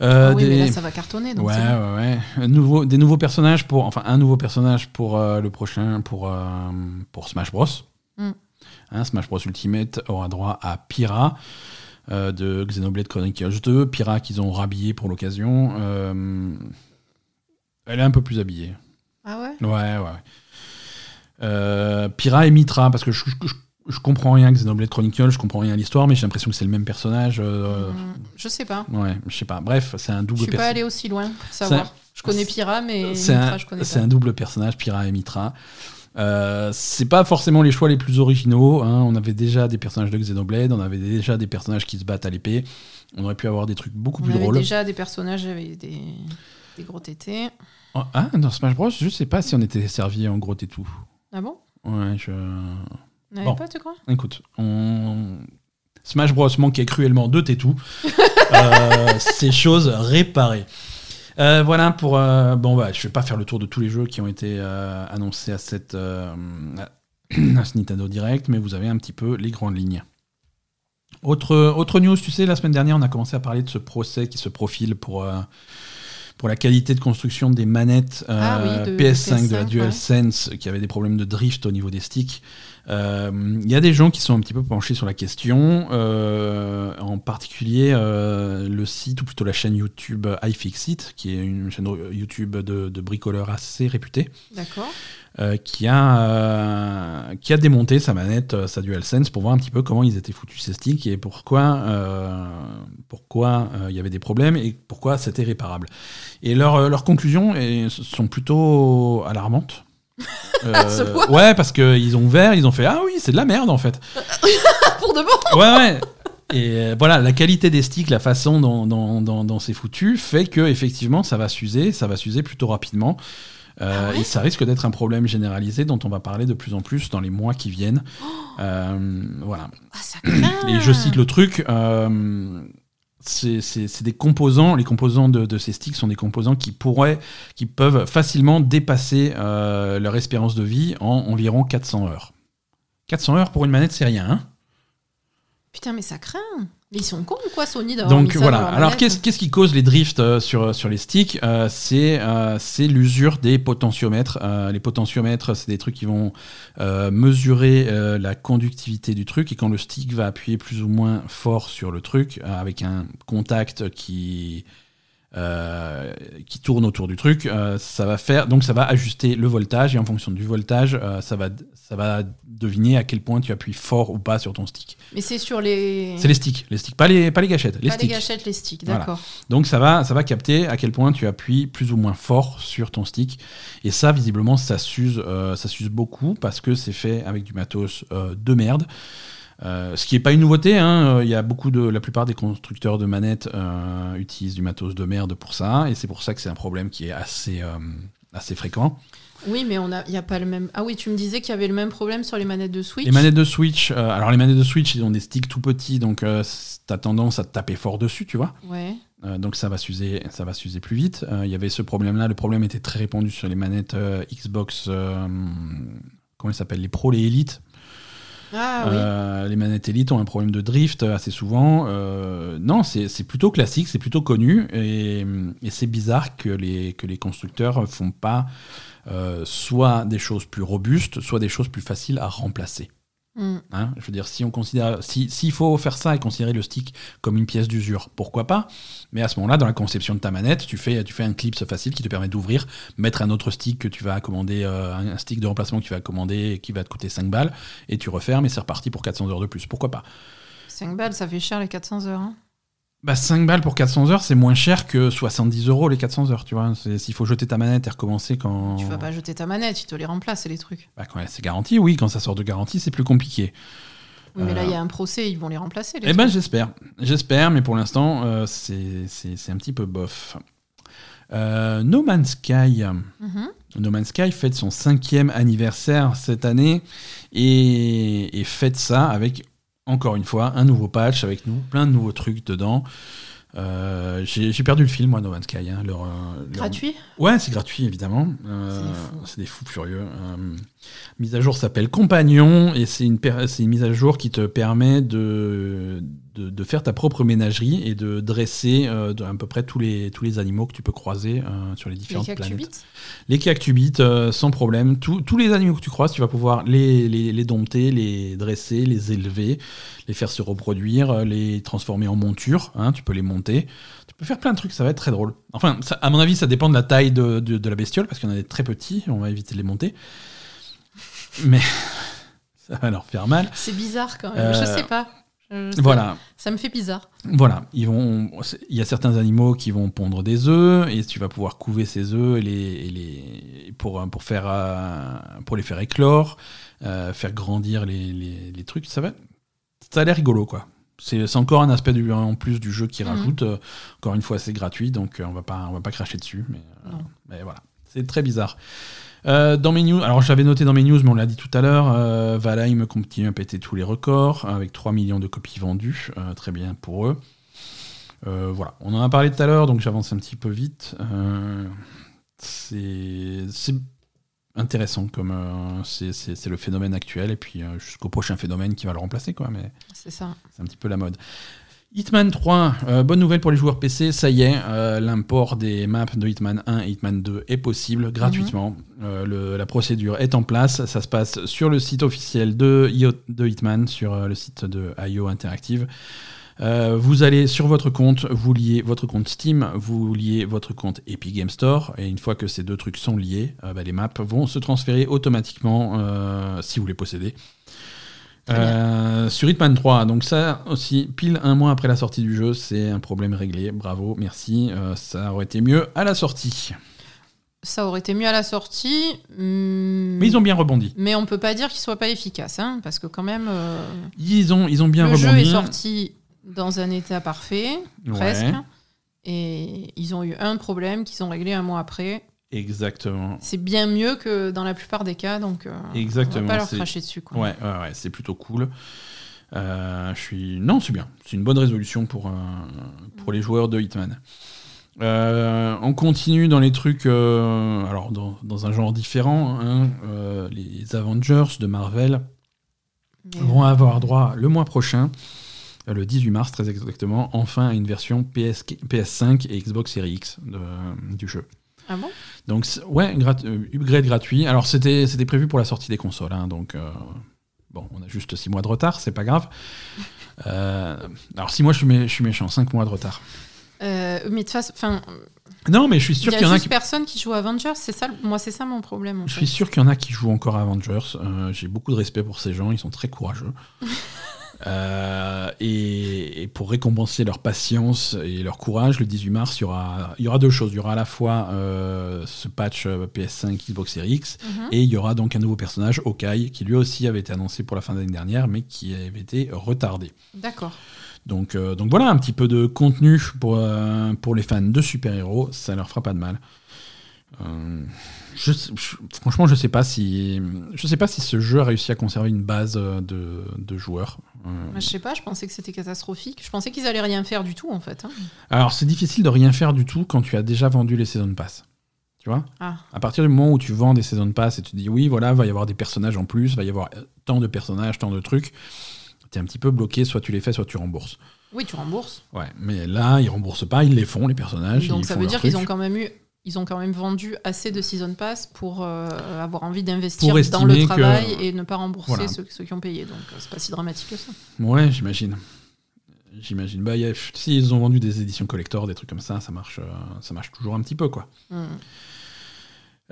Euh, ah oui, mais là, ça va cartonner. Donc ouais, ouais, ouais. Nouveau, des nouveaux personnages pour, enfin, un nouveau personnage pour euh, le prochain, pour, pour Smash Bros. Hein, Smash Bros Ultimate aura droit à Pyra euh, de Xenoblade Chronicles 2. Pyra qu'ils ont rhabillé pour l'occasion. Euh, elle est un peu plus habillée. Ah ouais? Ouais, ouais. Euh, Pyra et Mitra, parce que je, je, comprends rien Xenoblade Chronicles, je comprends rien à l'histoire, mais j'ai l'impression que c'est le même personnage. Hmm, je sais pas. Ouais, je sais pas. Bref, c'est un double. Je suis pas allé aussi loin pour savoir. Je connais Pyra, mais Mitra, je connais pas. C'est un double personnage, Pyra et Mitra. Euh, c'est pas forcément les choix les plus originaux. Hein. On avait déjà des personnages de Xenoblade, on avait déjà des personnages qui se battent à l'épée. On aurait pu avoir des trucs beaucoup plus drôles. On avait déjà des personnages avec des, gros tétés. Oh, ah, dans Smash Bros, je sais pas si on était servi en gros tétou. Ah bon? Ouais, je. Bon. pas, tu crois Écoute, on... Smash Bros manquait cruellement de tétou. euh, c'est chose réparée. Euh, voilà pour. Euh, bon, bah, je vais pas faire le tour de tous les jeux qui ont été euh, annoncés à, cette, à ce Nintendo Direct, mais vous avez un petit peu les grandes lignes. Autre, autre news, tu sais, la semaine dernière, on a commencé à parler de ce procès qui se profile pour, pour la qualité de construction des manettes ah PS5, de la DualSense, qui avait des problèmes de drift au niveau des sticks. Il euh, y a des gens qui sont un petit peu penchés sur la question, euh, en particulier euh, le site, ou plutôt la chaîne YouTube iFixit, qui est une chaîne YouTube de, de bricoleurs assez réputée. D'accord. qui, a, qui a démonté sa manette, sa DualSense, pour voir un petit peu comment ils étaient foutus ces sticks et pourquoi pourquoi il y avait des problèmes et pourquoi c'était réparable. Et leurs conclusions sont plutôt alarmantes. Euh, ouais, parce qu'ils ont ouvert, ils ont fait Ah oui, c'est de la merde en fait. Pour de bon Ouais, ouais. Et euh, voilà, la qualité des sticks, la façon dont, c'est foutu, fait que effectivement ça va s'user, ça va s'user plutôt rapidement. Euh, ah et ça risque d'être un problème généralisé dont on va parler de plus en plus dans les mois qui viennent. Oh. voilà. Ah, et je cite le truc c'est des composants, les composants de, ces sticks sont des composants qui pourraient, qui peuvent facilement dépasser euh, leur espérance de vie en environ 400 heures. 400 heures pour une manette, c'est rien. Hein? Putain, mais ça craint. Ils sont cons ou quoi, Sony Donc voilà. Alors qu'est-ce qui cause les drifts euh, sur, sur les sticks euh, C'est l'usure des potentiomètres. les potentiomètres, c'est des trucs qui vont mesurer la conductivité du truc et quand le stick va appuyer plus ou moins fort sur le truc avec un contact qui euh, qui tourne autour du truc, euh, ça va faire donc ça va ajuster le voltage et en fonction du voltage, euh, ça va ça va deviner à quel point tu appuies fort ou pas sur ton stick. Mais c'est sur les. C'est les sticks, les sticks, pas les pas les gâchettes, les pas sticks. les gâchettes, les sticks, d'accord. Donc ça va ça va capter à quel point tu appuies plus ou moins fort sur ton stick et ça visiblement ça s'use ça s'use beaucoup parce que c'est fait avec du matos de merde. Euh, ce qui n'est pas une nouveauté, hein. il y a beaucoup de, la plupart des constructeurs de manettes euh, utilisent du matos de merde pour ça, et c'est pour ça que c'est un problème qui est assez, euh, assez fréquent. Oui, mais il n'y a, pas le même. Ah oui, tu me disais qu'il y avait le même problème sur les manettes de Switch. Les manettes de Switch, alors les manettes de Switch, ils ont des sticks tout petits, donc tu as tendance à te taper fort dessus, tu vois. Ouais. donc ça va s'user, ça va s'user plus vite. Il y avait ce problème-là. Le problème était très répandu sur les manettes Xbox. comment ils s'appellent Les Pro, les Elite. Ah. Euh, les manettes Elite ont un problème de drift assez souvent. Euh, non, c'est plutôt classique, c'est plutôt connu. Et, c'est bizarre que les, que les constructeurs font pas euh, soit des choses plus robustes, soit des choses plus faciles à remplacer. Mm. Hein, je veux dire, si on considère, s'il faut faire ça et considérer le stick comme une pièce d'usure, pourquoi pas? Mais à ce moment-là, dans la conception de ta manette, tu fais, tu fais un clip facile qui te permet d'ouvrir, mettre un autre stick que tu vas commander, euh, un stick de remplacement que tu vas commander qui va te coûter 5 balles, et tu refermes et c'est reparti pour 400 heures de plus. Pourquoi pas? 5 balles, ça fait cher les 400 heures. Hein bah 5 balles pour 400 heures, c'est moins cher que 70 euros les 400 heures, tu vois. S'il faut jeter ta manette et recommencer quand. Tu vas pas jeter ta manette, tu te les remplaces, les trucs. Bah quand c'est garanti, oui. Quand ça sort de garantie, c'est plus compliqué. Oui, mais là, il y a un procès, ils vont les remplacer. Les eh ben, j'espère. J'espère, mais pour l'instant, euh, c'est un petit peu bof. Euh, no Man's Sky. Mhm. No Man's Sky fête son cinquième anniversaire cette année et, et fête ça avec encore une fois, un nouveau patch avec nous, plein de nouveaux trucs dedans. Euh, j'ai perdu le film, moi, No Man's Sky. Hein, euh, gratuit? Ouais, c'est gratuit, évidemment. Euh, c'est des fous furieux. mise à jour s'appelle Compagnon, et c'est une, une mise à jour qui te permet de, de, faire ta propre ménagerie et de dresser à peu près tous les, tous les animaux que tu peux croiser sur les différentes les planètes. Les cactubites, sans problème. tous les animaux que tu croises, tu vas pouvoir les, les, les dompter, les dresser, les élever les faire se reproduire, euh, les transformer en monture. Hein, tu peux les monter. Tu peux faire plein de trucs, ça va être très drôle. Enfin, à mon avis, ça dépend de la taille de, la bestiole, parce qu'il y en a des très petits, on va éviter de les monter. Mais ça va leur faire mal. C'est bizarre quand même, je euh, sais pas. Voilà. Ça me fait bizarre. Voilà, ils vont. Il y a certains animaux qui vont pondre des œufs et tu vas pouvoir couver ces œufs et les, les pour pour faire euh, pour les faire éclore, faire grandir les, les, trucs. Ça va ça a l'air rigolo, quoi. C'est encore un aspect du, en plus du jeu qui mhm. rajoute. Euh, encore une fois, c'est gratuit, donc euh, on va pas, on va pas cracher dessus. Mais, euh, mais voilà, c'est très bizarre. Dans mes news, alors j'avais noté dans mes news, mais on l'a dit tout à l'heure, euh, Valheim continue à péter tous les records avec 3 millions de copies vendues, très bien pour eux. voilà, on en a parlé tout à l'heure, donc j'avance un petit peu vite. c'est intéressant comme euh, c'est le phénomène actuel et puis euh, jusqu'au prochain phénomène qui va le remplacer quoi mais c'est ça c'est un petit peu la mode Hitman 3 euh, bonne nouvelle pour les joueurs PC ça y est l'import des maps de Hitman 1 et Hitman 2 est possible gratuitement mhm. le, la procédure est en place ça se passe sur le site officiel de, de Hitman sur le site de IO Interactive euh, vous allez sur votre compte, vous liez votre compte Steam, vous liez votre compte Epic Game Store, et une fois que ces deux trucs sont liés, euh, bah, les maps vont se transférer automatiquement euh, si vous les possédez. Sur Hitman 3, donc ça aussi, pile un mois après la sortie du jeu, c'est un problème réglé. Bravo, merci. ça aurait été mieux à la sortie. Ça aurait été mieux à la sortie. Hmm, mais ils ont bien rebondi. Mais on peut pas dire qu'ils soient pas efficaces, hein, parce que quand même. Ils, ont, ils ont bien rebondi. Le jeu est sorti dans un état parfait, presque. Et ils ont eu un problème qu'ils ont réglé un mois après. Exactement. C'est bien mieux que dans la plupart des cas, donc Exactement. on va pas leur cracher dessus. Quoi. Ouais, ouais, ouais c'est plutôt cool. Euh, je suis... Non, c'est bien. C'est une bonne résolution pour, euh, pour les joueurs de Hitman. Euh, on continue dans les trucs, alors dans, dans, un genre différent. Hein, les Avengers de Marvel vont avoir droit le mois prochain le 18 mars très exactement, enfin à une version PS, PS5 et Xbox Series X du jeu. Ah bon? Donc ouais, euh, upgrade gratuit. Alors c'était prévu pour la sortie des consoles, hein, donc euh, bon, on a juste 6 mois de retard, c'est pas grave. Euh, alors si moi je suis, je suis méchant, 5 mois de retard. Mais de toute façon, enfin, Non, mais je suis sûr il y qu'il y en a qui. personne qui joue à Avengers. C'est ça, moi, c'est ça mon problème. en Je fait. suis sûr qu'il y en a qui jouent encore à Avengers. J'ai beaucoup de respect pour ces gens, ils sont très courageux. Euh, et, et pour récompenser leur patience et leur courage, le 18 mars, il y aura, il y aura deux choses. Il y aura à la fois euh, ce patch euh, PS5 Xbox Series X, Mhm. et il y aura donc un nouveau personnage, Hawkeye, qui lui aussi avait été annoncé pour la fin de l'année dernière, mais qui avait été retardé. D'accord. Donc, euh, donc voilà, un petit peu de contenu pour, pour les fans de super-héros, ça leur fera pas de mal. Euh, je, je- franchement, je sais pas si je sais pas si ce jeu a réussi à conserver une base euh, de, de joueurs. Euh, je sais pas, je pensais que c'était catastrophique. Je pensais qu'ils allaient rien faire du tout, en fait. hein. alors c'est difficile de rien faire du tout quand tu as déjà vendu les Season Pass. Tu vois? Ah. À partir du moment où tu vends des Season Pass et tu dis oui, voilà, va y avoir des personnages en plus, va y avoir euh, tant de personnages, tant de trucs, tu es un petit peu bloqué, soit tu les fais, soit tu rembourses. Oui, tu rembourses. Ouais, mais là, ils remboursent pas, ils les font, les personnages. Donc ça veut dire qu'ils ont quand même eu. Ils ont quand même vendu assez de season pass pour euh, avoir envie d'investir dans le que- travail et ne pas rembourser Voilà. ceux, ceux qui ont payé. Donc euh, c'est pas si dramatique que ça. Ouais, j'imagine. J'imagine. Bah, a- s'ils ont vendu des éditions collector, des trucs comme ça, ça marche, euh, ça marche toujours un petit peu, quoi.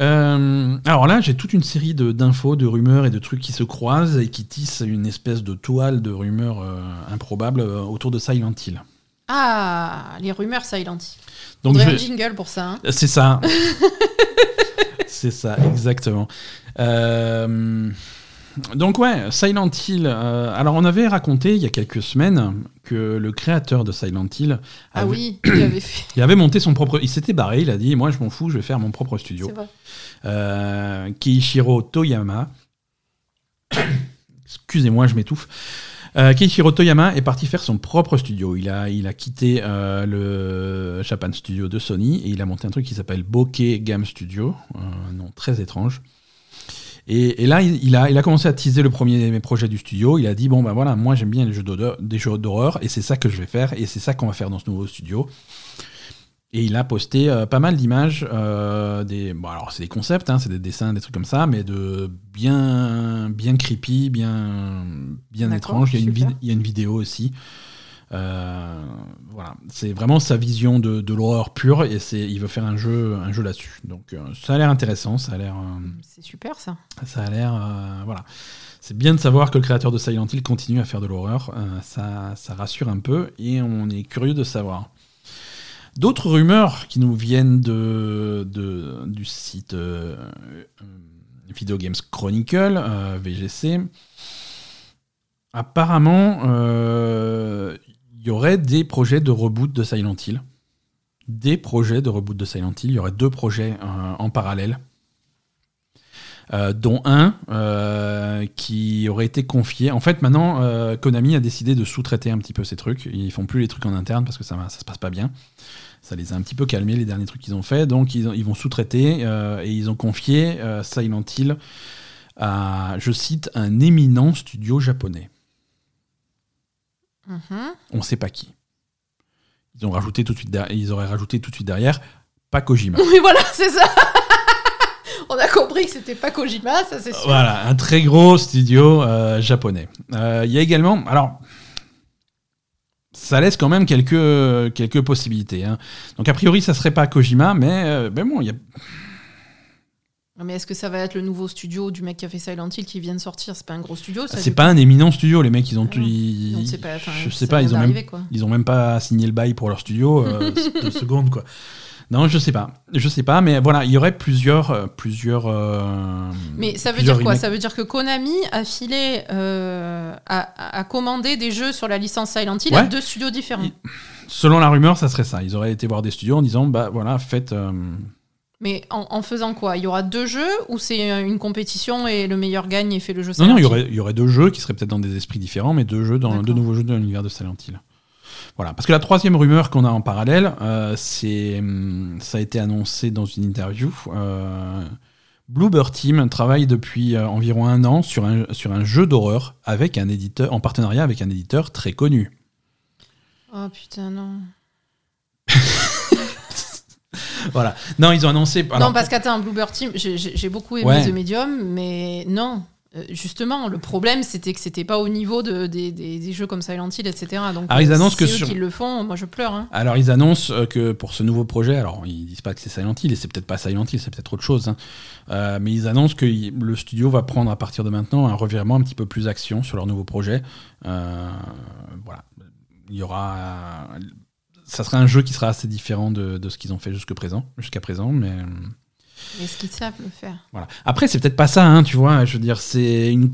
Euh, alors là, j'ai toute une série de- d'infos, de, rumeurs et de trucs qui se croisent et qui tissent une espèce de toile de rumeurs euh, improbables autour de Silent Hill. Ah, les rumeurs Silent Hill. Donc je- un jingle pour ça. hein. C'est ça. C'est ça, exactement. Euh, donc ouais, Silent Hill. euh, alors on avait raconté il y a quelques semaines que le créateur de Silent Hill Ah avait, oui, il avait fait. il avait monté son propre. Il s'était barré. Il a dit moi je m'en fous, je vais faire mon propre studio. Vrai. Euh, Keiichiro Toyama. Excusez-moi, je m'étouffe. Euh, Toyama est parti faire son propre studio. Il a, il a quitté euh, le Japan Studio de Sony et il a monté un truc qui s'appelle Bokeh Game Studio, un nom très étrange. Et, là, il, il a, il a commencé à teaser le premier projet du studio. Il a dit bon ben voilà, moi j'aime bien les jeux d'horreur, des jeux d'horreur et c'est ça que je vais faire et c'est ça qu'on va faire dans ce nouveau studio. Et il a posté euh, pas mal d'images, euh, des, bon alors c'est des concepts, hein, c'est des dessins, des trucs comme ça, mais de bien, bien creepy, bien, bien étrange. Il y, a une super. vid- il y a une vidéo aussi. Euh, voilà, c'est vraiment sa vision de, de l'horreur pure et c'est, il veut faire un jeu, un jeu là-dessus. Donc ça a l'air intéressant, ça a l'air, C'est super ça. ça a l'air, voilà. C'est bien de savoir que le créateur de Silent Hill continue à faire de l'horreur. ça, ça rassure un peu et on est curieux de savoir. D'autres rumeurs qui nous viennent du site euh, euh, Video Games Chronicle, euh, VGC. Apparemment, il y aurait des projets de reboot de Silent Hill. Des projets de reboot de Silent Hill. Il y aurait deux projets en parallèle. Euh, dont un euh, qui aurait été confié. En fait, maintenant, euh, Konami a décidé de sous-traiter un petit peu ces trucs. Ils font plus les trucs en interne parce que ça, ça se passe pas bien. Ça les a un petit peu calmés les derniers trucs qu'ils ont fait. Donc, ils, ont- ils vont sous-traiter et ils ont confié Silent Hill à, je cite, un éminent studio japonais. Mhm. On sait pas qui. Ils ont rajouté tout de suite ils auraient rajouté tout de suite derrière, pas Kojima. Oui, voilà, c'est ça. On a compris que c'était pas Kojima, ça c'est sûr. Voilà, un très gros studio euh, japonais. Euh, Il y a également, alors, ça laisse quand même quelques, quelques possibilités. hein. Donc a priori, ça serait pas Kojima, mais, euh, mais bon, il y a, Mais est-ce que ça va être le nouveau studio du mec qui a fait Silent Hill qui vient de sortir? C'est pas un gros studio ça c'est du pas un éminent studio. Les mecs, ils ont, Ah ils- coup On sait pas, je sais pas, ils ont même, quoi. ils ont même pas signé le bail pour leur studio. deux secondes quoi. Non, je sais pas, je sais pas, mais voilà, il y aurait plusieurs, euh, plusieurs. euh, Mais ça veut dire quoi? Ça veut dire que Konami a filé, euh, a, a commandé des jeux sur la licence Silent Hill à deux studios différents. Selon la rumeur, ça serait ça. Ils auraient été voir des studios en disant, bah voilà, faites. Mais en, en faisant quoi? Il y aura deux jeux ou c'est une compétition et le meilleur gagne et fait le jeu Non, Silent non, il y aurait, il y aurait deux jeux qui seraient peut-être dans des esprits différents, mais deux jeux dans deux nouveaux jeux dans l'univers de Silent Hill. Voilà, parce que la troisième rumeur qu'on a en parallèle, euh, c'est, hum, ça a été annoncé dans une interview. euh, Bluebird Team travaille depuis euh, environ un an sur un, sur un jeu d'horreur avec un éditeur, en partenariat avec un éditeur très connu. Oh putain, non. Voilà. Non, ils ont annoncé. alors- non, parce qu'attends, Bluebird Team, j'ai- j'ai j'ai beaucoup aimé Ouais. The Medium, mais non. Euh, justement, le problème, c'était que c'était pas au niveau de, des, jeux comme Silent Hill, etc. Donc, alors, ils euh, annoncent que sur... qu'ils le font, moi je pleure. Hein. Alors, ils annoncent euh, que pour ce nouveau projet, alors ils disent pas que c'est Silent Hill, et c'est peut-être pas Silent Hill, c'est peut-être autre chose, hein. mais ils annoncent que le studio va prendre à partir de maintenant un revirement un petit peu plus action sur leur nouveau projet. voilà. Il y aura. Ça sera un jeu qui sera assez différent de, de ce qu'ils ont fait jusqu'à présent, jusqu'à présent, mais. Est-ce qu'ils savent le faire Voilà. Après, c'est peut-être pas ça, hein, tu vois. Je veux dire, c'est une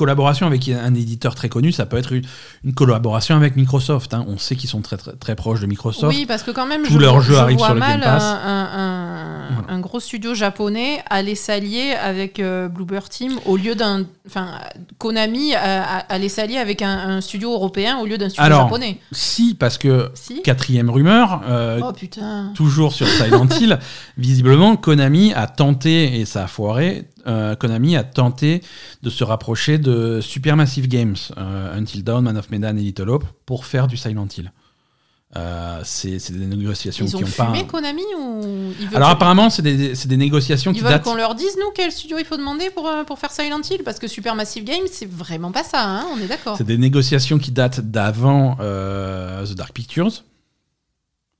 collaboration avec un éditeur très connu, ça peut être une, collaboration avec Microsoft. Hein. On sait qu'ils sont très, très, très, proches de Microsoft. Oui, parce que quand même, tous leurs jeux arrivent sur le Game Pass. Un, un, gros studio japonais aller s'allier avec euh, Bluebird Team au lieu d'un. Enfin, Konami aller s'allier avec un, studio européen au lieu d'un studio Alors, japonais. Si, parce que quatrième rumeur, euh, oh, putain. toujours sur Silent Hill, visiblement Konami a tenté et ça a foiré euh, Konami a tenté de se rapprocher de Supermassive Games, euh, Until Dawn, Man of Medan et Little Hope, pour faire du Silent Hill. Euh, c'est des négociations qui ont, fumé Konami ou Alors apparemment c'est des, des, négociations ils qui veulent datent. qu'on leur dise nous quel studio il faut demander pour, pour faire Silent Hill parce que Supermassive Games c'est vraiment pas ça, hein, on est d'accord. C'est des négociations qui datent d'avant The Dark Pictures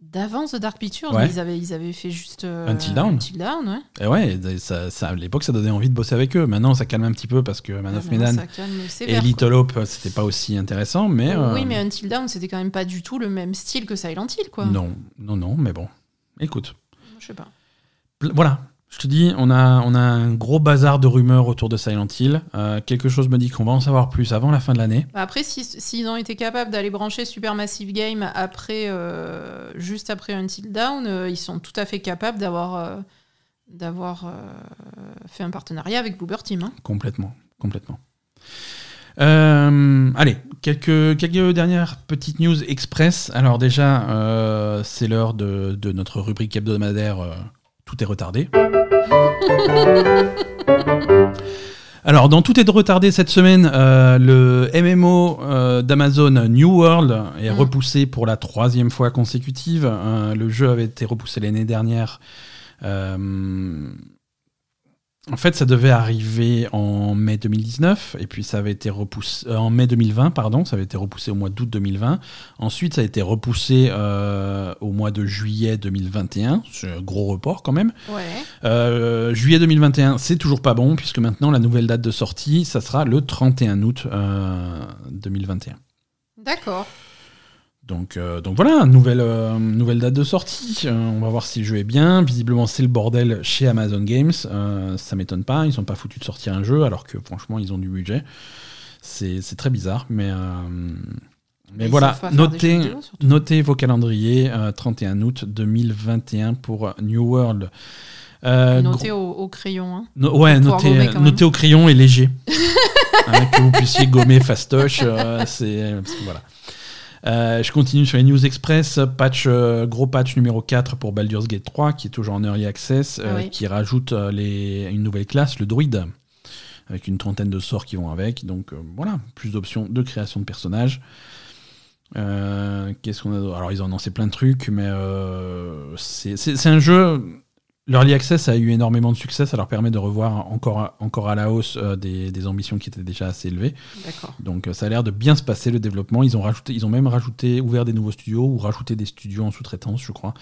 d'avant The Dark Pictures, ils, avaient, ils avaient fait juste euh, Until Down. Until Down ouais. Et ouais, ça, ça, à l'époque, ça donnait envie de bosser avec eux. Maintenant, ça calme un petit peu parce que Man of Medan et Little Hope, c'était pas aussi intéressant. Mais, Oui, euh, mais Until Down, c'était quand même pas du tout le même style que Silent Hill, quoi. Non, non, non, mais bon. Écoute. Je sais pas. Voilà, je te dis, on a, on a un gros bazar de rumeurs autour de Silent Hill. Euh, quelque chose me dit qu'on va en savoir plus avant la fin de l'année. Bah, après, s'ils ont été capables d'aller brancher Supermassive Game après, euh, juste après Until Down, euh, ils sont tout à fait capables d'avoir d'avoir fait un partenariat avec Boober Team. Hein. Complètement, complètement. allez, quelques, quelques dernières petites news express. Alors déjà, c'est l'heure de, de, notre rubrique hebdomadaire tout est retardé. Alors, dans Tout est retardé cette semaine, euh, le MMO euh, d'Amazon New World est mm. repoussé pour la troisième fois consécutive. Euh, le jeu avait été repoussé l'année dernière. En fait, ça devait arriver en mai 2019, et puis ça avait été repoussé euh, en mai 2020, pardon, ça avait été repoussé au mois d'août 2020. Ensuite, ça a été repoussé euh, au mois de juillet 2021. C'est un gros report quand même. Euh, juillet 2021, c'est toujours pas bon, puisque maintenant la nouvelle date de sortie, ça sera le 31 août 2021. D'accord. Donc, euh, donc voilà, nouvelle, euh, nouvelle date de sortie. Euh, on va voir si le jeu est bien. Visiblement, c'est le bordel chez Amazon Games. ça m'étonne pas. Ils sont pas foutus de sortir un jeu alors que franchement, ils ont du budget. C'est très bizarre, mais. Mais voilà, notez, notez vos calendriers, 31 août 2021 pour New World. notez au, crayon. Hein, ouais, notez, au crayon et léger. Hein, que vous puissiez gommer fastoche. c'est voilà. Euh, je continue sur les news express. Patch, euh, gros patch numéro 4 pour Baldur's Gate 3, qui est toujours en early access, euh, ah qui rajoute les, une nouvelle classe, le druide, avec une trentaine de sorts qui vont avec. Donc voilà, plus d'options de création de personnages. Qu'est-ce qu'on a Alors ils ont annoncé plein de trucs, mais c'est un jeu L'Early Access a eu énormément de succès, ça leur permet de revoir encore, encore à la hausse euh, des, ambitions qui étaient déjà assez élevées. Donc euh, ça a l'air de bien se passer le développement. Ils ont, rajouté, ils ont même rajouté, ouvert des nouveaux studios ou rajouté des studios en sous-traitance, je crois,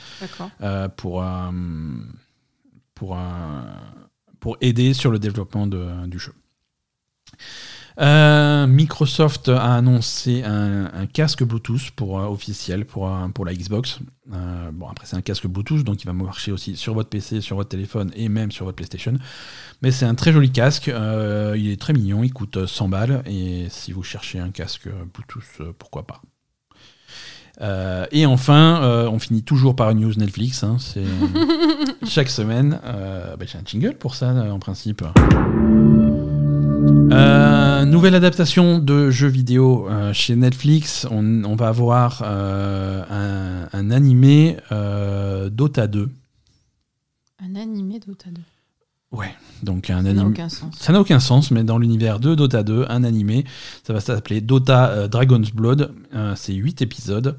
euh, pour, pour, pour aider sur le développement du jeu. Euh, Microsoft a annoncé un, casque Bluetooth pour, euh, officiel pour, euh, pour la Xbox. bon, après, c'est un casque Bluetooth, donc il va marcher aussi sur votre PC, sur votre téléphone et même sur votre PlayStation. Mais c'est un très joli casque. il est très mignon, il coûte 100 balles. Et si vous cherchez un casque Bluetooth, pourquoi pas. et enfin, on finit toujours par une news Netflix. Hein, c'est chaque semaine. Bah, j'ai un jingle pour ça, en principe. Euh, nouvelle adaptation de jeux vidéo euh, chez Netflix. On, va avoir euh, un, animé Dota 2. Un animé Dota 2. Ouais, donc un animé. Ça n'a aucun sens, mais dans l'univers de Dota 2, un animé, ça va s'appeler Dota Dragon's Blood. c'est 8 épisodes.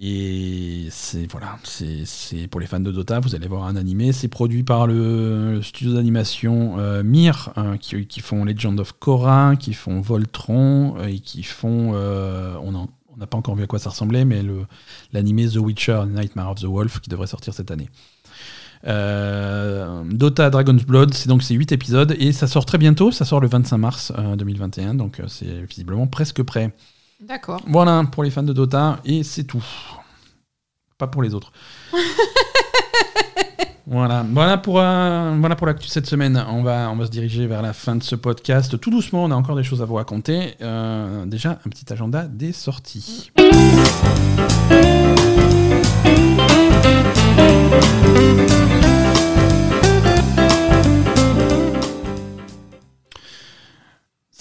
Et c'est voilà, c'est pour les fans de Dota, vous allez voir un animé. C'est produit par le, studio d'animation euh, Mir, hein, qui, font Legend of Korra, qui font Voltron, et qui font. on n'a pas encore vu à quoi ça ressemblait, mais l'animé The Witcher Nightmare of the Wolf, qui devrait sortir cette année. Euh, Dota Dragon's Blood, c'est donc ces 8 épisodes et ça sort très bientôt, ça sort le 25 mars 2021, euh, donc euh, c'est visiblement presque prêt. D'accord. Voilà pour les fans de Dota et c'est tout. Pas pour les autres. voilà, voilà pour voilà pour l'actu cette semaine. On va on va se diriger vers la fin de ce podcast tout doucement. On a encore des choses à vous raconter. déjà un petit agenda des sorties.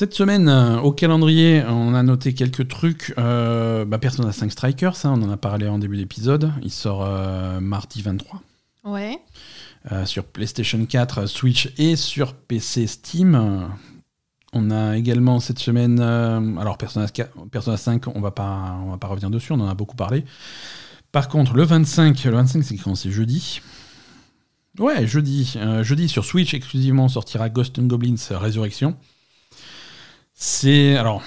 Cette semaine, euh, au calendrier, on a noté quelques trucs. Euh, bah, Persona 5 Strikers, ça, on en a parlé en début d'épisode. Il sort euh, mardi 23. Ouais. sur PlayStation 4, Switch et sur PC Steam. On a également cette semaine. alors, Persona, 5, on va pas, on va pas revenir dessus, on en a beaucoup parlé. Par contre, le 25, le 25 c'est quand? C'est jeudi? Ouais, jeudi. jeudi sur Switch exclusivement sortira Ghost and Goblins Résurrection. C'est alors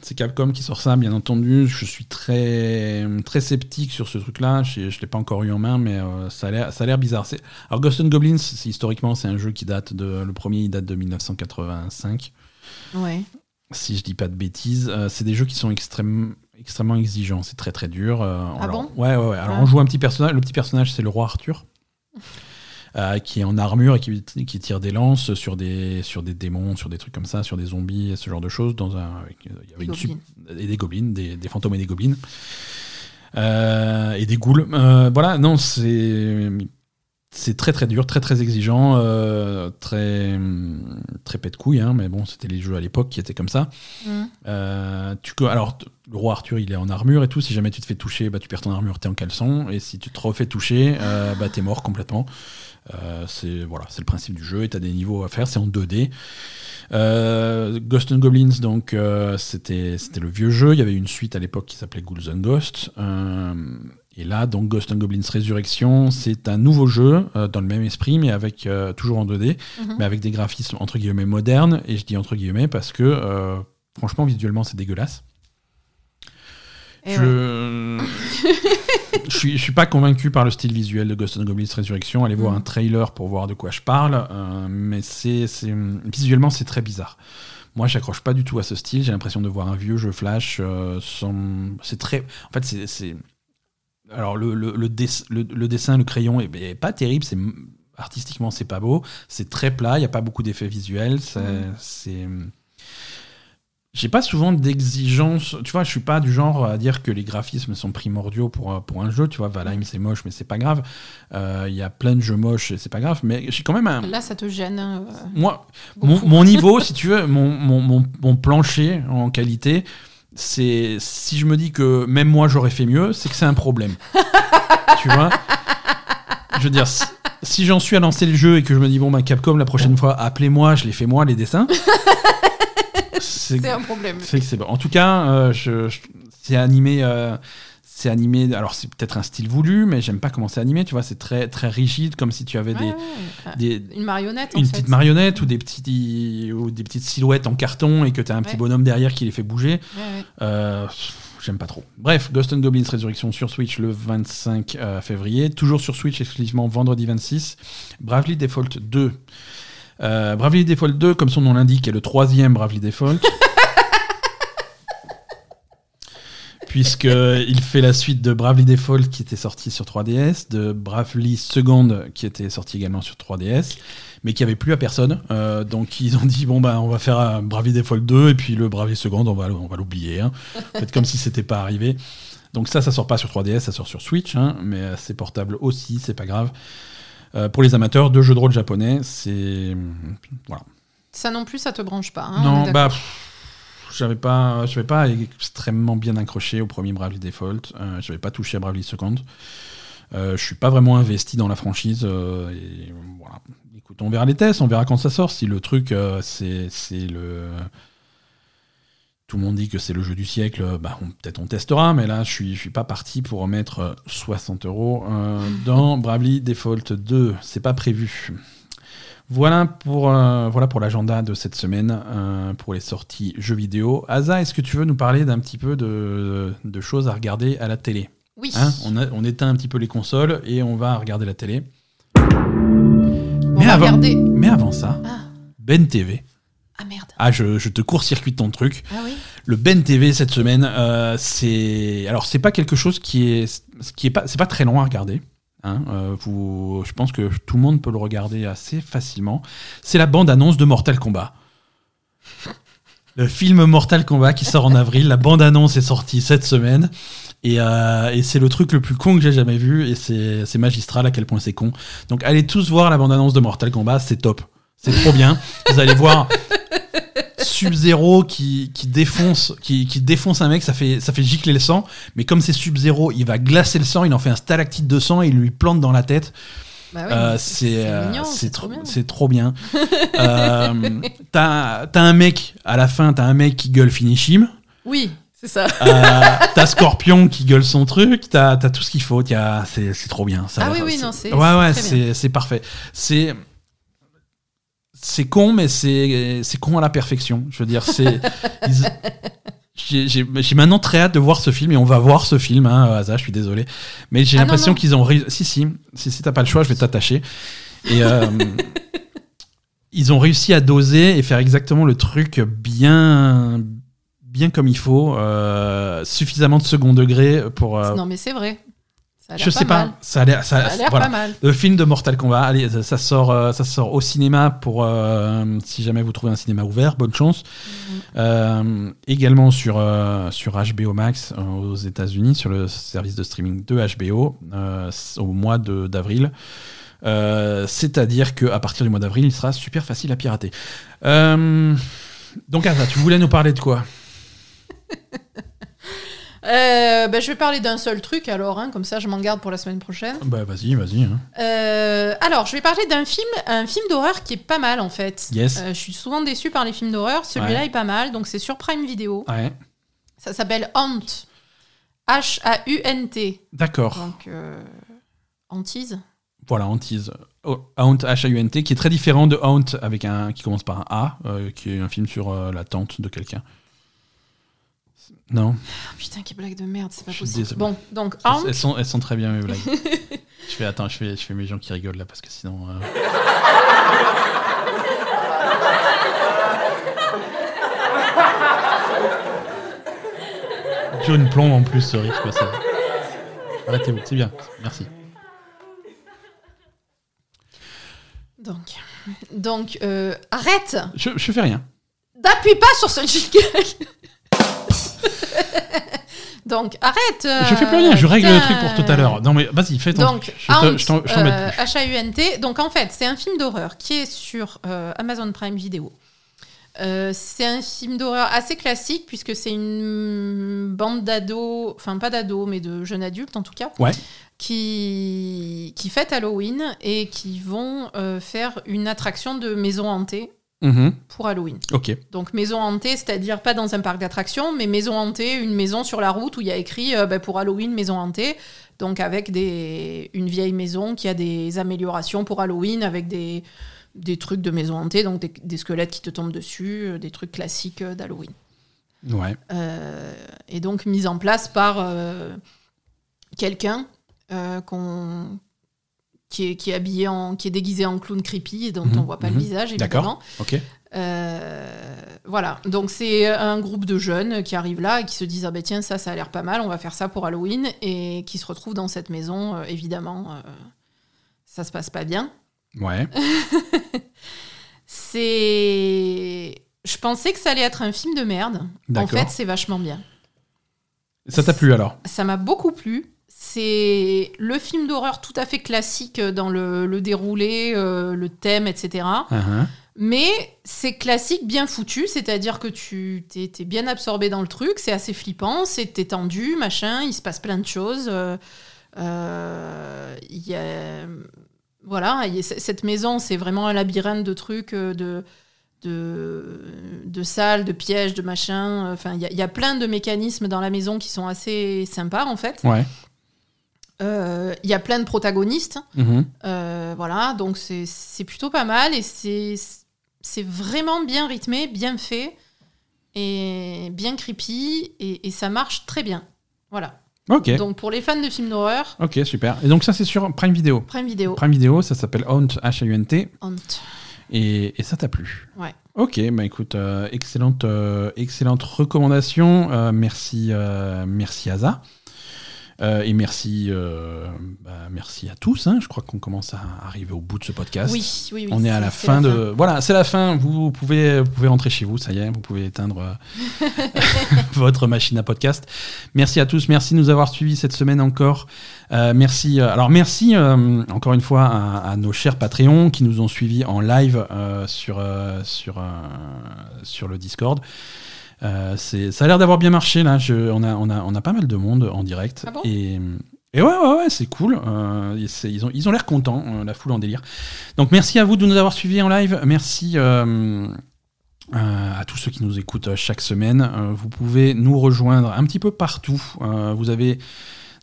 c'est Capcom qui sort ça, bien entendu. Je suis très très sceptique sur ce truc-là. Je, ne l'ai pas encore eu en main, mais euh, ça a l'air bizarre. Alors Ghost and Goblins, historiquement, c'est un jeu qui date de le premier, il date de 1985. Ouais. Si je dis pas de bêtises, euh, c'est des jeux qui sont extrêmement extrêmement exigeants. C'est très très dur. Euh, ah bon? Ouais ouais ouais. Alors on joue un petit personnage. Le petit personnage, c'est le roi Arthur. Euh, qui est en armure et qui, qui, tire des lances sur des, sur des démons, sur des trucs comme ça, sur des zombies, ce genre de choses. Dans un, il y avait une et des gobelins, des, des, fantômes et des gobelins. Euh, et des ghouls. Euh, voilà, non, c'est c'est très très dur, très très exigeant, euh, très très pète couille, hein, mais bon, c'était les jeux à l'époque qui étaient comme ça. Mm. Euh, tu, alors, le roi Arthur, il est en armure et tout. Si jamais tu te fais toucher, bah, tu perds ton armure, t'es en caleçon. Et si tu te refais toucher, euh, bah, t'es mort complètement. c'est voilà, c'est le principe du jeu et t'as des niveaux à faire. C'est en 2D. Ghost and Goblins, donc c'était c'était le vieux jeu. Il y avait une suite à l'époque qui s'appelait Ghouls and Ghosts. Et là, donc Ghost and Goblins Résurrection, c'est un nouveau jeu euh, dans le même esprit, mais avec euh, toujours en 2D, mhm. mais avec des graphismes entre guillemets modernes. Et je dis entre guillemets parce que euh, franchement, visuellement, c'est dégueulasse. Je... je suis, je suis pas convaincu par le style visuel de Ghost and Goblins Résurrection. Allez voir mhm. un trailer pour voir de quoi je parle, mais c'est visuellement c'est très bizarre. Moi, j'accroche pas du tout à ce style. J'ai l'impression de voir un vieux jeu flash. C'est très, en fait, c'est alors le, le, le, dessin, le crayon est, pas terrible, c'est artistiquement c'est pas beau, c'est très plat, il y a pas beaucoup d'effets visuels, c'est j'ai pas souvent d'exigences, tu vois, je suis pas du genre à dire que les graphismes sont primordiaux pour, pour un jeu, tu vois, Valheim c'est moche mais c'est pas grave, euh, il y a plein de jeux moches et c'est pas grave, mais j'ai quand même un... Là ça te gêne euh, Moi, mon, niveau, si tu veux, mon, mon, mon plancher en qualité, c'est si je me dis que même moi j'aurais fait mieux, c'est que c'est un problème. tu vois? Je veux dire, si, j'en suis à lancer le jeu et que je me dis bon bah Capcom la prochaine fois appelez-moi, je les fais moi les dessins. c'est un problème. C'est En tout cas, euh, je, c'est animé. Euh, c'est animé. Alors c'est peut-être un style voulu, mais j'aime pas comment c'est animé. Tu vois, c'est très très rigide, comme si tu avais des, une marionnette. Une petite marionnette ou des petits ou des petites silhouettes en carton et que tu as un petit bonhomme derrière qui les fait bouger. Euh, j'aime pas trop. Bref, Ghost and Goblins Résurrection sur Switch le 25 euh, février. Toujours sur Switch exclusivement vendredi 26. Bravely Default 2. Euh, Bravely Default 2, comme son nom l'indique, est le troisième Bravely Default. puisqu'il fait la suite de Bravely Default qui était sorti sur 3DS, de Bravely Second qui était sorti également sur 3DS, mais qui avait plus à personne. Euh, donc ils ont dit bon bah on va faire un Bravely Default 2 et puis le Bravely Second on va, on va l'oublier. Hein. Faites comme si c'était pas arrivé. Donc ça, ça sort pas sur 3DS, ça sort sur Switch, hein, mais c'est portable aussi, c'est pas grave. Euh, pour les amateurs de jeux de rôle japonais, c'est voilà. Ça non plus, ça te branche pas. Hein, non, bah j'avais pas, je pas extrêmement bien accroché au premier Bravely Default. Euh, je n'avais pas touché à Bravely Second. Euh, je suis pas vraiment investi dans la franchise. Euh, et voilà. Écoute, on verra les tests, on verra quand ça sort. Si le truc, c'est le tout le monde dit que c'est le jeu du siècle, bah, peut-être on testera, mais là, je suis, je suis pas parti pour remettre 60 euros dans Bravely Default 2. C'est pas prévu. Voilà pour, voilà pour l'agenda de cette semaine, pour les sorties jeux vidéo. Asa, est-ce que tu veux nous parler d'un petit peu de, de, choses à regarder à la télé? Oui. Hein, on, a, on éteint un petit peu les consoles et on va regarder la télé. mais, avant, mais avant ça, ah. Ben TV. Ah merde. Ah, je, je te court-circuite ton truc. Ah oui. Le Ben TV cette semaine, euh, c'est. Alors, c'est pas quelque chose qui est. Qui est pas, c'est pas très long à regarder. Hein, euh, vous, je pense que tout le monde peut le regarder assez facilement. C'est la bande-annonce de Mortal Kombat. Le film Mortal Kombat qui sort en avril. La bande-annonce est sortie cette semaine. Et, euh, et c'est le truc le plus con que j'ai jamais vu. Et c'est magistral à quel point c'est con. Donc allez tous voir la bande-annonce de Mortal Kombat, c'est top. C'est trop bien. Vous allez voir Sub-Zero qui, qui, défonce, qui, qui, défonce un mec, ça fait, ça fait gicler le sang. Mais comme c'est Sub-Zero, il va glacer le sang, il en fait un stalactite de sang et il lui plante dans la tête. Bah euh, c'est c'est trop, trop, bien. euh, t'as un mec, à la fin, t'as un mec qui gueule Finishim. Oui, c'est ça. Euh, t'as Scorpion qui gueule son truc, t'as as tout ce qu'il faut. C'est trop bien. Ça, ah oui, oui, non, c'est. Ouais, ouais, c'est parfait. C'est c'est con, mais c'est con à la perfection. Je veux dire, c'est. j'ai maintenant très hâte de voir ce film et on va voir ce film, hein, Asa, je suis désolé. Mais j'ai ah l'impression qu'ils ont. Si, si, si, si t'as pas le choix, je vais t'attacher. Et. Euh, ils ont réussi à doser et faire exactement le truc bien, bien comme il faut, euh, suffisamment de second degré pour. Euh, non, mais c'est vrai je sais pas, ça a l'air, ça, pas mal. Le film de Mortal Kombat, allez, ça, sort, euh, ça sort au cinéma pour euh, si jamais vous trouvez un cinéma ouvert, bonne chance. Mhm. Euh, également sur sur HBO Max aux États-Unis, sur le service de streaming de HBO au mois d'avril. C'est-à-dire qu'à partir du mois d'avril, il sera super facile à pirater. donc, Asa, tu voulais nous parler de quoi? Euh, ben, je vais parler d'un seul truc alors, hein, comme ça je m'en garde pour la semaine prochaine. Bah vas-y, vas-y. Hein. Euh, alors, je vais parler d'un film, un film d'horreur qui est pas mal en fait. Yes. Euh, je suis souvent déçu par les films d'horreur. Celui-là est pas mal, donc c'est sur Prime Video. Ouais. Ça s'appelle Haunt. H-A-U-N-T. D'accord. Donc, hantise. Voilà, hantise. Oh, Haunt, H-A-U-N-T, qui est très différent de Haunt avec un qui commence par un A, qui est un film sur la tente de quelqu'un. Non. Oh, putain, quelle blague de merde, c'est pas possible. Bon, donc. Elles sont, elles sont très bien mes blagues. je fais, attends, je fais, je fais mes gens qui rigolent là parce que sinon. Euh... Une plombe en plus, ce quoi, ça. Arrêtez-vous, c'est bien, merci. Donc, donc euh, arrête je, je fais rien. N'appuie pas sur ce jingle Donc arrête. je fais plus rien, je règle le truc pour tout à l'heure. Non mais vas-y, fais ton Donc, Je H-A-U-N-T. Donc en fait, c'est un film d'horreur qui est sur euh, Amazon Prime Video. Euh, c'est un film d'horreur assez classique puisque c'est une bande d'ados, enfin pas d'ados mais de jeunes adultes en tout cas, ouais. qui, qui fêtent Halloween et qui vont euh, faire une attraction de maison hantée Mhm. pour Halloween. Ok. Donc maison hantée, c'est-à-dire pas dans un parc d'attractions, mais maison hantée, une maison sur la route où il y a écrit euh, bah, pour Halloween maison hantée. Donc avec des, une vieille maison qui a des améliorations pour Halloween, avec des, des trucs de maison hantée, donc des, squelettes qui te tombent dessus, euh, des trucs classiques euh, d'Halloween. Ouais. et donc mise en place par quelqu'un qu'on qui est, qui est habillé en, qui est déguisé en clown creepy et dont mhm, on voit pas le mhm. visage évidemment. Ok. Euh, voilà, donc c'est un groupe de jeunes qui arrivent là et qui se disent ah ben tiens ça ça a l'air pas mal, on va faire ça pour Halloween et qui se retrouvent dans cette maison euh, évidemment euh, ça se passe pas bien. Ouais. c'est je pensais que ça allait être un film de merde. En fait, c'est vachement bien. Ça t'a plu alors? Ça m'a beaucoup plu. C'est le film d'horreur tout à fait classique dans le, déroulé, euh, le thème, etc. Uh-huh. Mais c'est classique, bien foutu, c'est-à-dire que tu t'es, bien absorbé dans le truc, c'est assez flippant, c'est tendu, machin, il se passe plein de choses. Euh, euh, y a, voilà, cette maison, c'est vraiment un labyrinthe de trucs, de, de, de salles, de pièges, de machins. Enfin, il y, a- il y a plein de mécanismes dans la maison qui sont assez sympas en fait. Ouais. Euh, Il y a plein de protagonistes. Mhm. Euh, voilà, donc c'est plutôt pas mal et c'est vraiment bien rythmé, bien fait et bien creepy et, et ça marche très bien. Voilà. Ok. Donc pour les fans de films d'horreur, Ok, super. Et donc ça, c'est sur Prime Video. Prime Vidéo, Prime Video, ça s'appelle Haunt, H-A-U-N-T, Haunt. et, et ça t'a plu? Ouais. Ok, bah écoute, euh, excellente, excellente recommandation. Merci, merci Asa. Euh, et merci, euh, bah, merci à tous. hein. Je crois qu'on commence à arriver au bout de ce podcast. Oui, oui, oui. On est à la fin de. Voilà, c'est la fin. Vous pouvez, vous pouvez rentrer chez vous, ça y est, vous pouvez éteindre euh, votre machine à podcast. Merci à tous, merci de nous avoir suivis cette semaine encore. Euh, merci. alors merci encore une fois à, à nos chers Patreons qui nous ont suivis en live sur sur sur le Discord. Euh, c'est, ça a l'air d'avoir bien marché là. Je, on a on a on a pas mal de monde en direct Ah bon? Et et ouais, ouais, ouais, c'est cool. Euh, ils ont, ils ont l'air contents, euh, la foule en délire. Donc merci à vous de nous avoir suivis en live. Merci euh, à tous ceux qui nous écoutent chaque semaine. Euh, vous pouvez nous rejoindre un petit peu partout. Euh, vous avez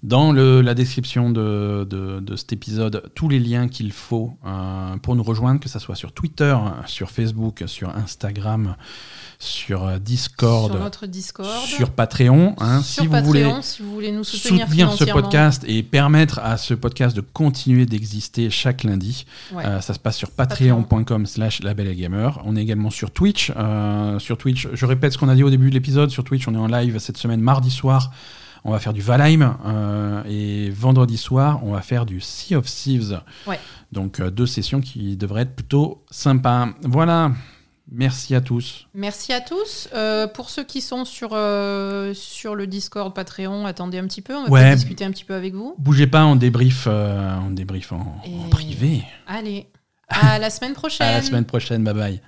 dans le- la description de, de- de cet épisode tous les liens qu'il faut pour nous rejoindre, que ce soit sur Twitter, sur Facebook, sur Instagram, sur euh, Discord, sur notre Discord. sur Patreon. hein, Sur si vous Patreon, voulez si vous voulez nous soutenir, soutenir ce podcast et permettre à ce podcast de continuer d'exister chaque lundi. Ouais. Euh, ça se passe sur Patreon. patreon.com slash labelgamer. On est également sur Twitch. Euh, sur Twitch, je répète ce qu'on a dit au début de l'épisode. Sur Twitch, on est en live cette semaine, mardi soir. On va faire du Valheim. euh, et vendredi soir, on va faire du Sea of Thieves. Ouais. Donc deux sessions qui devraient être plutôt sympas. Voilà. Merci à tous. Merci à tous. Euh, pour ceux qui sont sur, euh, sur le Discord Patreon, attendez un petit peu, on va Ouais. discuter un petit peu avec vous. Bougez pas, on débrief, euh, on débrief en, en privé. Allez, à la semaine prochaine. À la semaine prochaine. Bye bye.